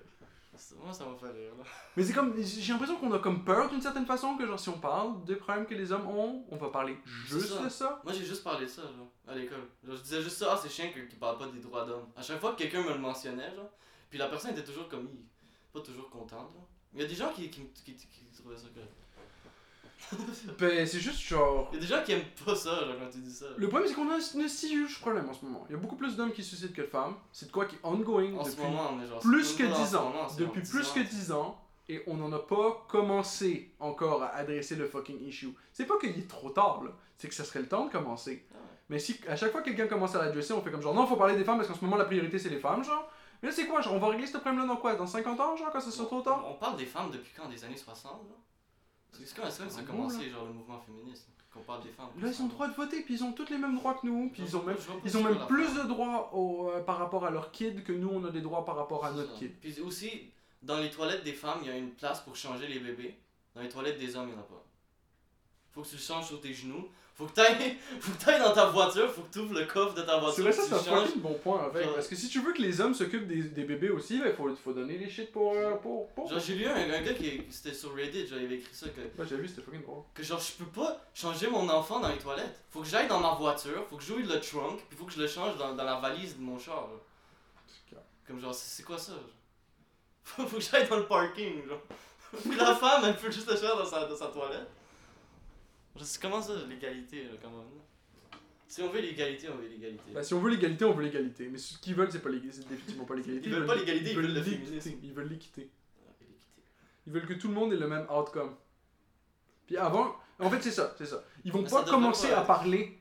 moi, ça m'a fait rire là. Mais c'est comme, j'ai l'impression qu'on a comme peur d'une certaine façon que genre si on parle des problèmes que les hommes ont, on va parler juste ça. de ça. Moi, j'ai juste parlé de ça, genre, à l'école. Je disais juste ça, ah, c'est chiant qu'ils parlent pas des droits d'hommes. À chaque fois que quelqu'un me le mentionnait, genre, puis la personne était toujours comme, Hi, pas toujours contente, genre. Il y a des gens qui, qui, qui, qui, qui trouvaient ça correct. (laughs) Ben c'est juste genre. Il y a des gens qui aiment pas ça, genre, quand tu dis ça. Le problème c'est qu'on a un, un si huge problème en ce moment. Il y a beaucoup plus d'hommes qui se suicident que de femmes. C'est de quoi qui est ongoing En ce depuis moment, mais genre. plus que même pas dans 10 ce ans. moment, Depuis plus 10 que ans. 10 ans. Et on n'en a pas commencé encore à adresser le fucking issue. C'est pas qu'il est trop tard, là. C'est que ça serait le temps de commencer. Ah ouais. Mais si à chaque fois que quelqu'un commence à l'adresser, on fait comme genre non, faut parler des femmes parce qu'en ce moment la priorité c'est les femmes, genre. Mais là c'est quoi, genre on va régler ce problème-là dans quoi? Dans 50 ans, genre quand ça sera trop tard? On parle des femmes depuis quand? Des années 60 là C'est quand que ça a commencé, genre le mouvement féministe Qu'on parle des femmes Là ils ont le droit de voter, puis ils ont tous les mêmes droits que nous, puis ils ont même, ils ont même la plus de droits au, euh, par rapport à leurs kids que nous on a des droits par rapport à notre kid. Puis aussi, dans les toilettes des femmes, il y a une place pour changer les bébés. Dans les toilettes des hommes, il n'y en a pas. Faut que tu le changes sur tes genoux. Faut que t'ailles, (laughs) faut que t'ailles dans ta voiture, faut que tu ouvres le coffre de ta C'est voiture. vrai, ça, c'est un bon point avec. Genre- Parce que si tu veux que les hommes s'occupent des, des bébés aussi, il faut, faut donner les shit pour. euh, pour, pour. Genre, j'ai lu un, un gars qui c'était sur Reddit, genre, il avait écrit ça que, Ouais, j'ai vu, c'était fucking drôle. que genre, je peux pas changer mon enfant dans les toilettes. Faut que j'aille dans ma voiture, faut que j'ouvre le trunk, puis faut que je le change dans, dans la valise de mon char. genre. Comme genre, c'est c'est quoi ça? genre? Faut, (laughs) faut que j'aille dans le parking, genre. Puis (laughs) la femme, elle peut juste le faire dans sa, dans sa toilette. Comment ça, l'égalité, là, comment Si on veut l'égalité, on veut l'égalité. Bah, si on veut l'égalité, on veut l'égalité. Mais ce qu'ils veulent, c'est pas l'égalité, c'est définitivement pas l'égalité. Ils veulent pas l'égalité, ils veulent le l'équité. féminisme. Ils veulent l'équité. Ah, l'égalité. Ils veulent que tout le monde ait le même outcome. Puis avant, en fait, c'est ça, c'est ça. Ils vont Mais pas commencer pas à parler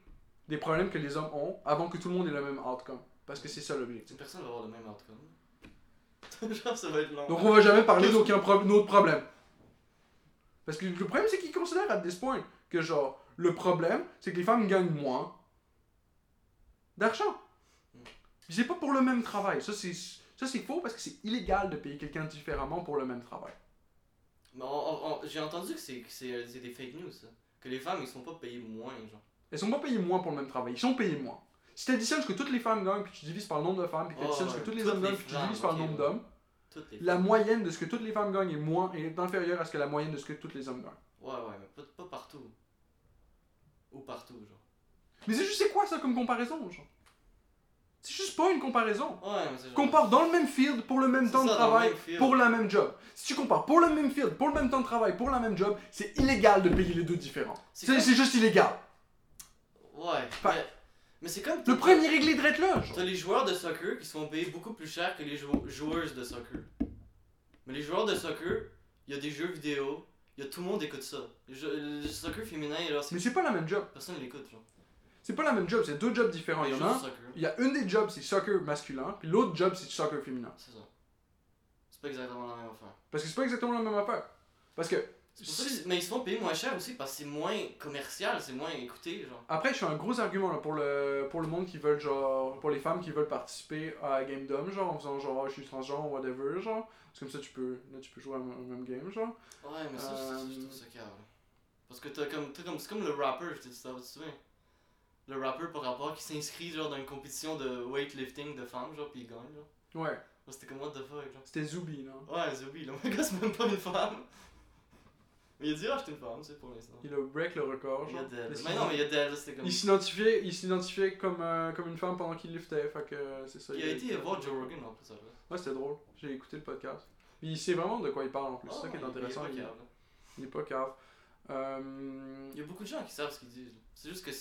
des problèmes que les hommes ont avant que tout le monde ait le même outcome. Parce que c'est ça l'objectif. Une personne va avoir le même outcome. (laughs) genre, ça va être long. Donc on va jamais parler d'aucun pro- autre problème. Parce que le problème, c'est qu'ils considèrent à this point que genre, le problème, c'est que les femmes gagnent moins d'argent. Puis c'est pas pour le même travail. Ça, c'est ça c'est faux parce que c'est illégal de payer quelqu'un différemment pour le même travail. Mais j'ai entendu que c'est que c'est des fake news, ça. Que les femmes, ils sont pas payées moins, genre. Elles sont pas payées moins pour le même travail. Ils sont payés moins. Si tu additionnes ce que toutes les femmes gagnent, puis tu divises par le nombre de femmes, puis tu additionnes ce que tous les Toutes hommes gagnent, puis tu divises par le nombre d'hommes, Toutes la moyenne de ce que toutes les femmes gagnent est, moins, est inférieure à ce que la moyenne de ce que toutes les hommes gagnent. Ouais, ouais, mais pas, pas partout. Ou partout, genre. Mais c'est juste, c'est quoi ça comme comparaison, genre? C'est juste pas une comparaison. Ouais, mais genre. Compare dans le même field pour le même temps de ça, travail pour la même job. Si tu compares pour le même field, pour le même temps de travail, pour la même job, c'est illégal de payer les deux différents. C'est comme- juste illégal. Ouais, Pas- mais, mais c'est comme. Le premier réglé de là, genre. T'as les joueurs de soccer qui sont payés beaucoup plus cher que les jou- joueuses de soccer. Mais les joueurs de soccer, il y a des jeux vidéo, y a tout le monde écoute ça. Jeux- le soccer féminin, là, c'est Mais c'est pas la même job. personne l'écoute, genre. C'est pas la même job, c'est deux jobs différents. Il y en a il y a une des jobs, c'est soccer masculin, puis l'autre job, c'est soccer féminin. c'est ça. C'est pas exactement la même affaire. Parce que c'est pas exactement la même affaire. Parce que Si- mais ils se font payer moins cher aussi parce que c'est moins commercial, c'est moins écouté, genre. Après, je suis un gros argument là, pour, le, pour le monde qui veulent, genre, pour les femmes qui veulent participer à Game Dom, genre, en faisant genre, je suis transgenre, whatever, genre. Parce que comme ça, tu peux, là, tu peux jouer au même game, genre. Ouais, mais ça, Euh, je trouve ça cave. Parce que t'as comme, t'as comme, c'est comme le rapper, je t'ai dit ça, tu te souviens? Le rapper par rapport qui s'inscrit genre dans une compétition de weightlifting de femmes, genre, pis il gagne, genre. Ouais, C'était comme what the fuck, genre. c'était Zubi, là. Ouais, Zubi, là, mon gars, c'est même pas une femme. Mais il a dit, ah, j'étais une femme, c'est pour l'instant. Il a break le record, Il a genre. d'elle. Mais non, mais il a c'était comme. Il s'identifiait, il s'identifiait comme, euh, comme une femme pendant qu'il liftait, fait que euh, c'est ça. Il a été voir Joe Rogan en plus, ça. Ouais, c'était drôle. J'ai écouté le podcast. Puis il sait vraiment de quoi il parle en plus. Ah, c'est ça qui est il- intéressant. Il, Il, est pas cave, il est pas cave. Euh, Il y a beaucoup de gens qui savent ce qu'ils disent. C'est juste que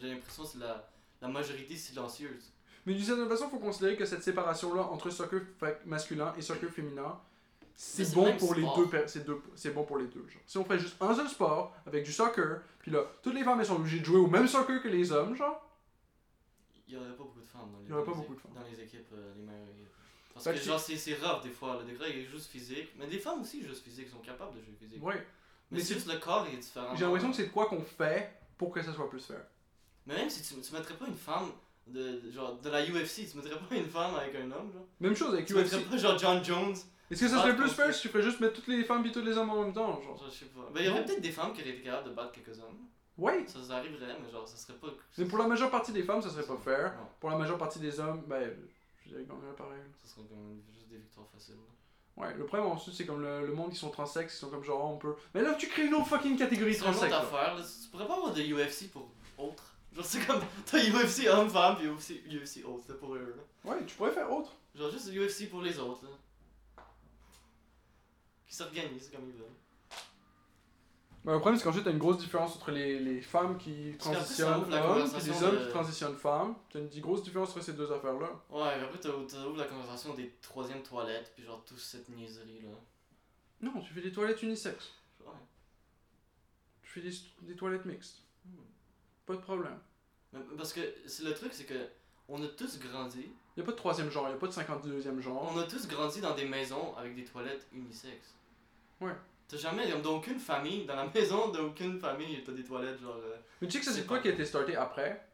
j'ai l'impression que c'est la, la majorité silencieuse. Mais d'une certaine façon, il faut considérer que cette séparation-là entre soccer masculin et soccer féminin, c'est bon le pour les deux, deux, c'est bon pour les deux. Genre. Si on ferait juste un seul sport avec du soccer, puis là, toutes les femmes elles sont obligées de jouer au même soccer que les hommes, genre. Il y aurait pas beaucoup de femmes dans les, dans pas les beaucoup é- de femmes. Dans les équipes, euh, les meilleures équipes. Parce Fait que genre c'est c'est rough des fois, des gars ils jouent physique, mais des femmes aussi jouent physique, sont capables de jouer physique. Ouais. Mais Mais c'est juste le corps il est différent. J'ai l'impression que c'est de quoi qu'on fait pour que ça soit plus fair. Mais même si tu, tu mettrais pas une femme de, de- genre de la UFC, tu mettrais pas une femme avec un homme, genre. Même chose avec Tu UFC. mettrais pas genre John Jones. Est-ce que ça Ah, serait je plus fair si tu ferais juste mettre toutes les femmes et tous les hommes en même temps, genre? Je sais pas. Ben il y aurait peut-être des femmes qui auraient été capables de battre quelques hommes. Ouais. Ça, ça arriverait, mais genre ça serait pas. Mais pour la majeure partie des femmes, ça serait pas fair. Non, Pour la majeure partie des hommes, ben, je dirais qu'on aurait pareil. ça serait comme juste des victoires faciles. là. Ouais, le problème ensuite, c'est comme le, le monde qui sont transsexes, qui sont comme genre, on peut. Mais là, tu crées une autre fucking catégorie C'est une autre transexe. là. affaire, là. Tu pourrais pas avoir de UFC pour autres. Genre, c'est comme. T'as UFC homme-femme, puis UFC, UFC autres, c'est pour eux, là. Ouais, tu pourrais faire autre. Genre, juste UFC pour les autres, là. Qui s'organisent comme ils veulent. Ben, le problème, c'est qu'ensuite, t'as une grosse différence entre les, les femmes qui transitionnent hommes et les hommes de- qui transitionnent femmes. T'as une grosse différence entre ces deux affaires-là. Ouais, mais après, ouvert la conversation des troisièmes toilettes, puis genre, toute cette niaiserie, là. Non, tu fais des toilettes unisexes. Ouais. Tu fais des, des toilettes mixtes. Hmm. Pas de problème. Mais- Parce que le truc, c'est que. On a tous grandi. Y a pas de troisième genre, y a pas de 52e genre. On a tous grandi dans des maisons avec des toilettes unisexes. Ouais. T'as jamais, dans aucune famille, dans la (laughs) maison d'aucune famille, t'as des toilettes genre. euh, Mais tu sais que ça, C'est quoi pas- qui a été starté après?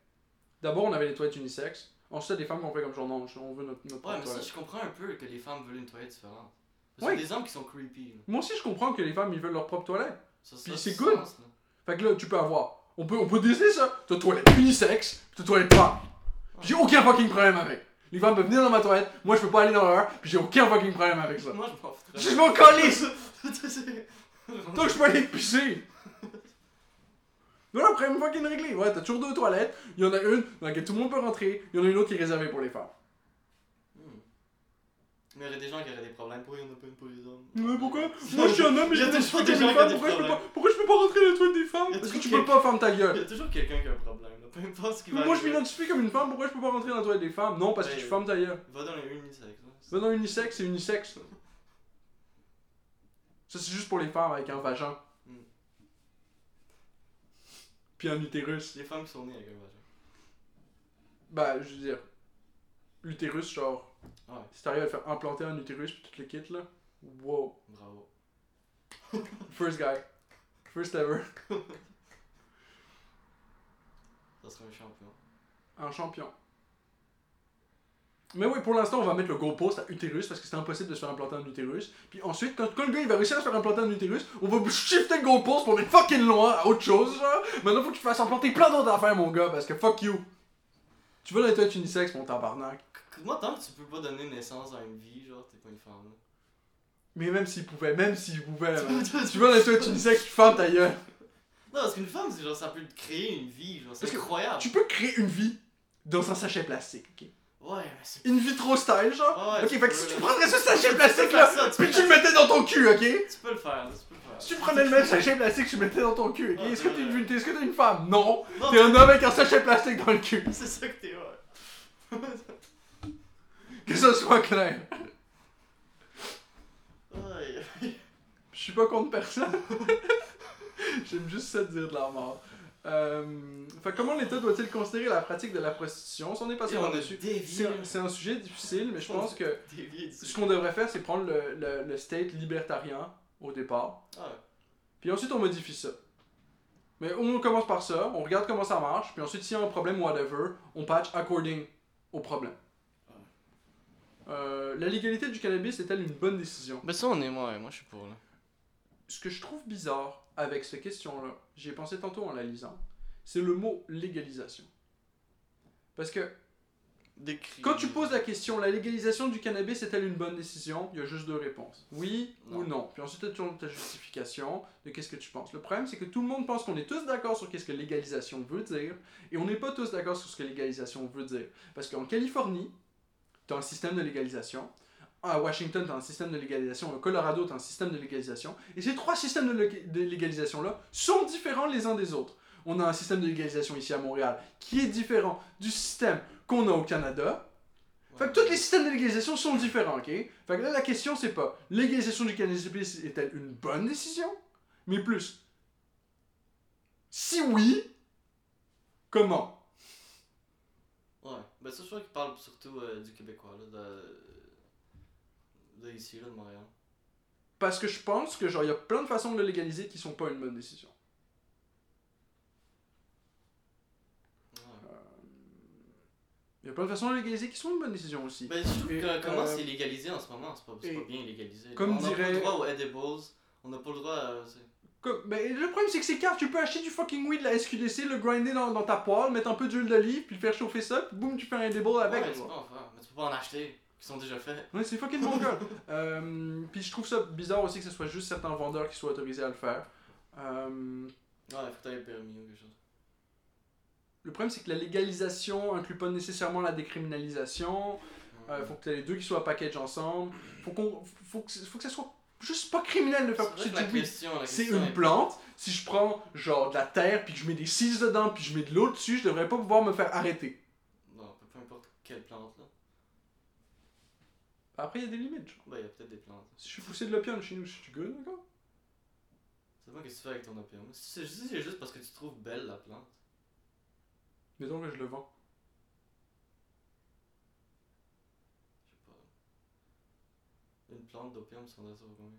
D'abord, on avait les toilettes unisexes. Ensuite, des femmes qui ont fait comme genre, non, on veut notre, notre Ouais, propre mais ça, toilette. je comprends un peu que les femmes veulent une toilette différente. Parce Ouais. qu'il y a des hommes qui sont creepy. là. Moi aussi, je comprends que les femmes, ils veulent leur propre toilette. Ça, ça Puis c'est du good. Fait que là, tu peux avoir On peut, on peut décider ça. T'as toilette unisexe, pis t'as toilette femme. J'ai aucun fucking problème avec. Les femmes peuvent venir dans ma toilette, moi je peux pas aller dans leur, puis j'ai aucun fucking problème avec ça. Moi, je m'en fous. Je m'en calisse! Donc je peux aller pisser! Voilà, problème fucking réglé. Ouais, t'as toujours deux toilettes. Il y en a une dans laquelle tout le monde peut rentrer. Il y en a une autre qui est réservée pour les femmes. Hmm. Mais il y aurait des gens qui auraient des problèmes. Pourquoi il y en a pas une pour les hommes? Mais pourquoi? Moi je suis un homme et pas des des qui ont femmes. des Pourquoi je peux pas, pourquoi je peux pas rentrer dans la toilette des femmes? Parce que tu peux pas, ferme ta Il y gueule. a toujours quelqu'un qui a un problème. Peu importe ce qui va moi je m'identifie comme une femme, pourquoi je peux pas rentrer dans la toilette des femmes? Non, parce que tu fermes ta gueule. Va dans les unisex. là. Va dans unisexe, c'est unisexe. Ça, c'est juste pour les femmes avec un vagin. Hmm. Puis un utérus. Les femmes qui sont nées avec un vagin. Bah, je veux dire, l'utérus, genre, Ouais. si t'arrives à faire implanter un utérus puis tout le kit là, wow. Bravo. (laughs) First guy. First ever. Ça serait un champion. Un champion. Mais oui, pour l'instant, on va mettre le goalpost à utérus parce que c'est impossible de se faire implanter un utérus. Puis ensuite, quand, quand le gars il va réussir à se faire implanter un utérus, on va shifter le goalpost pour aller fucking loin à autre chose, genre. Maintenant, faut que tu fasses implanter plein d'autres affaires, mon gars, parce que fuck you. Tu veux dans les toilettes unisex, mon tabarnak? Moi, tant que tu peux pas donner naissance à une vie, genre, t'es pas une femme. Mais même s'il pouvait, même s'il pouvait, (laughs) tu veux dans les toilettes unisex, tu fermes ta gueule. Non, parce qu'une femme, c'est genre, ça peut créer une vie, genre, c'est incroyable. Tu peux créer une vie dans un sachet plastique, ok? Ouais, mais c'est. Une vie trop style, genre. Ouais, ok, tu fait que peux, si tu là. prendrais ce sachet (laughs) plastique là, faire ça, tu puis peux tu le mettais dans ton cul, ok? Tu peux le faire, là, tu peux le faire. Si tu prenais le même sachet plastique que tu mettais dans ton cul, ok? Ouais, Est-ce que t'es une, ouais. est-ce que t'es une femme? Non! Non, T'es un homme avec un sachet plastique dans le cul. (laughs) C'est ça que t'es, ouais. (laughs) Que ça soit clair. Ouais. Je suis pas contre personne. J'aime juste ça dire de la mort. Euh, fait comment l'État doit-il considérer la pratique de la prostitution? Si on est passé par-dessus. dévié. C'est un, sujet difficile, mais je pense que dessus. ce qu'on devrait faire, c'est prendre le, le, le state libertarien au départ. Ah ouais. Puis ensuite, on modifie ça. Mais on commence par ça, on regarde comment ça marche, puis ensuite, s'il y a un problème, whatever, on patch according au problème. Euh, la légalité du cannabis est-elle une bonne décision? Ben ça, on est, moi, moi je suis pour, là. Ce que je trouve bizarre avec cette question-là, j'y ai pensé tantôt en la lisant, c'est le mot légalisation. Parce que Décrit. quand tu poses la question, la légalisation du cannabis est-elle une bonne décision? Il y a juste deux réponses. Oui ou Non. Puis ensuite, tu as toujours ta justification de qu'est-ce que tu penses. Le problème, c'est que tout le monde pense qu'on est tous d'accord sur qu'est-ce que légalisation veut dire, et on n'est pas tous d'accord sur ce que légalisation veut dire. Parce qu'en Californie, tu as un système de légalisation. À Washington, tu as un système de légalisation. Au Colorado, tu as un système de légalisation. Et ces trois systèmes de, lég- de légalisation-là sont différents les uns des autres. On a un système de légalisation ici à Montréal qui est différent du système qu'on a au Canada. Fait que tous les systèmes de légalisation sont différents, ok? Fait que là, la question, c'est pas légalisation du cannabis est-elle une bonne décision? Mais plus, si oui, comment? Ouais. Ben ça, je crois qu'il parle surtout euh, du Québécois, là, de... de ici, là, de Montréal. Parce que je pense que, genre, il y a plein de façons de le légaliser qui sont pas une bonne décision. Ouais. Il y a plein de façons de légaliser qui sont une bonne décision aussi. Ben, je que comment euh, c'est légalisé en ce moment, c'est pas, pas bien légalisé. comme on n'a pas dirait- le droit aux edibles, on n'a pas le droit à... mais le problème, c'est que c'est cave. Tu peux acheter du fucking weed de la SQDC, le grinder dans, dans ta poêle, mettre un peu d'huile d'olive, puis le faire chauffer ça, puis boum, tu fais un edible avec. Ouais, tu genre. peux mais tu peux pas en acheter, qui sont déjà faits. Ouais, c'est fucking mon gars. (laughs) Euh, puis je trouve ça bizarre aussi que ce soit juste certains vendeurs qui soient autorisés à le faire. Euh, Ouais, faut que t'aies le permis ou quelque chose. le problème, c'est que la légalisation inclut pas nécessairement la décriminalisation. Euh, faut que t'aies les deux qui soient package ensemble. Faut, qu'on, faut, que, faut que ça soit juste pas criminel de faire pousser du weed. C'est une plante. Si je prends genre de la terre, puis que je mets des cils dedans, puis je mets de l'eau dessus, je devrais pas pouvoir me faire arrêter. Non, peu, importe quelle plante, là. Après, il y a des limites. genre. Ben, il y a peut-être des plantes. Si je fais pousser de l'opium chez nous, je suis good, d'accord? C'est pas qu'est-ce que tu fais avec ton opium. Si c'est juste parce que tu trouves belle la plante. Mettons que je le vends. Je sais pas. D'opium, ça pour combien?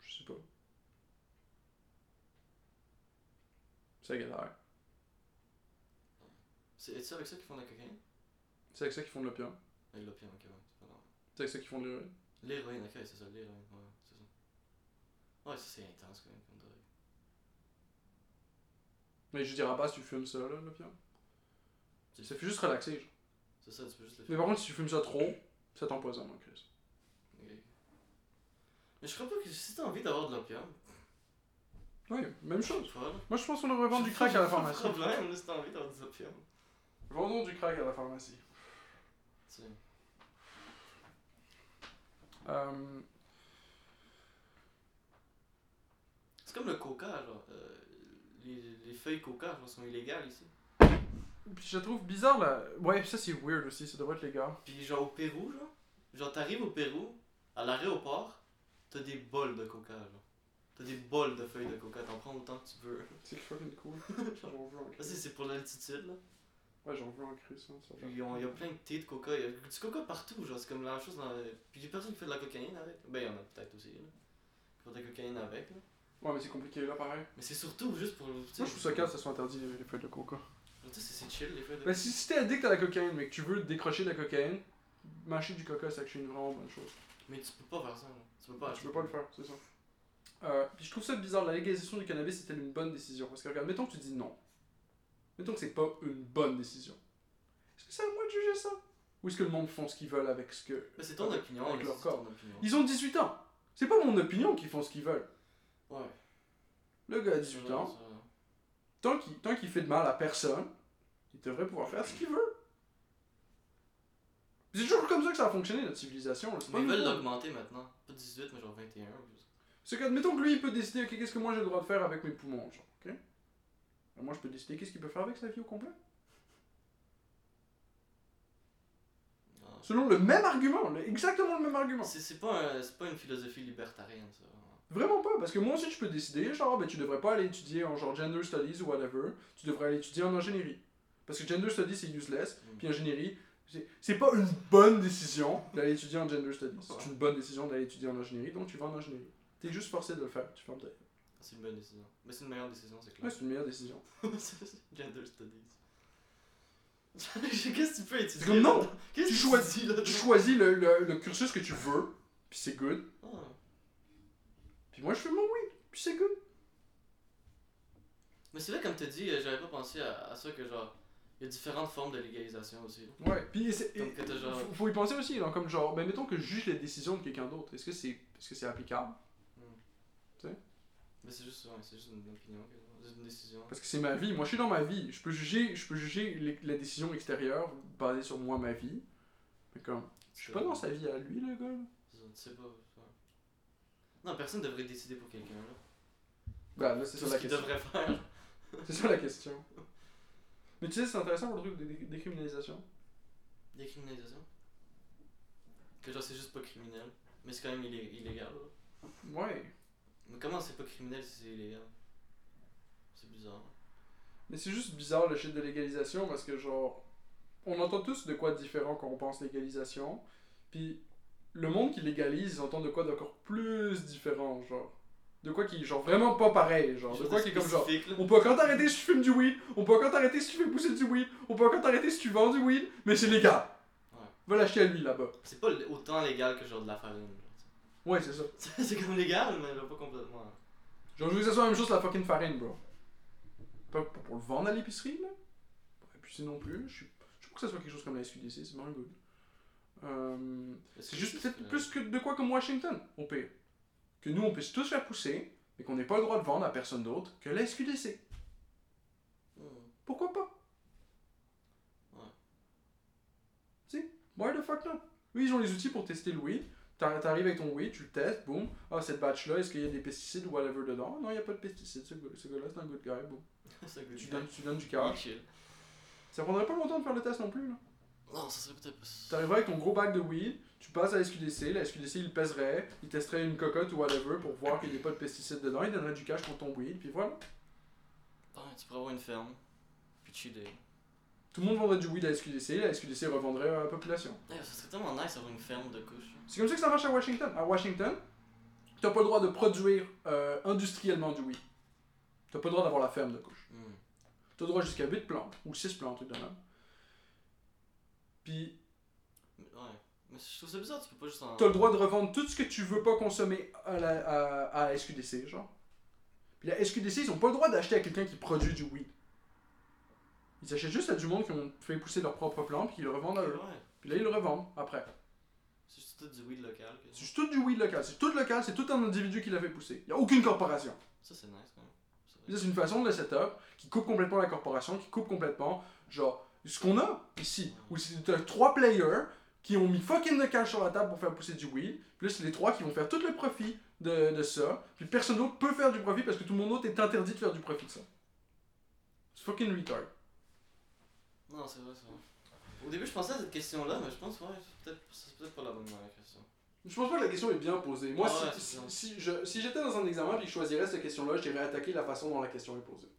Je sais pas. C'est galère. C'est est-ce avec ça qu'ils font de la cocaïne? C'est avec ça qu'ils font de l'opium. Avec l'opium, ok, ouais. C'est pas normal. C'est avec ça qu'ils font de l'héroïne. L'héroïne, ok, c'est ça, l'héroïne, ouais, c'est ça. Ouais, ça c'est intense quand même comme drogue. Mais je dire, à base, tu fumes ça, là, l'opium. C'est- Ça fait juste relaxer, genre. C'est ça, tu peux juste le Mais faire. par contre, si tu fumes ça trop, ça t'empoisonne, mon Chris. Ok. Mais je crois pas que si t'as envie d'avoir de l'opium. Oui, même chose. Moi, je pense qu'on devrait vendre du crack à la pharmacie. problème, là, si t'as envie d'avoir de l'opium. Vendons du crack à la pharmacie. Tu. Euh, C'est comme le coca, genre. euh, les, les feuilles coca, genre, sont illégales ici. Puis je trouve bizarre, là. Ouais, ça, c'est weird aussi, ça devrait être légal. Puis genre au Pérou, genre. Genre t'arrives au Pérou, à l'aéroport, t'as des bols de coca, genre. T'as des bols de feuilles de coca, t'en prends autant que tu veux. (laughs) C'est fucking cool. (laughs) J'en veux en Ça, c'est- pour l'altitude, là. Ouais, j'en veux en Chris, hein, ça. Puis il y, a, il y a plein de thé de coca. Il y a du coca partout, genre. C'est comme la même chose dans. Puis il y a personne qui fait de la cocaïne avec. Ben, il y en a peut-être aussi, là. Qui font de la cocaïne avec, là. Ouais, mais c'est compliqué, là, pareil. Mais c'est surtout juste pour. Moi, je trouve ça calme, ça soit interdit, les les feuilles de coca. C'est chill, les de Ben, si, si t'es addict à la cocaïne, mais que tu veux décrocher de la cocaïne, mâcher du coca, c'est une vraiment bonne chose. Mais tu peux pas faire ça, là. Tu peux pas tu peux pas le faire, c'est ça. Euh, puis je trouve ça bizarre, la légalisation du cannabis c'était une bonne décision. Parce que regarde, mettons que tu dis non. Mettons que c'est pas une bonne décision. Est-ce que c'est à moi de juger ça? Ou est-ce que le monde font ce qu'ils veulent avec ce que. Mais c'est ton avec- opinion, avec leur corps. ton opinion. Ils ont 18 ans C'est pas mon opinion qu'ils font ce qu'ils veulent. Ouais. Le gars a 18 ans, Ça- tant qu'il tant fait de mal à personne, il devrait pouvoir faire ce qu'il veut. C'est toujours comme ça que ça a fonctionné notre civilisation. Mais ils veulent l'augmenter maintenant. Pas 18, mais genre 21. ou juste. C'est qu'admettons que lui, il peut décider, ok, qu'est-ce que moi j'ai le droit de faire avec mes poumons, genre, ok? Et Moi, je peux décider qu'est-ce qu'il peut faire avec sa vie au complet. Ah. Selon le même argument, exactement le même argument. C'est pas, un- pas une philosophie libertarienne, ça. Vraiment pas, parce que moi aussi, je peux décider, genre, ben, tu devrais pas aller étudier en genre gender studies ou whatever, tu devrais aller étudier en ingénierie. Parce que gender studies, c'est useless, Mm. puis ingénierie, c'est- pas une bonne décision d'aller étudier en gender studies. C'est une bonne décision d'aller étudier en ingénierie, donc tu vas en ingénierie. T'es juste forcé de le faire, tu fermes ta. C'est une bonne décision. Mais c'est une meilleure décision, c'est Ouais, clair. c'est une meilleure décision. (laughs) Gender studies. (laughs) Qu'est-ce que tu peux étudier? Comme non! Qu'est-ce Tu que choisis- dis, là Tu choisis le, le- le cursus que tu veux, puis c'est good. Ah. Puis moi, je fais mon weed, puis c'est good. Mais c'est vrai, comme tu dit, euh, j'avais pas pensé à, à ça que genre. Il y a différentes formes de légalisation aussi. Ouais, puis c'est- genre- faut, faut y penser aussi, comme genre, ben mettons que je juge les décisions de quelqu'un d'autre. Est-ce que c'est est-ce que c'est applicable? Mais c'est juste, ouais, c'est juste une opinion, c'est une décision. Parce que c'est ma vie. Moi, je suis dans ma vie. Je peux juger, je peux juger les, la décision extérieure basée sur moi, ma vie. Mais comme, je suis pas dans sa vie à lui, le gars. Tu sais pas. Non, personne devrait décider pour quelqu'un là. Ben là, c'est ça ce la qu'il question. devrait faire. (laughs) C'est ça la question. Mais tu sais, c'est intéressant pour le truc de dé- décriminalisation. Décriminalisation? Que genre c'est juste pas criminel. Mais c'est quand même illé- illégal. là. Ouais. Mais comment c'est pas criminel si c'est illégal? C'est bizarre. Mais c'est juste bizarre le shit de légalisation parce que genre on entend tous de quoi différent quand on pense légalisation. Puis le monde qui légalise, ils entendent de quoi d'encore plus différent, genre. De quoi qui genre vraiment pas pareil, genre. De quoi qui est comme genre. là. On peut encore t'arrêter si tu fumes du weed, on peut encore t'arrêter si tu fais pousser du weed, on peut encore t'arrêter si tu vends du weed, mais c'est légal. Ouais. Va l'acheter à lui là-bas. C'est pas autant légal que genre de la farine. genre, Ouais, c'est ça. (laughs) c'est comme légal, mais genre pas complètement. Genre, je veux que ça soit la même chose la fucking farine, bro. Pas, pas pour le vendre à l'épicerie, là. Et puis c'est non plus. Je suis je sais pas que ça soit quelque chose comme la SQDC, c'est vraiment good. Euh, c'est juste peut-être plus que de quoi comme Washington, au pire. Que nous, on puisse tous faire pousser, mais qu'on n'ait pas le droit de vendre à personne d'autre que la SQDC. Pourquoi pas? Ouais. Si, why the fuck not? Eux, ils ont les outils pour tester le weed. T'ar- T'arrives avec ton weed, tu le testes, boum. Ah, cette batch-là, est-ce qu'il y a des pesticides ou whatever dedans? Non, il n'y a pas de pesticides. Ce gars- ce gars-là, c'est un good guy, boum. (laughs) Tu donnes, tu donnes du cash. Ça prendrait pas longtemps de faire le test non plus, là. Non, ça serait peut-être pas. T'arriverais avec ton gros bac de weed, tu passes à la SQDC, la SQDC il pèserait, il testerait une cocotte ou whatever pour voir qu'il n'y a pas de pesticides dedans, il donnerait du cash pour ton weed, puis voilà. Ouais, tu pourrais avoir une ferme. Puis chiller. Tout le monde vendrait du weed à la SQDC, la SQDC revendrait à la population. Ouais, ça serait tellement nice d'avoir une ferme de couches. C'est comme ça que ça marche à Washington. À Washington, t'as pas le droit de produire euh, industriellement du weed. T'as pas le droit d'avoir la ferme de couche. Hmm. T'as le droit jusqu'à 8 plantes, ou 6 plantes, tout de même. Puis Ouais. Mais je trouve ça bizarre, tu peux pas juste en. T'as le droit de revendre tout ce que tu veux pas consommer à la, à, à SQDC, genre. Puis la SQDC, ils ont pas le droit d'acheter à quelqu'un qui produit du weed. Ils achètent juste à du monde qui ont fait pousser leur propre plan, puis ils le revendent à eux. Ouais. Puis là, ils le revendent après. C'est juste tout du weed local. que- C'est juste tout du weed local. C'est tout local, c'est tout un individu qui l'a fait pousser. Il n'y a aucune corporation. Ça, c'est nice quand même. C'est une façon de le setup qui coupe complètement la corporation, qui coupe complètement, genre, ce qu'on a ici. Où c'est trois players qui ont mis fucking de cash sur la table pour faire pousser du weed. Puis là, c'est les trois qui vont faire tout le profit de, de ça. Puis personne d'autre peut faire du profit parce que tout le monde d'autre est interdit de faire du profit de ça. C'est fucking retard. Non, c'est vrai, c'est vrai. Au début, je pensais à cette question-là, mais je pense, ouais, c'est peut-être peut-être pas la bonne question. Je pense pas que la question est bien posée. Moi, Ah ouais, si, si, si j'étais dans un examen et que je choisirais cette question-là, je dirais attaquer la façon dont la question est posée.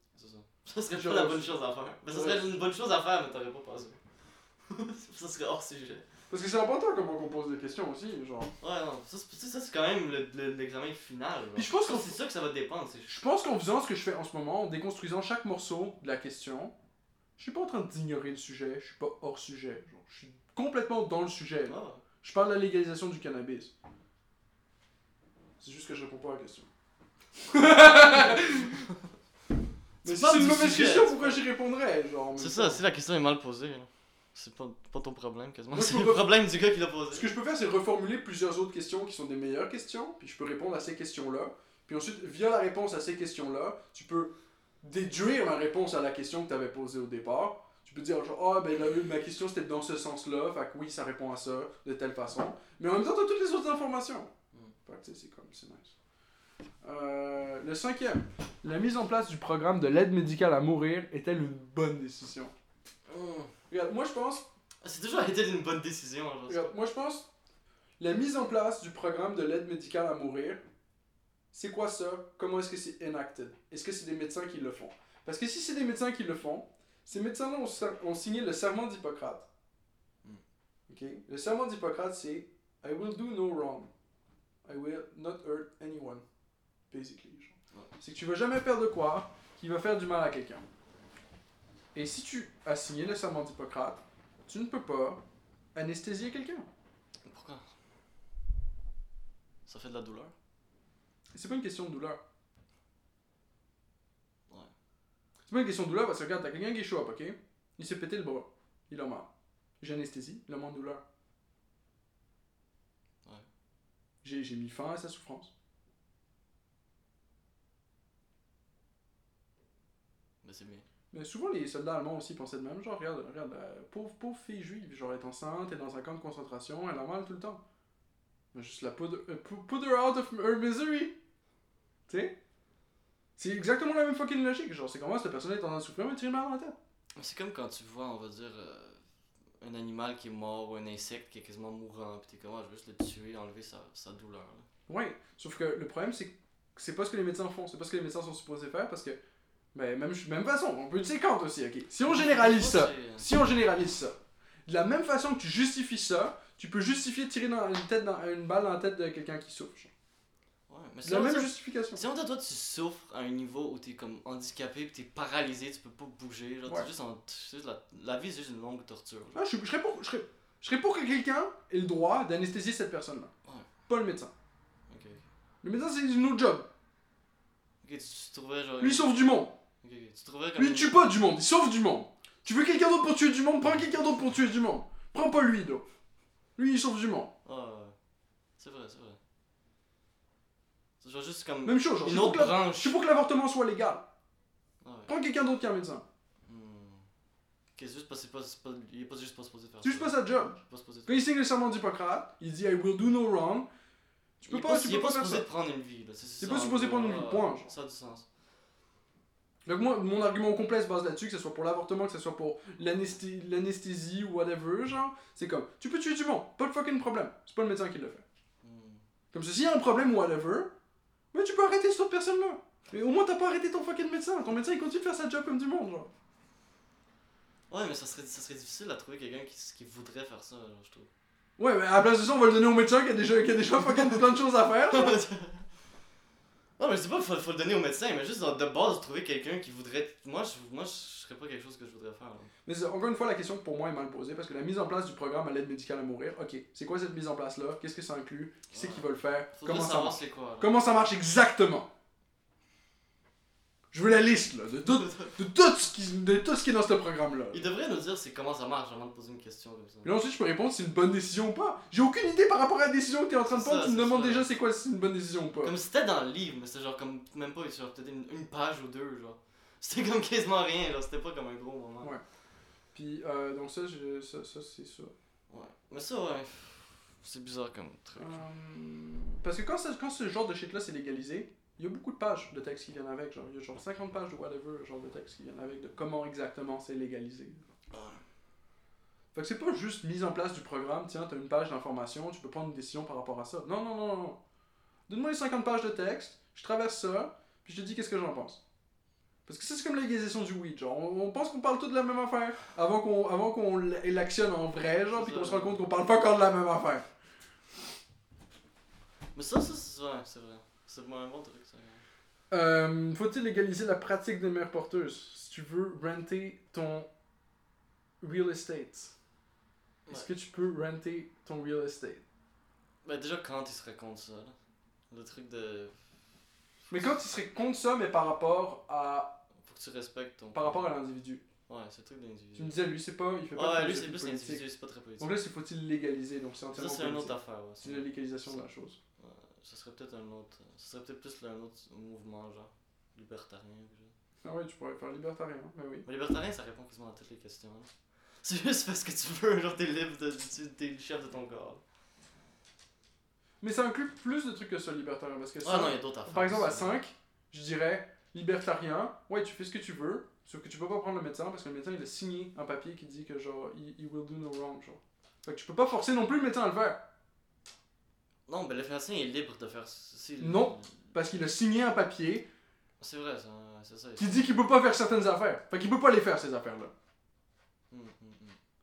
Ça. Serait pas la bonne chose à faire. Mais ça serait une bonne chose à faire, mais t'aurais pas passé. (laughs) ça serait hors sujet. Parce que c'est important comment on pose des questions aussi, genre. Ouais, non, ça, c'est- ça, c'est quand même le- le- l'examen final. Puis je pense qu'on- c'est ça que ça va dépendre. Je pense qu'en faisant ce que je fais en ce moment, en déconstruisant chaque morceau de la question, je suis pas en train d'ignorer le sujet, je suis pas hors sujet. Genre, je suis complètement dans le sujet. Ah, Je parle de la légalisation du cannabis. C'est juste que je réponds pas à la question. (laughs) Mais si c'est une mauvaise sujet, question, pourquoi j'y répondrais genre, C'est ça, si la question est mal posée, là, c'est pas, pas ton problème quasiment. C'est le problème du gars qui l'a Ce posé. que je peux faire, c'est reformuler plusieurs autres questions qui sont des meilleures questions, puis je peux répondre à ces questions-là. Puis ensuite, via la réponse à ces questions-là, tu peux déduire la réponse à la question que tu avais posée au départ. Tu peux dire, genre, ah, ben là, ma question c'était dans ce sens-là, fait que oui, ça répond à ça, de telle façon. Mais en même temps, tu as toutes les autres informations. Mm. Fait que, tu sais, c'est comme, c'est nice. Euh, le cinquième, la mise en place du programme de l'aide médicale à mourir est-elle une bonne décision Hum. Regarde, moi je pense C'est toujours été une bonne décision. Genre, Regarde, moi je pense la mise en place du programme de l'aide médicale à mourir, c'est quoi ça? Comment est-ce que c'est enacted? Est-ce que c'est des médecins qui le font? Parce que si c'est des médecins qui le font, ces médecins-là ont, signé le serment d'Hippocrate. Mm. Ok? Le serment d'Hippocrate, c'est I will do no wrong. I will not hurt anyone. Basically. genre. Ouais. C'est que tu vas jamais faire de quoi qui va faire du mal à quelqu'un. Et si tu as signé le serment d'Hippocrate, tu ne peux pas anesthésier quelqu'un. Pourquoi? Ça fait de la douleur? C'est pas une question de douleur. Ouais. C'est pas une question de douleur parce que regarde, t'as quelqu'un qui est chaud, ok? Il s'est pété le bras. Il a mal. J'ai anesthésie, il a moins de douleur. Ouais. J'ai mis fin à sa souffrance. Mais c'est bien. Mais souvent, les soldats allemands aussi pensaient de même. Genre, regarde, regarde, la pauvre, pauvre fille juive, genre, elle est enceinte, elle est dans un camp de concentration, elle a mal tout le temps. Mais juste la put, euh, her out of her misery. Tu sais? C'est exactement la même fucking logique. Genre, c'est comment cette personne est en train de souffrir, mais tu mal dans la tête. C'est comme quand tu vois, on va dire, euh, un animal qui est mort ou un insecte qui est quasiment mourant, pis t'es comme, ah, je veux juste le tuer, enlever sa, sa douleur. là. Ouais, sauf que le problème, c'est que c'est pas ce que les médecins font, c'est pas ce que les médecins sont supposés faire parce que, ben, même, même façon, on peut utiliser Kant aussi, ok? Si on généralise ça, si on généralise ça, de la même façon que tu justifies ça, tu peux justifier tirer dans une, tête dans, une balle dans la tête de quelqu'un qui souffre. Ouais, mais C'est la même justification. Si on dit, toi, tu souffres à un niveau où t'es comme handicapé, pis t'es paralysé, tu peux pas bouger, genre, Ouais. t'es juste en. juste la, la vie, c'est juste une longue torture. Ah, je, je serais pour, je serais, je serais pour que quelqu'un ait le droit d'anesthésier cette personne-là. Ouais. Pas le médecin. Ok, ok. Le médecin, c'est une autre job. Ok, tu, tu trouverais genre. Lui, il sauve du monde. Ok, ok. Tu trouverais comme. Lui, tue pas du monde, il sauve du monde. Tu veux quelqu'un d'autre pour tuer du monde, prends quelqu'un d'autre pour tuer du monde. Prends pas lui, là. Lui, il sauve du monde. Ah, ouais. C'est vrai, c'est vrai. Genre juste comme. Même chose, genre, je une autre branche. je suis pour que l'avortement soit légal. Ouais. Prends quelqu'un d'autre qu'un médecin. Hmm. Ok, c'est juste parce c'est pas, il est pas juste pas supposé faire C'est juste ça. pas sa job. Il est pas supposé Quand il signe le serment d'Hippocrate, il dit I will do no wrong. Tu peux il est pas, pas, tu il peux est pas pas supposé ça. prendre une vie. C'est ça, pas supposé prendre une vie, ah, point. Ça a du sens. Donc moi, mon argument complet se base là-dessus, que ce soit pour l'avortement, que ce soit pour l'anesthé- l'anesthésie ou whatever, genre, c'est comme, tu peux tuer du monde, pas de fucking problème. C'est pas le médecin qui le fait. Hmm. Comme ça, s'il y a un problème ou whatever, mais tu peux arrêter cette personne-là. Mais au moins, t'as pas arrêté ton fucking médecin. Ton médecin, il continue de faire sa job comme du monde, genre. Ouais, mais ça serait, ça serait difficile à trouver quelqu'un qui, qui voudrait faire ça, genre, je trouve. Ouais, mais à la place de ça, on va le donner au médecin qui a déjà, qui a déjà fucking plein de choses à faire. (laughs) non, mais je dis pas qu'il faut, faut le donner au médecin, mais juste de base, trouver quelqu'un qui voudrait. Moi, je, moi, je serais pas quelque chose que je voudrais faire. là. Mais encore une fois, la question pour moi est mal posée parce que la mise en place du programme à l'aide médicale à mourir, ok, c'est quoi cette mise en place-là? Qu'est-ce que ça inclut? Qui c'est qui va le faire? Faudrait Comment ça marche? quoi. Comment ça marche exactement? Je veux la liste, là, de tout, de tout, ce, qui, de tout ce qui est dans ce programme-là. Il devrait nous dire c'est comment ça marche avant de poser une question comme ça. Et là, ensuite, je peux répondre si c'est une bonne décision ou pas. J'ai aucune idée par rapport à la décision que t'es en train de prendre. ça, Tu me demandes ça. déjà c'est quoi si c'est une bonne décision ou pas. Comme c'était dans le livre, mais c'était genre comme même pas sur peut-être une, une page ou deux, genre. C'était comme quasiment rien, genre, c'était pas comme un gros moment. Ouais. Puis, euh, donc ça, je- ça, ça c'est ça. Ouais. Mais ça, ouais. C'est bizarre comme truc. Euh, parce que quand, ça- quand ce genre de shit-là c'est légalisé, il y a beaucoup de pages de texte qui viennent avec. Genre, il y a genre 50 pages de whatever, genre de texte qui viennent avec de comment exactement c'est légalisé. Fait que c'est pas juste mise en place du programme, tiens, t'as une page d'information, tu peux prendre une décision par rapport à ça. Non, non, non, non. Donne-moi les 50 pages de texte, je traverse ça, puis je te dis qu'est-ce que j'en pense. Parce que ça, c'est comme la légalisation du weed, genre, on, on pense qu'on parle tous de la même affaire avant qu'on avant qu'on l'actionne en vrai, genre, puis qu'on se rend compte qu'on parle pas encore de la même affaire. Mais ça, ça, c'est ouais, c'est vrai. C'est un bon truc, ça. Euh, Faut-il légaliser la pratique des mères porteuses? Si tu veux renter ton real estate? Est-ce que tu peux renter ton real estate? Ben, déjà, quand il serait contre ça, là. Le truc de. Mais quand tu serais contre ça, mais par rapport à, Faut que tu respectes ton. par rapport à l'individu. Ouais, c'est le truc d'individu. Tu me disais, lui, c'est pas, il fait pas Ouais, de lui, c'est plus l'individu, c'est pas très politique. Donc là, c'est faut-il légaliser, donc c'est Ça, entièrement c'est une autre affaire, ouais. C'est la légalisation de la chose. Ça serait peut-être un autre. Ça serait peut-être plus un autre mouvement, genre. Libertarien. genre. Ah ouais, tu pourrais faire libertarien, mais oui. Mais libertarien, ça répond quasiment à toutes les questions. là. (laughs) C'est juste parce que tu veux, genre, t'es libre, de, tu, t'es le chef de ton corps. Mais ça inclut plus de trucs que ça, libertarien, parce que Ah non, il y a d'autres affaires. par exemple, à aussi. 5, je dirais libertarien, ouais, tu fais ce que tu veux, sauf que tu peux pas prendre le médecin parce que le médecin il a signé un papier qui dit que genre, he, he will do no wrong, genre. Fait que tu peux pas forcer non plus le médecin à le faire Non, ben le pharmacien est libre de faire. si- Non. parce qu'il a signé un papier C'est vrai, ça, c'est ça. qui dit qu'il peut pas faire certaines affaires. Fait qu'il peut pas les faire ces affaires-là. Hum, hum.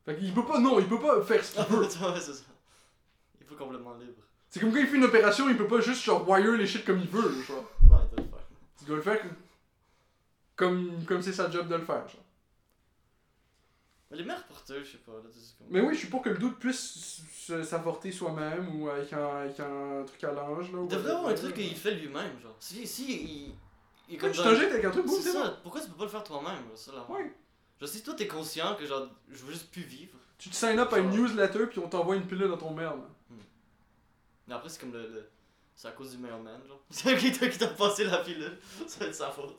Fait qu'il peut pas, non, il peut pas faire ce qu'il (laughs) veut. ouais, c'est ça. Il faut complètement libre. C'est comme quand il fait une opération, il peut pas juste genre wire les shit comme il veut, genre. Ouais, il doit le faire. Il doit le faire comme comme c'est sa job de le faire, genre. Mais les mères porteuses, je sais pas, là, comme. Mais oui, je suis pour que le doute puisse s- s'avorter soi-même ou avec un, avec un truc à l'ange, Il devrait avoir un truc qu'il fait lui-même, genre. Si, si il. il comme tu t'injectes avec un truc, C'est bon. ça, pourquoi tu peux pas le faire toi-même, ça là? Ouais. Genre, si toi t'es conscient que genre, je veux juste plus vivre. Tu te sign up à une newsletter puis on t'envoie une pilule dans ton merde. Mais après, c'est comme le. le- C'est à cause du mailman, genre. (laughs) C'est qui t'a qui t'a passé la pilule, (laughs) ça va être sa faute.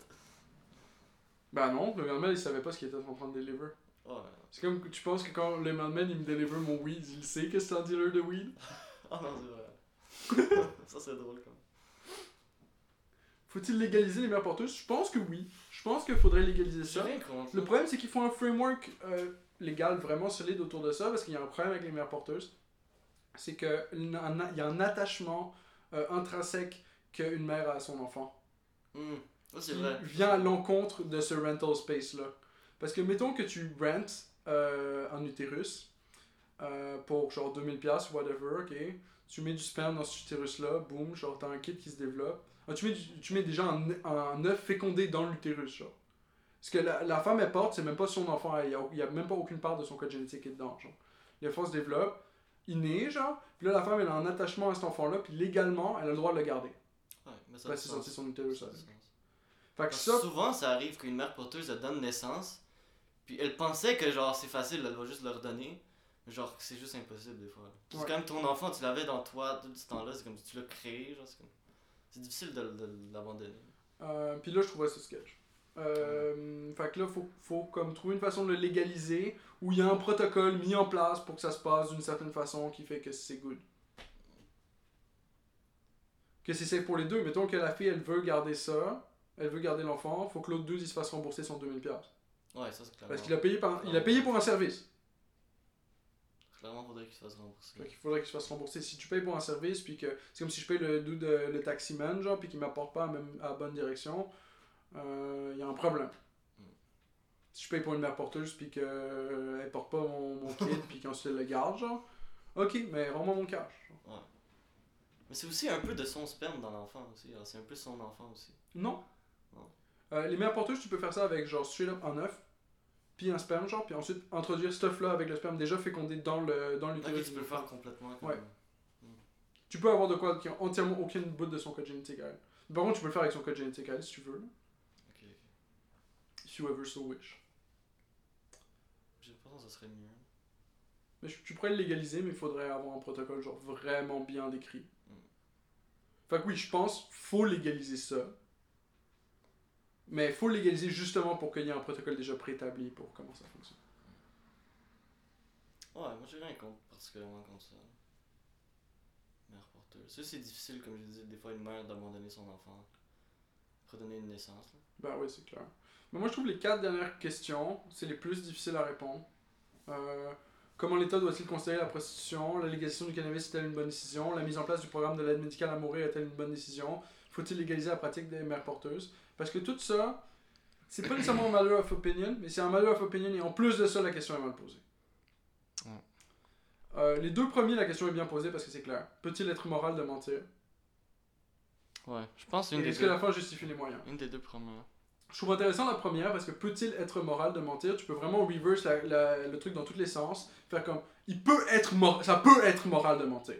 Bah non, le mailman il savait pas ce qu'il était en train de deliver. Ouais. C'est comme que tu penses que quand le mailman il me deliver mon weed, il sait que c'est un dealer de weed? (laughs) Ah non, c'est vrai. (laughs) ça c'est drôle comme. Faut-il légaliser les mères porteuses Je pense que oui. Je pense qu'il faudrait légaliser ça. Le problème c'est qu'il faut un framework euh, légal vraiment solide autour de ça parce qu'il y a un problème avec les mères porteuses. C'est qu'il y a un- attachement euh, intrinsèque qu'une mère a à son enfant. Hum, ça, c'est qui vrai. vient à l'encontre de ce rental space là. Parce que mettons que tu rentes euh, un utérus euh, pour genre 2000 pièces whatever, ok? Tu mets du sperme dans cet utérus là, boum, genre t'as un kit qui se développe. Ah, tu, mets du- tu mets déjà un, un œuf fécondé dans l'utérus genre. Ce que la, la femme elle porte, c'est même pas son enfant, il y a, il y a même pas aucune part de son code génétique qui est dedans genre. L'enfant se développe, il naît genre, puis là la femme elle a un attachement à cet enfant là, puis légalement elle a le droit de le garder. Ouais, mais ça. Parce c'est sorti son utérus Ça. Fait que Parce ça, souvent, ça arrive qu'une mère porteuse, donne naissance, puis elle pensait que genre c'est facile, elle va juste leur donner, mais genre c'est juste impossible des fois. C'est Ouais. quand même ton enfant, tu l'avais dans toi tout ce temps-là, c'est comme si tu l'as créé, genre c'est comme... C'est difficile de, de l'abandonner. Euh, puis là, je trouvais ça sketch. Euh, fait que là, faut, faut comme trouver une façon de le légaliser où il y a un protocole mis en place pour que ça se passe d'une certaine façon qui fait que c'est good. Que c'est safe pour les deux. Mettons que la fille, elle veut garder ça, elle veut garder l'enfant, faut que l'autre deux, il se fasse rembourser son 2000$. Ouais, ça c'est clairement... Parce qu'il a payé, par, il a payé pour un service. Clairement, faudrait qu'il se fasse rembourser. Qu'il faudrait qu'il se fasse rembourser. Si tu payes pour un service, puis que c'est comme si je paye le dude, de- le taximan, genre, puis qu'il m'apporte pas à, même, à la bonne direction, il y a un problème. Mm. Si je paye pour une mère porteuse, puis qu'elle elle porte pas mon, mon kid, (laughs) puis qu'ensuite elle le garde, genre, ok, mais rends-moi mon cash. genre. Mais c'est aussi un peu de son sperme dans l'enfant aussi, c'est un peu son enfant aussi. Non. Euh, les mères porteuses, tu peux faire ça avec genre straight up un œuf, puis un sperme, genre, puis ensuite introduire ce œuf là avec le sperme déjà fécondé dans le dans l'utérus. tu peux le faire complètement. Ouais. Tu peux avoir de quoi qui a entièrement aucune bout de son code génétique à elle. Par contre, tu peux le faire avec son code génétique à elle si tu veux. là. Ok, ok. if you ever so wish. J'ai l'impression que ça serait mieux. Mais je- tu pourrais le légaliser, mais il faudrait avoir un protocole genre vraiment bien décrit. Mm. Fait que oui, je pense faut légaliser ça. Mais faut légaliser justement pour qu'il y ait un protocole déjà préétabli pour comment ça fonctionne. Ouais, moi j'ai rien contre, particulièrement contre ça. Mère porteuse. Ça, c'est difficile, comme je disais, des fois, une mère d'abandonner son enfant. Après donner une naissance. Bah oui, c'est clair. Mais moi, je trouve les quatre dernières questions, c'est les plus difficiles à répondre. Euh, comment l'État doit-il considérer la prostitution? La légalisation du cannabis est-elle une bonne décision? La mise en place du programme de l'aide médicale à mourir est-elle une bonne décision? Faut-il légaliser la pratique des mères porteuses? Parce que tout ça, c'est pas nécessairement un matter of opinion, mais c'est un matter of opinion et en plus de ça, la question est mal posée. Euh, les deux premiers, la question est bien posée parce que c'est clair. Peut-il être moral de mentir? Ouais, je pense c'est Et une, des Est-ce que la fin justifie les moyens? Une des deux premières. Je trouve intéressant la première parce que peut-il être moral de mentir? Tu peux vraiment reverse la- la- le truc dans tous les sens. Faire comme il peut être ça peut être moral de mentir.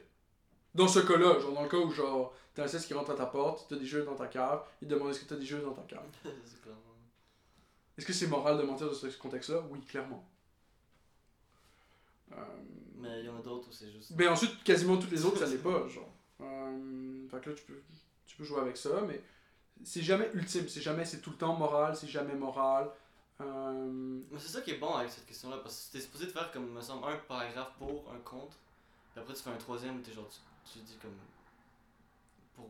Dans ce cas-là, genre dans le cas où genre t'as un cesse qui rentre à ta porte, t'as des jeux dans ta cave, il te demande est-ce que t'as des jeux dans ta cave. (laughs) Est-ce que c'est moral de mentir dans ce contexte-là? Oui, clairement. Euh, Mais il y en a d'autres où c'est juste. Mais ensuite, quasiment toutes les autres, ça l'est pas, genre. Euh, fait que là, tu peux, tu peux jouer avec ça, mais c'est jamais ultime, c'est jamais, c'est tout le temps moral, c'est jamais moral. Euh, Mais c'est ça qui est bon avec cette question-là, parce que t'es supposé de faire comme, me semble, un paragraphe pour, un contre, puis après tu fais un troisième t'es genre, tu, tu dis comme.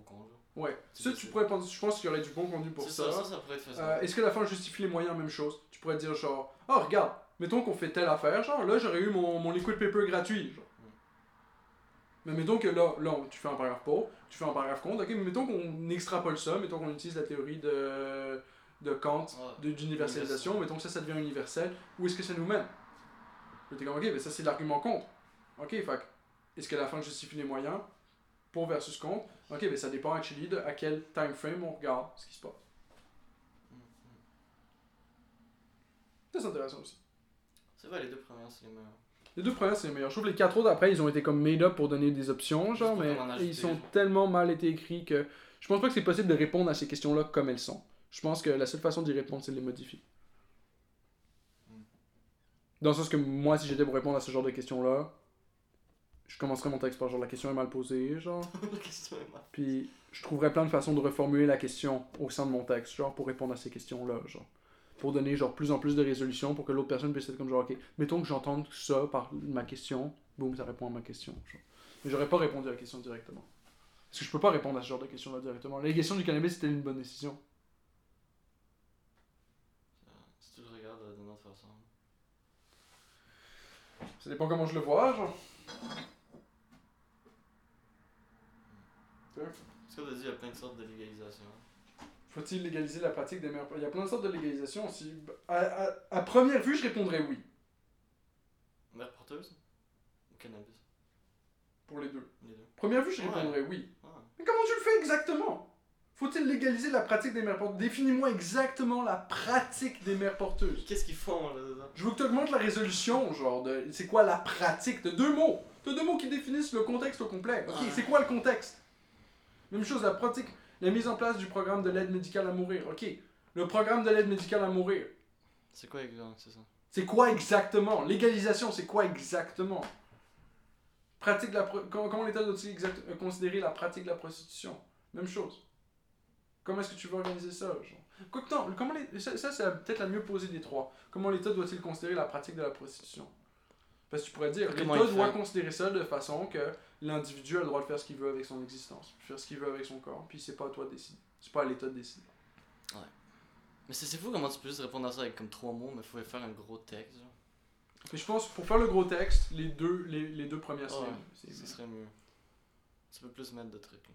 Pour ouais, ça, tu pourrais penser, je pense qu'il y aurait du bon contenu pour ça. ça, ça, ça pourrait être faisable. Euh, Est-ce que la fin justifie les moyens, même chose? Tu pourrais dire genre, oh regarde, mettons qu'on fait telle affaire, genre là j'aurais eu mon, mon liquid paper gratuit, genre. Mm. Mais mettons que là, là tu fais un paragraphe pour, tu fais un paragraphe contre, ok, mais mettons qu'on extrapole ça, mettons qu'on utilise la théorie de, de Kant Ouais. d'universalisation, mettons que ça, ça devient universel, où est-ce que ça nous mène? T'es comme, ok, mais ça c'est l'argument contre. Ok, que, est-ce que la fin justifie les moyens? Pour versus contre Ok, mais ça dépend actually de à quel time frame on regarde ce qui se passe. Mm, mm. Ça, c'est intéressant aussi. C'est vrai, les deux premières, c'est les meilleures. Les deux premières, c'est les meilleurs. Je trouve que les quatre autres, après, ils ont été comme made up pour donner des options, genre, mais ils sont tellement mal été écrits que je pense pas que c'est possible de répondre à ces questions-là comme elles sont. Je pense que la seule façon d'y répondre, c'est de les modifier. Mm. Dans le sens que moi, si j'étais pour répondre à ce genre de questions-là, je commencerais mon texte par genre la question est mal posée, genre. (laughs) la question est mal. Puis je trouverais plein de façons de reformuler la question au sein de mon texte, genre pour répondre à ces questions-là, genre. Pour donner genre plus en plus de résolutions pour que l'autre personne puisse être comme genre, ok, mettons que j'entende ça par ma question, boum, ça répond à ma question. Genre. Mais j'aurais pas répondu à la question directement. Parce que je peux pas répondre à ce genre de questions-là directement. La question du cannabis, c'était une bonne décision. Euh, Si tu le regardes euh, d'une autre façon. Ça dépend comment je le vois, genre. Ce qu'on a dit, il y a plein de sortes de légalisation. Faut-il légaliser la pratique des meilleurs... Il y a plein de sortes de légalisation aussi. À, à- à première vue, je répondrais oui. Mère porteuse? Ou cannabis? Pour les deux. Les deux. Première vue, je Ouais. répondrais oui. Mais comment tu le fais exactement? Faut-il légaliser la pratique des mères porteuses? Définis-moi exactement la pratique des mères porteuses. Qu'est-ce qu'ils font Je veux que tu augmentes la résolution, genre, de c'est quoi la pratique? De deux mots De deux mots qui définissent le contexte au complet. Ok, Ouais. c'est quoi le contexte? Même chose, la pratique, la mise en place du programme de l'aide médicale à mourir. Ok, le programme de l'aide médicale à mourir. C'est quoi exactement C'est ça? C'est quoi exactement? Légalisation, c'est quoi exactement? Pratique de la comment, l'État doit-il euh, considérer la pratique de la prostitution? Même chose. Comment est-ce que tu veux organiser ça genre? Quoique non, comment les- ça, ça, c'est peut-être la mieux posée des trois. Comment l'État doit-il considérer la pratique de la prostitution? Parce que tu pourrais dire, l'État doit considérer ça de façon que l'individu a le droit de faire ce qu'il veut avec son existence, faire ce qu'il veut avec son corps, puis c'est pas à toi de décider. C'est pas à l'État de décider. Mais c'est fou comment tu peux juste répondre à ça avec comme trois mots, mais faut faire un gros texte. Genre. Mais je pense, pour faire le gros texte, les deux, les, les deux premières, Ouais, c'est- Ce serait mieux. Tu peux plus mettre de trucs. là.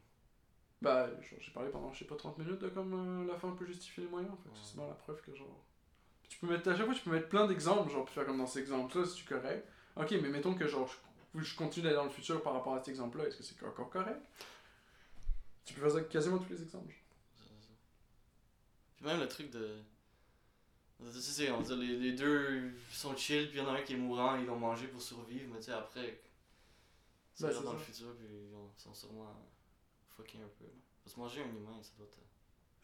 Bah, j'ai parlé pendant, je sais pas, 30 minutes de comme euh, la fin peut justifier les moyens, en fait. Ouais. C'est bien la preuve que, genre. Tu peux mettre, à chaque fois, tu peux mettre plein d'exemples, genre, puis faire comme dans cet exemple-là, si tu correct. Ok, mais mettons que, genre, je, je continue d'aller dans le futur par rapport à cet exemple-là, est-ce que c'est encore correct? Tu peux faire ça avec quasiment tous les exemples. C'est. Puis même le truc de. Tu c'est- on dit les, les deux sont chill, puis il y en a un qui est mourant, ils l'ont mangé pour survivre, mais tu sais, après. Tu Ben, c'est dans ça. le futur, puis ils ont- sont sûrement fucking un peu. là. Parce que manger un humain, ça doit être.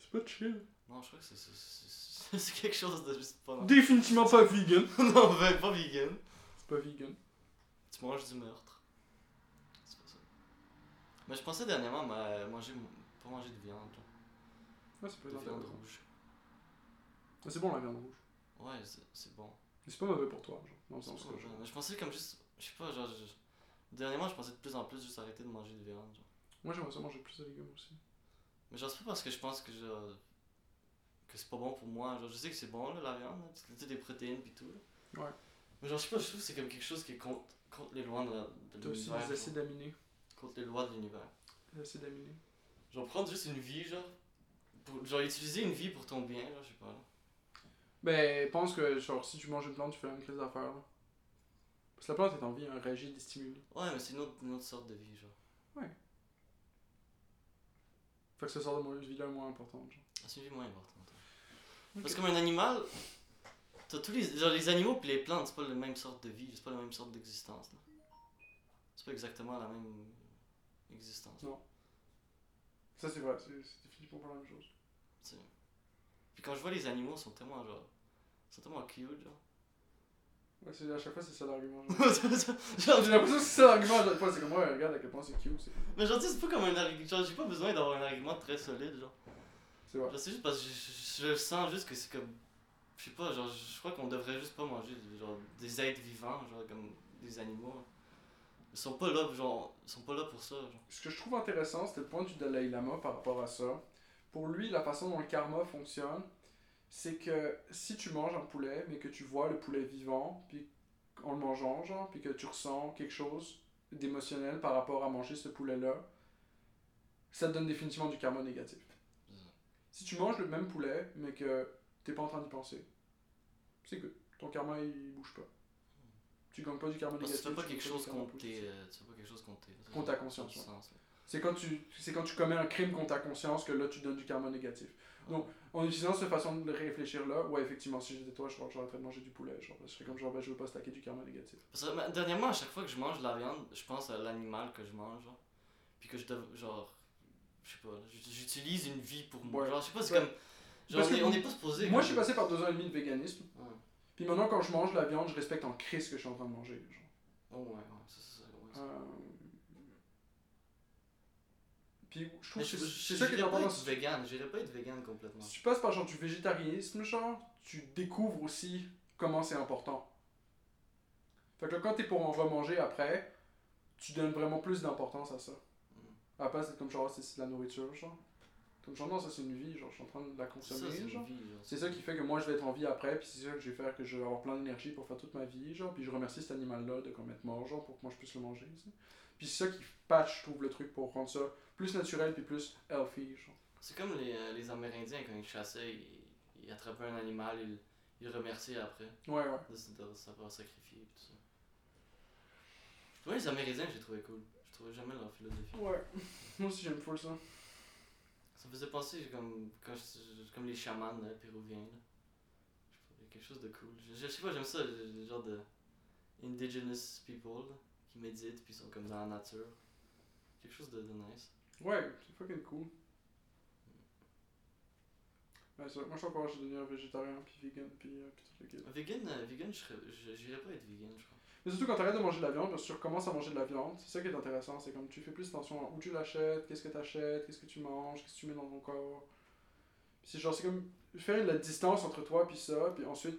C'est pas chill. Non, je crois que c'est- c'est- c'est (laughs) c'est quelque chose de juste pas. Définitivement pas vegan. (laughs) non, ben, pas vegan. C'est pas vegan. Tu manges du meurtre. C'est pas ça. Mais je pensais dernièrement à manger, pas manger de viande, genre. Ouais, c'est pas De viande rouge. Mais C'est bon la viande rouge. Ouais, c'est c'est bon. Mais c'est pas mauvais pour toi, genre. Dans le C'est sens pas que bon. genre. Mais je pensais comme juste. Je sais pas, genre. je- Dernièrement, je pensais de plus en plus juste arrêter de manger de viande, genre. Moi j'aimerais ça manger plus de légumes aussi. Mais genre, c'est pas parce que je pense que genre. que c'est pas bon pour moi. Genre, je sais que c'est bon, là, la viande, là, parce que tu sais, des protéines pis tout, là. Ouais. Mais genre, je sais pas, je trouve que c'est comme quelque chose qui est contre, contre les lois de, la- de T'as aussi l'univers. des acides aminés. Contre les lois de l'univers. Des acides aminés. Genre, prendre juste une vie, genre. Pour, genre, utiliser une vie pour ton bien, genre, je sais pas, là. Ben, pense que genre si tu manges une plante, tu fais une crise d'affaires. là. Parce que la plante est en vie, un réagit des stimuli. Ouais, mais c'est une autre, une autre sorte de vie, genre. Fait que ce sort de mo- vie là moins importante. Genre. Ah, C'est une vie moins importante. Parce que comme un animal, t'as tous les. Genre, les animaux puis les plantes, c'est pas la même sorte de vie, c'est pas la même sorte d'existence, là. C'est pas exactement la même existence. Non. Ça c'est vrai, c'est c'est définitivement pas la même chose. tu sais. Puis quand je vois les animaux, ils sont tellement genre. Ils sont tellement cute, genre. Ouais, c'est- à chaque fois c'est ça l'argument. genre. (laughs) genre, J'ai l'impression que c'est ça l'argument à chaque fois, c'est comme ouais, regarde à quel point c'est cute. C'est mais genre, tu sais, c'est pas comme un argument. Genre, j'ai pas besoin d'avoir un argument très solide, genre. c'est vrai. Genre, c'est juste parce que je, je- je sens juste que c'est comme. Je sais pas, genre, je crois qu'on devrait juste pas manger genre, des êtres vivants, genre, comme des animaux. Ils sont pas là, genre, ils sont pas là pour ça, genre. Ce que je trouve intéressant, c'était le point du Dalai Lama par rapport à ça. Pour lui, la façon dont le karma fonctionne, c'est que si tu manges un poulet, mais que tu vois le poulet vivant, puis en le mangeant, genre, puis que tu ressens quelque chose d'émotionnel par rapport à manger ce poulet-là, ça te donne définitivement du karma négatif. Si tu manges le même poulet, mais que t'es pas en train d'y penser, c'est good. Ton karma, il bouge pas. Tu gagnes pas du karma que négatif. fais pas quelque chose fais pas quelque chose contre ta conscience. C'est quand, tu, c'est quand tu commets un crime contre ta conscience que là tu donnes du karma négatif. Donc, en utilisant cette façon de réfléchir là, ouais, effectivement, si j'étais toi, je j'arrêterais de manger du poulet. Genre, je serais comme genre, ben, je veux pas stacker du karma négatif. Parce que mais, dernièrement, à chaque fois que je mange de la viande, je pense à l'animal que je mange, genre. Puis que je dev... genre. Je sais pas, j'utilise une vie pour moi. Ouais. Genre, je sais pas, c'est Ouais. comme. Genre, Parce on est, que on est pas supposé. Moi, je suis passé par deux ans et demi de véganisme. Ouais. Puis maintenant, quand je mange de la viande, je respecte en crise ce que je suis en train de manger. Genre. Oh, ouais, ça. ouais, c'est- Euh, Puis je trouve Mais que je- c'est je- ça qui est important. Si vegan, j'irais pas être vegan complètement. si tu passes par genre du végétarisme, genre, tu découvres aussi comment c'est important. Fait que là, quand t'es pour en remanger après, tu donnes vraiment plus d'importance à ça. À la place d'être comme genre, c'est c'est de la nourriture, genre. Comme genre, non, ça c'est une vie, genre, je suis en train de la ça, consommer, c'est genre. une vie, genre. C'est ça qui fait que moi je vais être en vie après, puis c'est ça que je vais faire que je vais avoir plein d'énergie pour faire toute ma vie, genre. Puis je remercie cet animal-là de comme être mort, genre, pour que moi je puisse le manger. Puis c'est ça qui patch, je trouve, le truc pour rendre ça plus naturel puis plus healthy, genre. C'est comme les, euh, les Amérindiens quand ils chassaient, ils, ils attrapaient un animal, ils, ils le remerciaient après Ouais, ouais. de, de s'avoir sacrifié et tout ça. Ouais, les Amérindiens, j'ai trouvé cool. Je trouvais jamais leur philosophie. Ouais. (laughs) Moi aussi j'aime full ça. Ça me faisait penser comme, quand je- comme les chamans là, péruviens. Là. Je quelque chose de cool. Je, je sais pas, j'aime ça, le, genre de indigenous people là, qui méditent puis sont comme dans la nature. Quelque chose de, de nice. Ouais, c'est fucking cool. Ouais, ça, moi je crois que je devenir végétarien puis vegan puis, euh, puis tout le kit. Vegan, euh, vegan je- j'irais pas être vegan, je crois. Mais surtout quand t'arrêtes de manger de la viande, parce que tu recommences à manger de la viande, c'est ça qui est intéressant, c'est comme tu fais plus attention à où tu l'achètes, qu'est-ce que t'achètes, qu'est-ce que tu manges, qu'est-ce que tu mets dans ton corps. C'est genre, c'est comme faire la distance entre toi puis ça, puis ensuite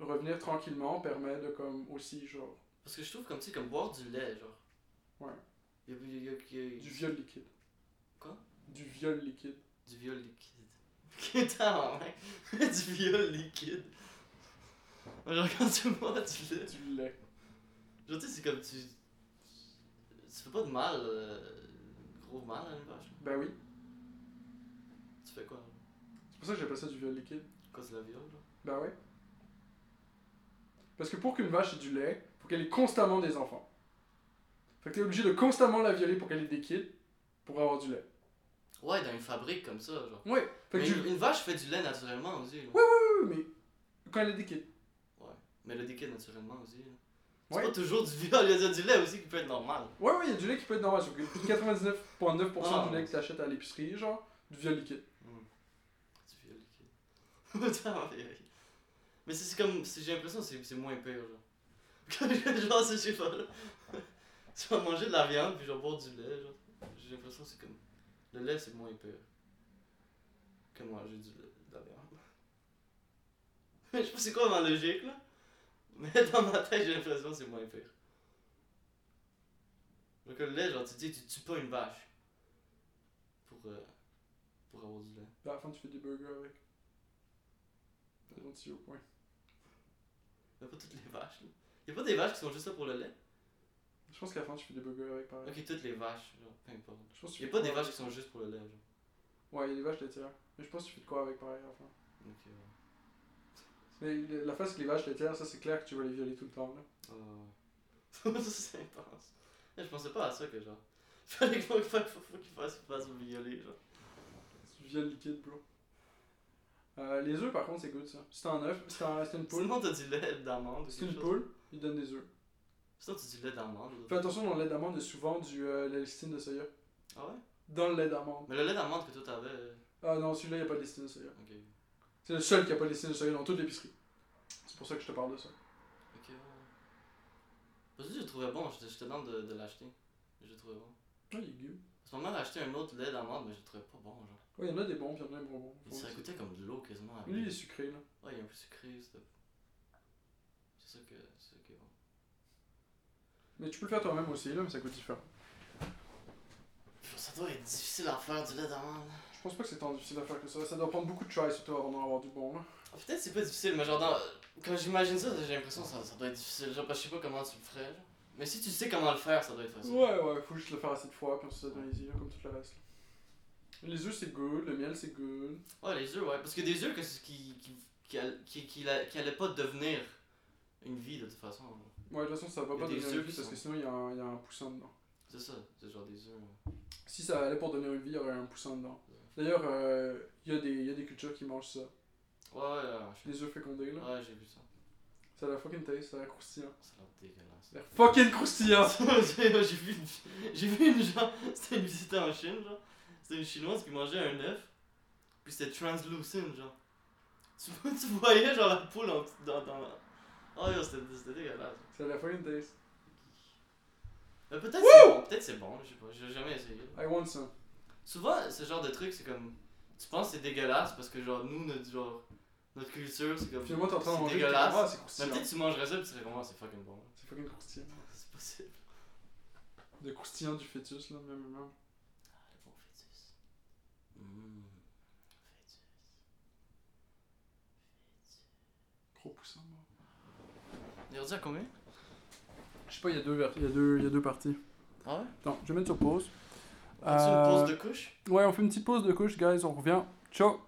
revenir tranquillement permet de comme aussi genre Parce que je trouve comme, tu sais, comme boire du lait, genre. Ouais. Y a, y a- y a- du viol liquide. Quoi? Du viol liquide. Du viol liquide. (laughs) (laughs) Du viol liquide. Genre, quand tu bois du lait. Du lait. Genre, tu sais, c'est comme tu. Tu fais pas de mal, euh, gros mal à une vache. Ben oui. Tu fais quoi? Là? C'est pour ça que j'appelle ça du viol liquide. Quoi, c'est la viol, là? Ben ouais. Parce que pour qu'une vache ait du lait, faut qu'elle ait constamment des enfants. Fait que t'es obligé de constamment la violer pour qu'elle ait des kids pour avoir du lait. Ouais, dans une fabrique comme ça, genre. Ouais. Fait que Mais tu- une, une vache fait du lait naturellement aussi, là. Oui, mais quand elle a des kids. Mais le liquide naturellement aussi, là. C'est pas toujours du viol, il y a du lait aussi qui peut être normal. Ouais, ouais, il y a du lait qui peut être normal. Sauf que 99,9% Ah. du lait que t'achètes à l'épicerie, genre, du viol liquide. Mm. (laughs) Putain, aïe, aïe. Mais c'est c'est comme. J'ai l'impression que c'est moins pire, genre. (laughs) genre, c'est- je sais pas, là. (laughs) Tu vas manger de la viande, puis genre boire du lait, genre. J'ai l'impression que c'est comme. Le lait, c'est moins pire. Que manger du lait, de la viande. Je sais pas c'est quoi ma logique, là? Mais dans ma tête, j'ai l'impression que c'est moins pire. Donc le lait, genre, tu dis, tu tues pas une vache. Pour, euh, pour avoir du lait. À la fin, tu fais des burgers avec. T'as un petit au point. Y'a pas toutes les vaches, là. Y'a pas des vaches qui sont juste là pour le lait? Je pense qu'à la fin, tu fais des burgers avec pareil. Ok, toutes les vaches, genre, peu importe. Je pense que tu Y'a pas de des vaches qui sont juste pour le lait, genre. Ouais, il y a des vaches laitières. Mais je pense que tu fais de quoi avec pareil à la fin. Ok, ouais. Mais la face avec les vaches laitières, ça c'est clair que tu vas les violer tout le temps. Là. Oh. (laughs) ça, c'est intense. Eh, Je pensais pas à ça que, genre. (laughs) Fallait qu'il faut, faut, qu'il fasse, fasse violer, genre. Tu violes liquide, bro. Euh, les œufs, par contre, c'est good ça. T'es en œuf, t'es en- t'es une (laughs) poule, Sinon, t'as du lait d'amande quelque une chose. poule, ils donnent des œufs. Sinon, t'as du lait d'amande. Fais attention, dans le lait d'amande, il y a souvent du euh, de soya. Ah ouais? Dans le lait d'amande. Mais le lait d'amande que toi t'avais. euh, Ah non, celui-là, il n'y a pas de listine de soya. Ok. C'est le seul qui a pas listine de soya dans toute l'épicerie. C'est pour ça que je te parle de ça. Ok. Parce que je le trouvais bon, j'étais j'étais dans de, de l'acheter. Je le trouvais bon. Ah, il est good. À ce moment, j'ai acheté un autre lait d'amande, mais je le trouvais pas bon, genre. Ouais, il y en a des bons, puis il y en a des bonbons. Il ça goûtait comme de l'eau quasiment. Lui, il est sucré, là. Ouais, il est un peu sucré, c'est c'est ça que c'est ça qui est bon. Mais tu peux le faire toi-même aussi, là, mais ça coûte différent. Ça doit être difficile à faire du lait d'amande. Je pense pas que c'est tant difficile à faire que ça. Ça doit prendre beaucoup de try, surtout avant d'en avoir du bon, là. Ah, Peut-être c'est pas difficile, mais genre dans... quand j'imagine ça, j'ai l'impression que ça, ça doit être difficile. Genre, parce que je sais pas comment tu le ferais. Genre. Mais si tu sais comment le faire, ça doit être facile. Ouais, ouais, faut juste le faire assez de fois, puis ensuite ça devient easy, comme tout le reste. Les œufs, c'est good, le miel, c'est good. Ouais, les œufs, ouais. Parce que des œufs qui, qui, qui, qui, qui, qui allaient pas devenir une vie de toute façon. Ouais, de toute façon, ça va pas devenir une vie parce que sinon il y, a un- il y a un poussin dedans. C'est ça, c'est genre des œufs. Si ça allait pour devenir une vie, il y aurait un poussin dedans. D'ailleurs, euh, il y, a des- il y a des cultures qui mangent ça. Ouais, œufs fécondés, là. Ouais, j'ai vu ça. Ça a la fucking taste, ça a l'air croustillant. Ça a l'air dégueulasse. Ça a l'air fucking croustillant! (laughs) j'ai j'ai vu, une- j'ai vu une genre, c'était une visite en Chine, genre. C'était une chinoise qui mangeait un œuf, puis c'était translucent, genre. Tu, voyais genre la poule en, dans, dans. Oh yo, c'était dégueulasse. Ça a la fucking taste. Mais peut-être c'est bon, peut-être c'est bon, je sais pas, j'ai jamais essayé. I want some. Souvent, ce genre de truc, c'est comme, tu penses que c'est dégueulasse parce que genre, nous, notre, genre, notre culture, c'est comme, Finalement, t'es en train de c'est manger. dégueulasse. Ah, c'est peut-être tu mangerais ça, puis tu serais comme, Ah, c'est fucking bon. C'est fucking croustillant. C'est possible. De croustillant du fœtus, là, même. même. Ah, le bon fœtus. Mmh, fœtus. Gros poussin, moi. Il est rendu à combien? Je sais pas, il y a deux, il y a deux, il y a deux parties. Ah ouais? Attends, je vais mettre sur pause. On fait une Euh, pause de couche? Ouais, on fait une petite pause de couche, guys, on revient. Ciao!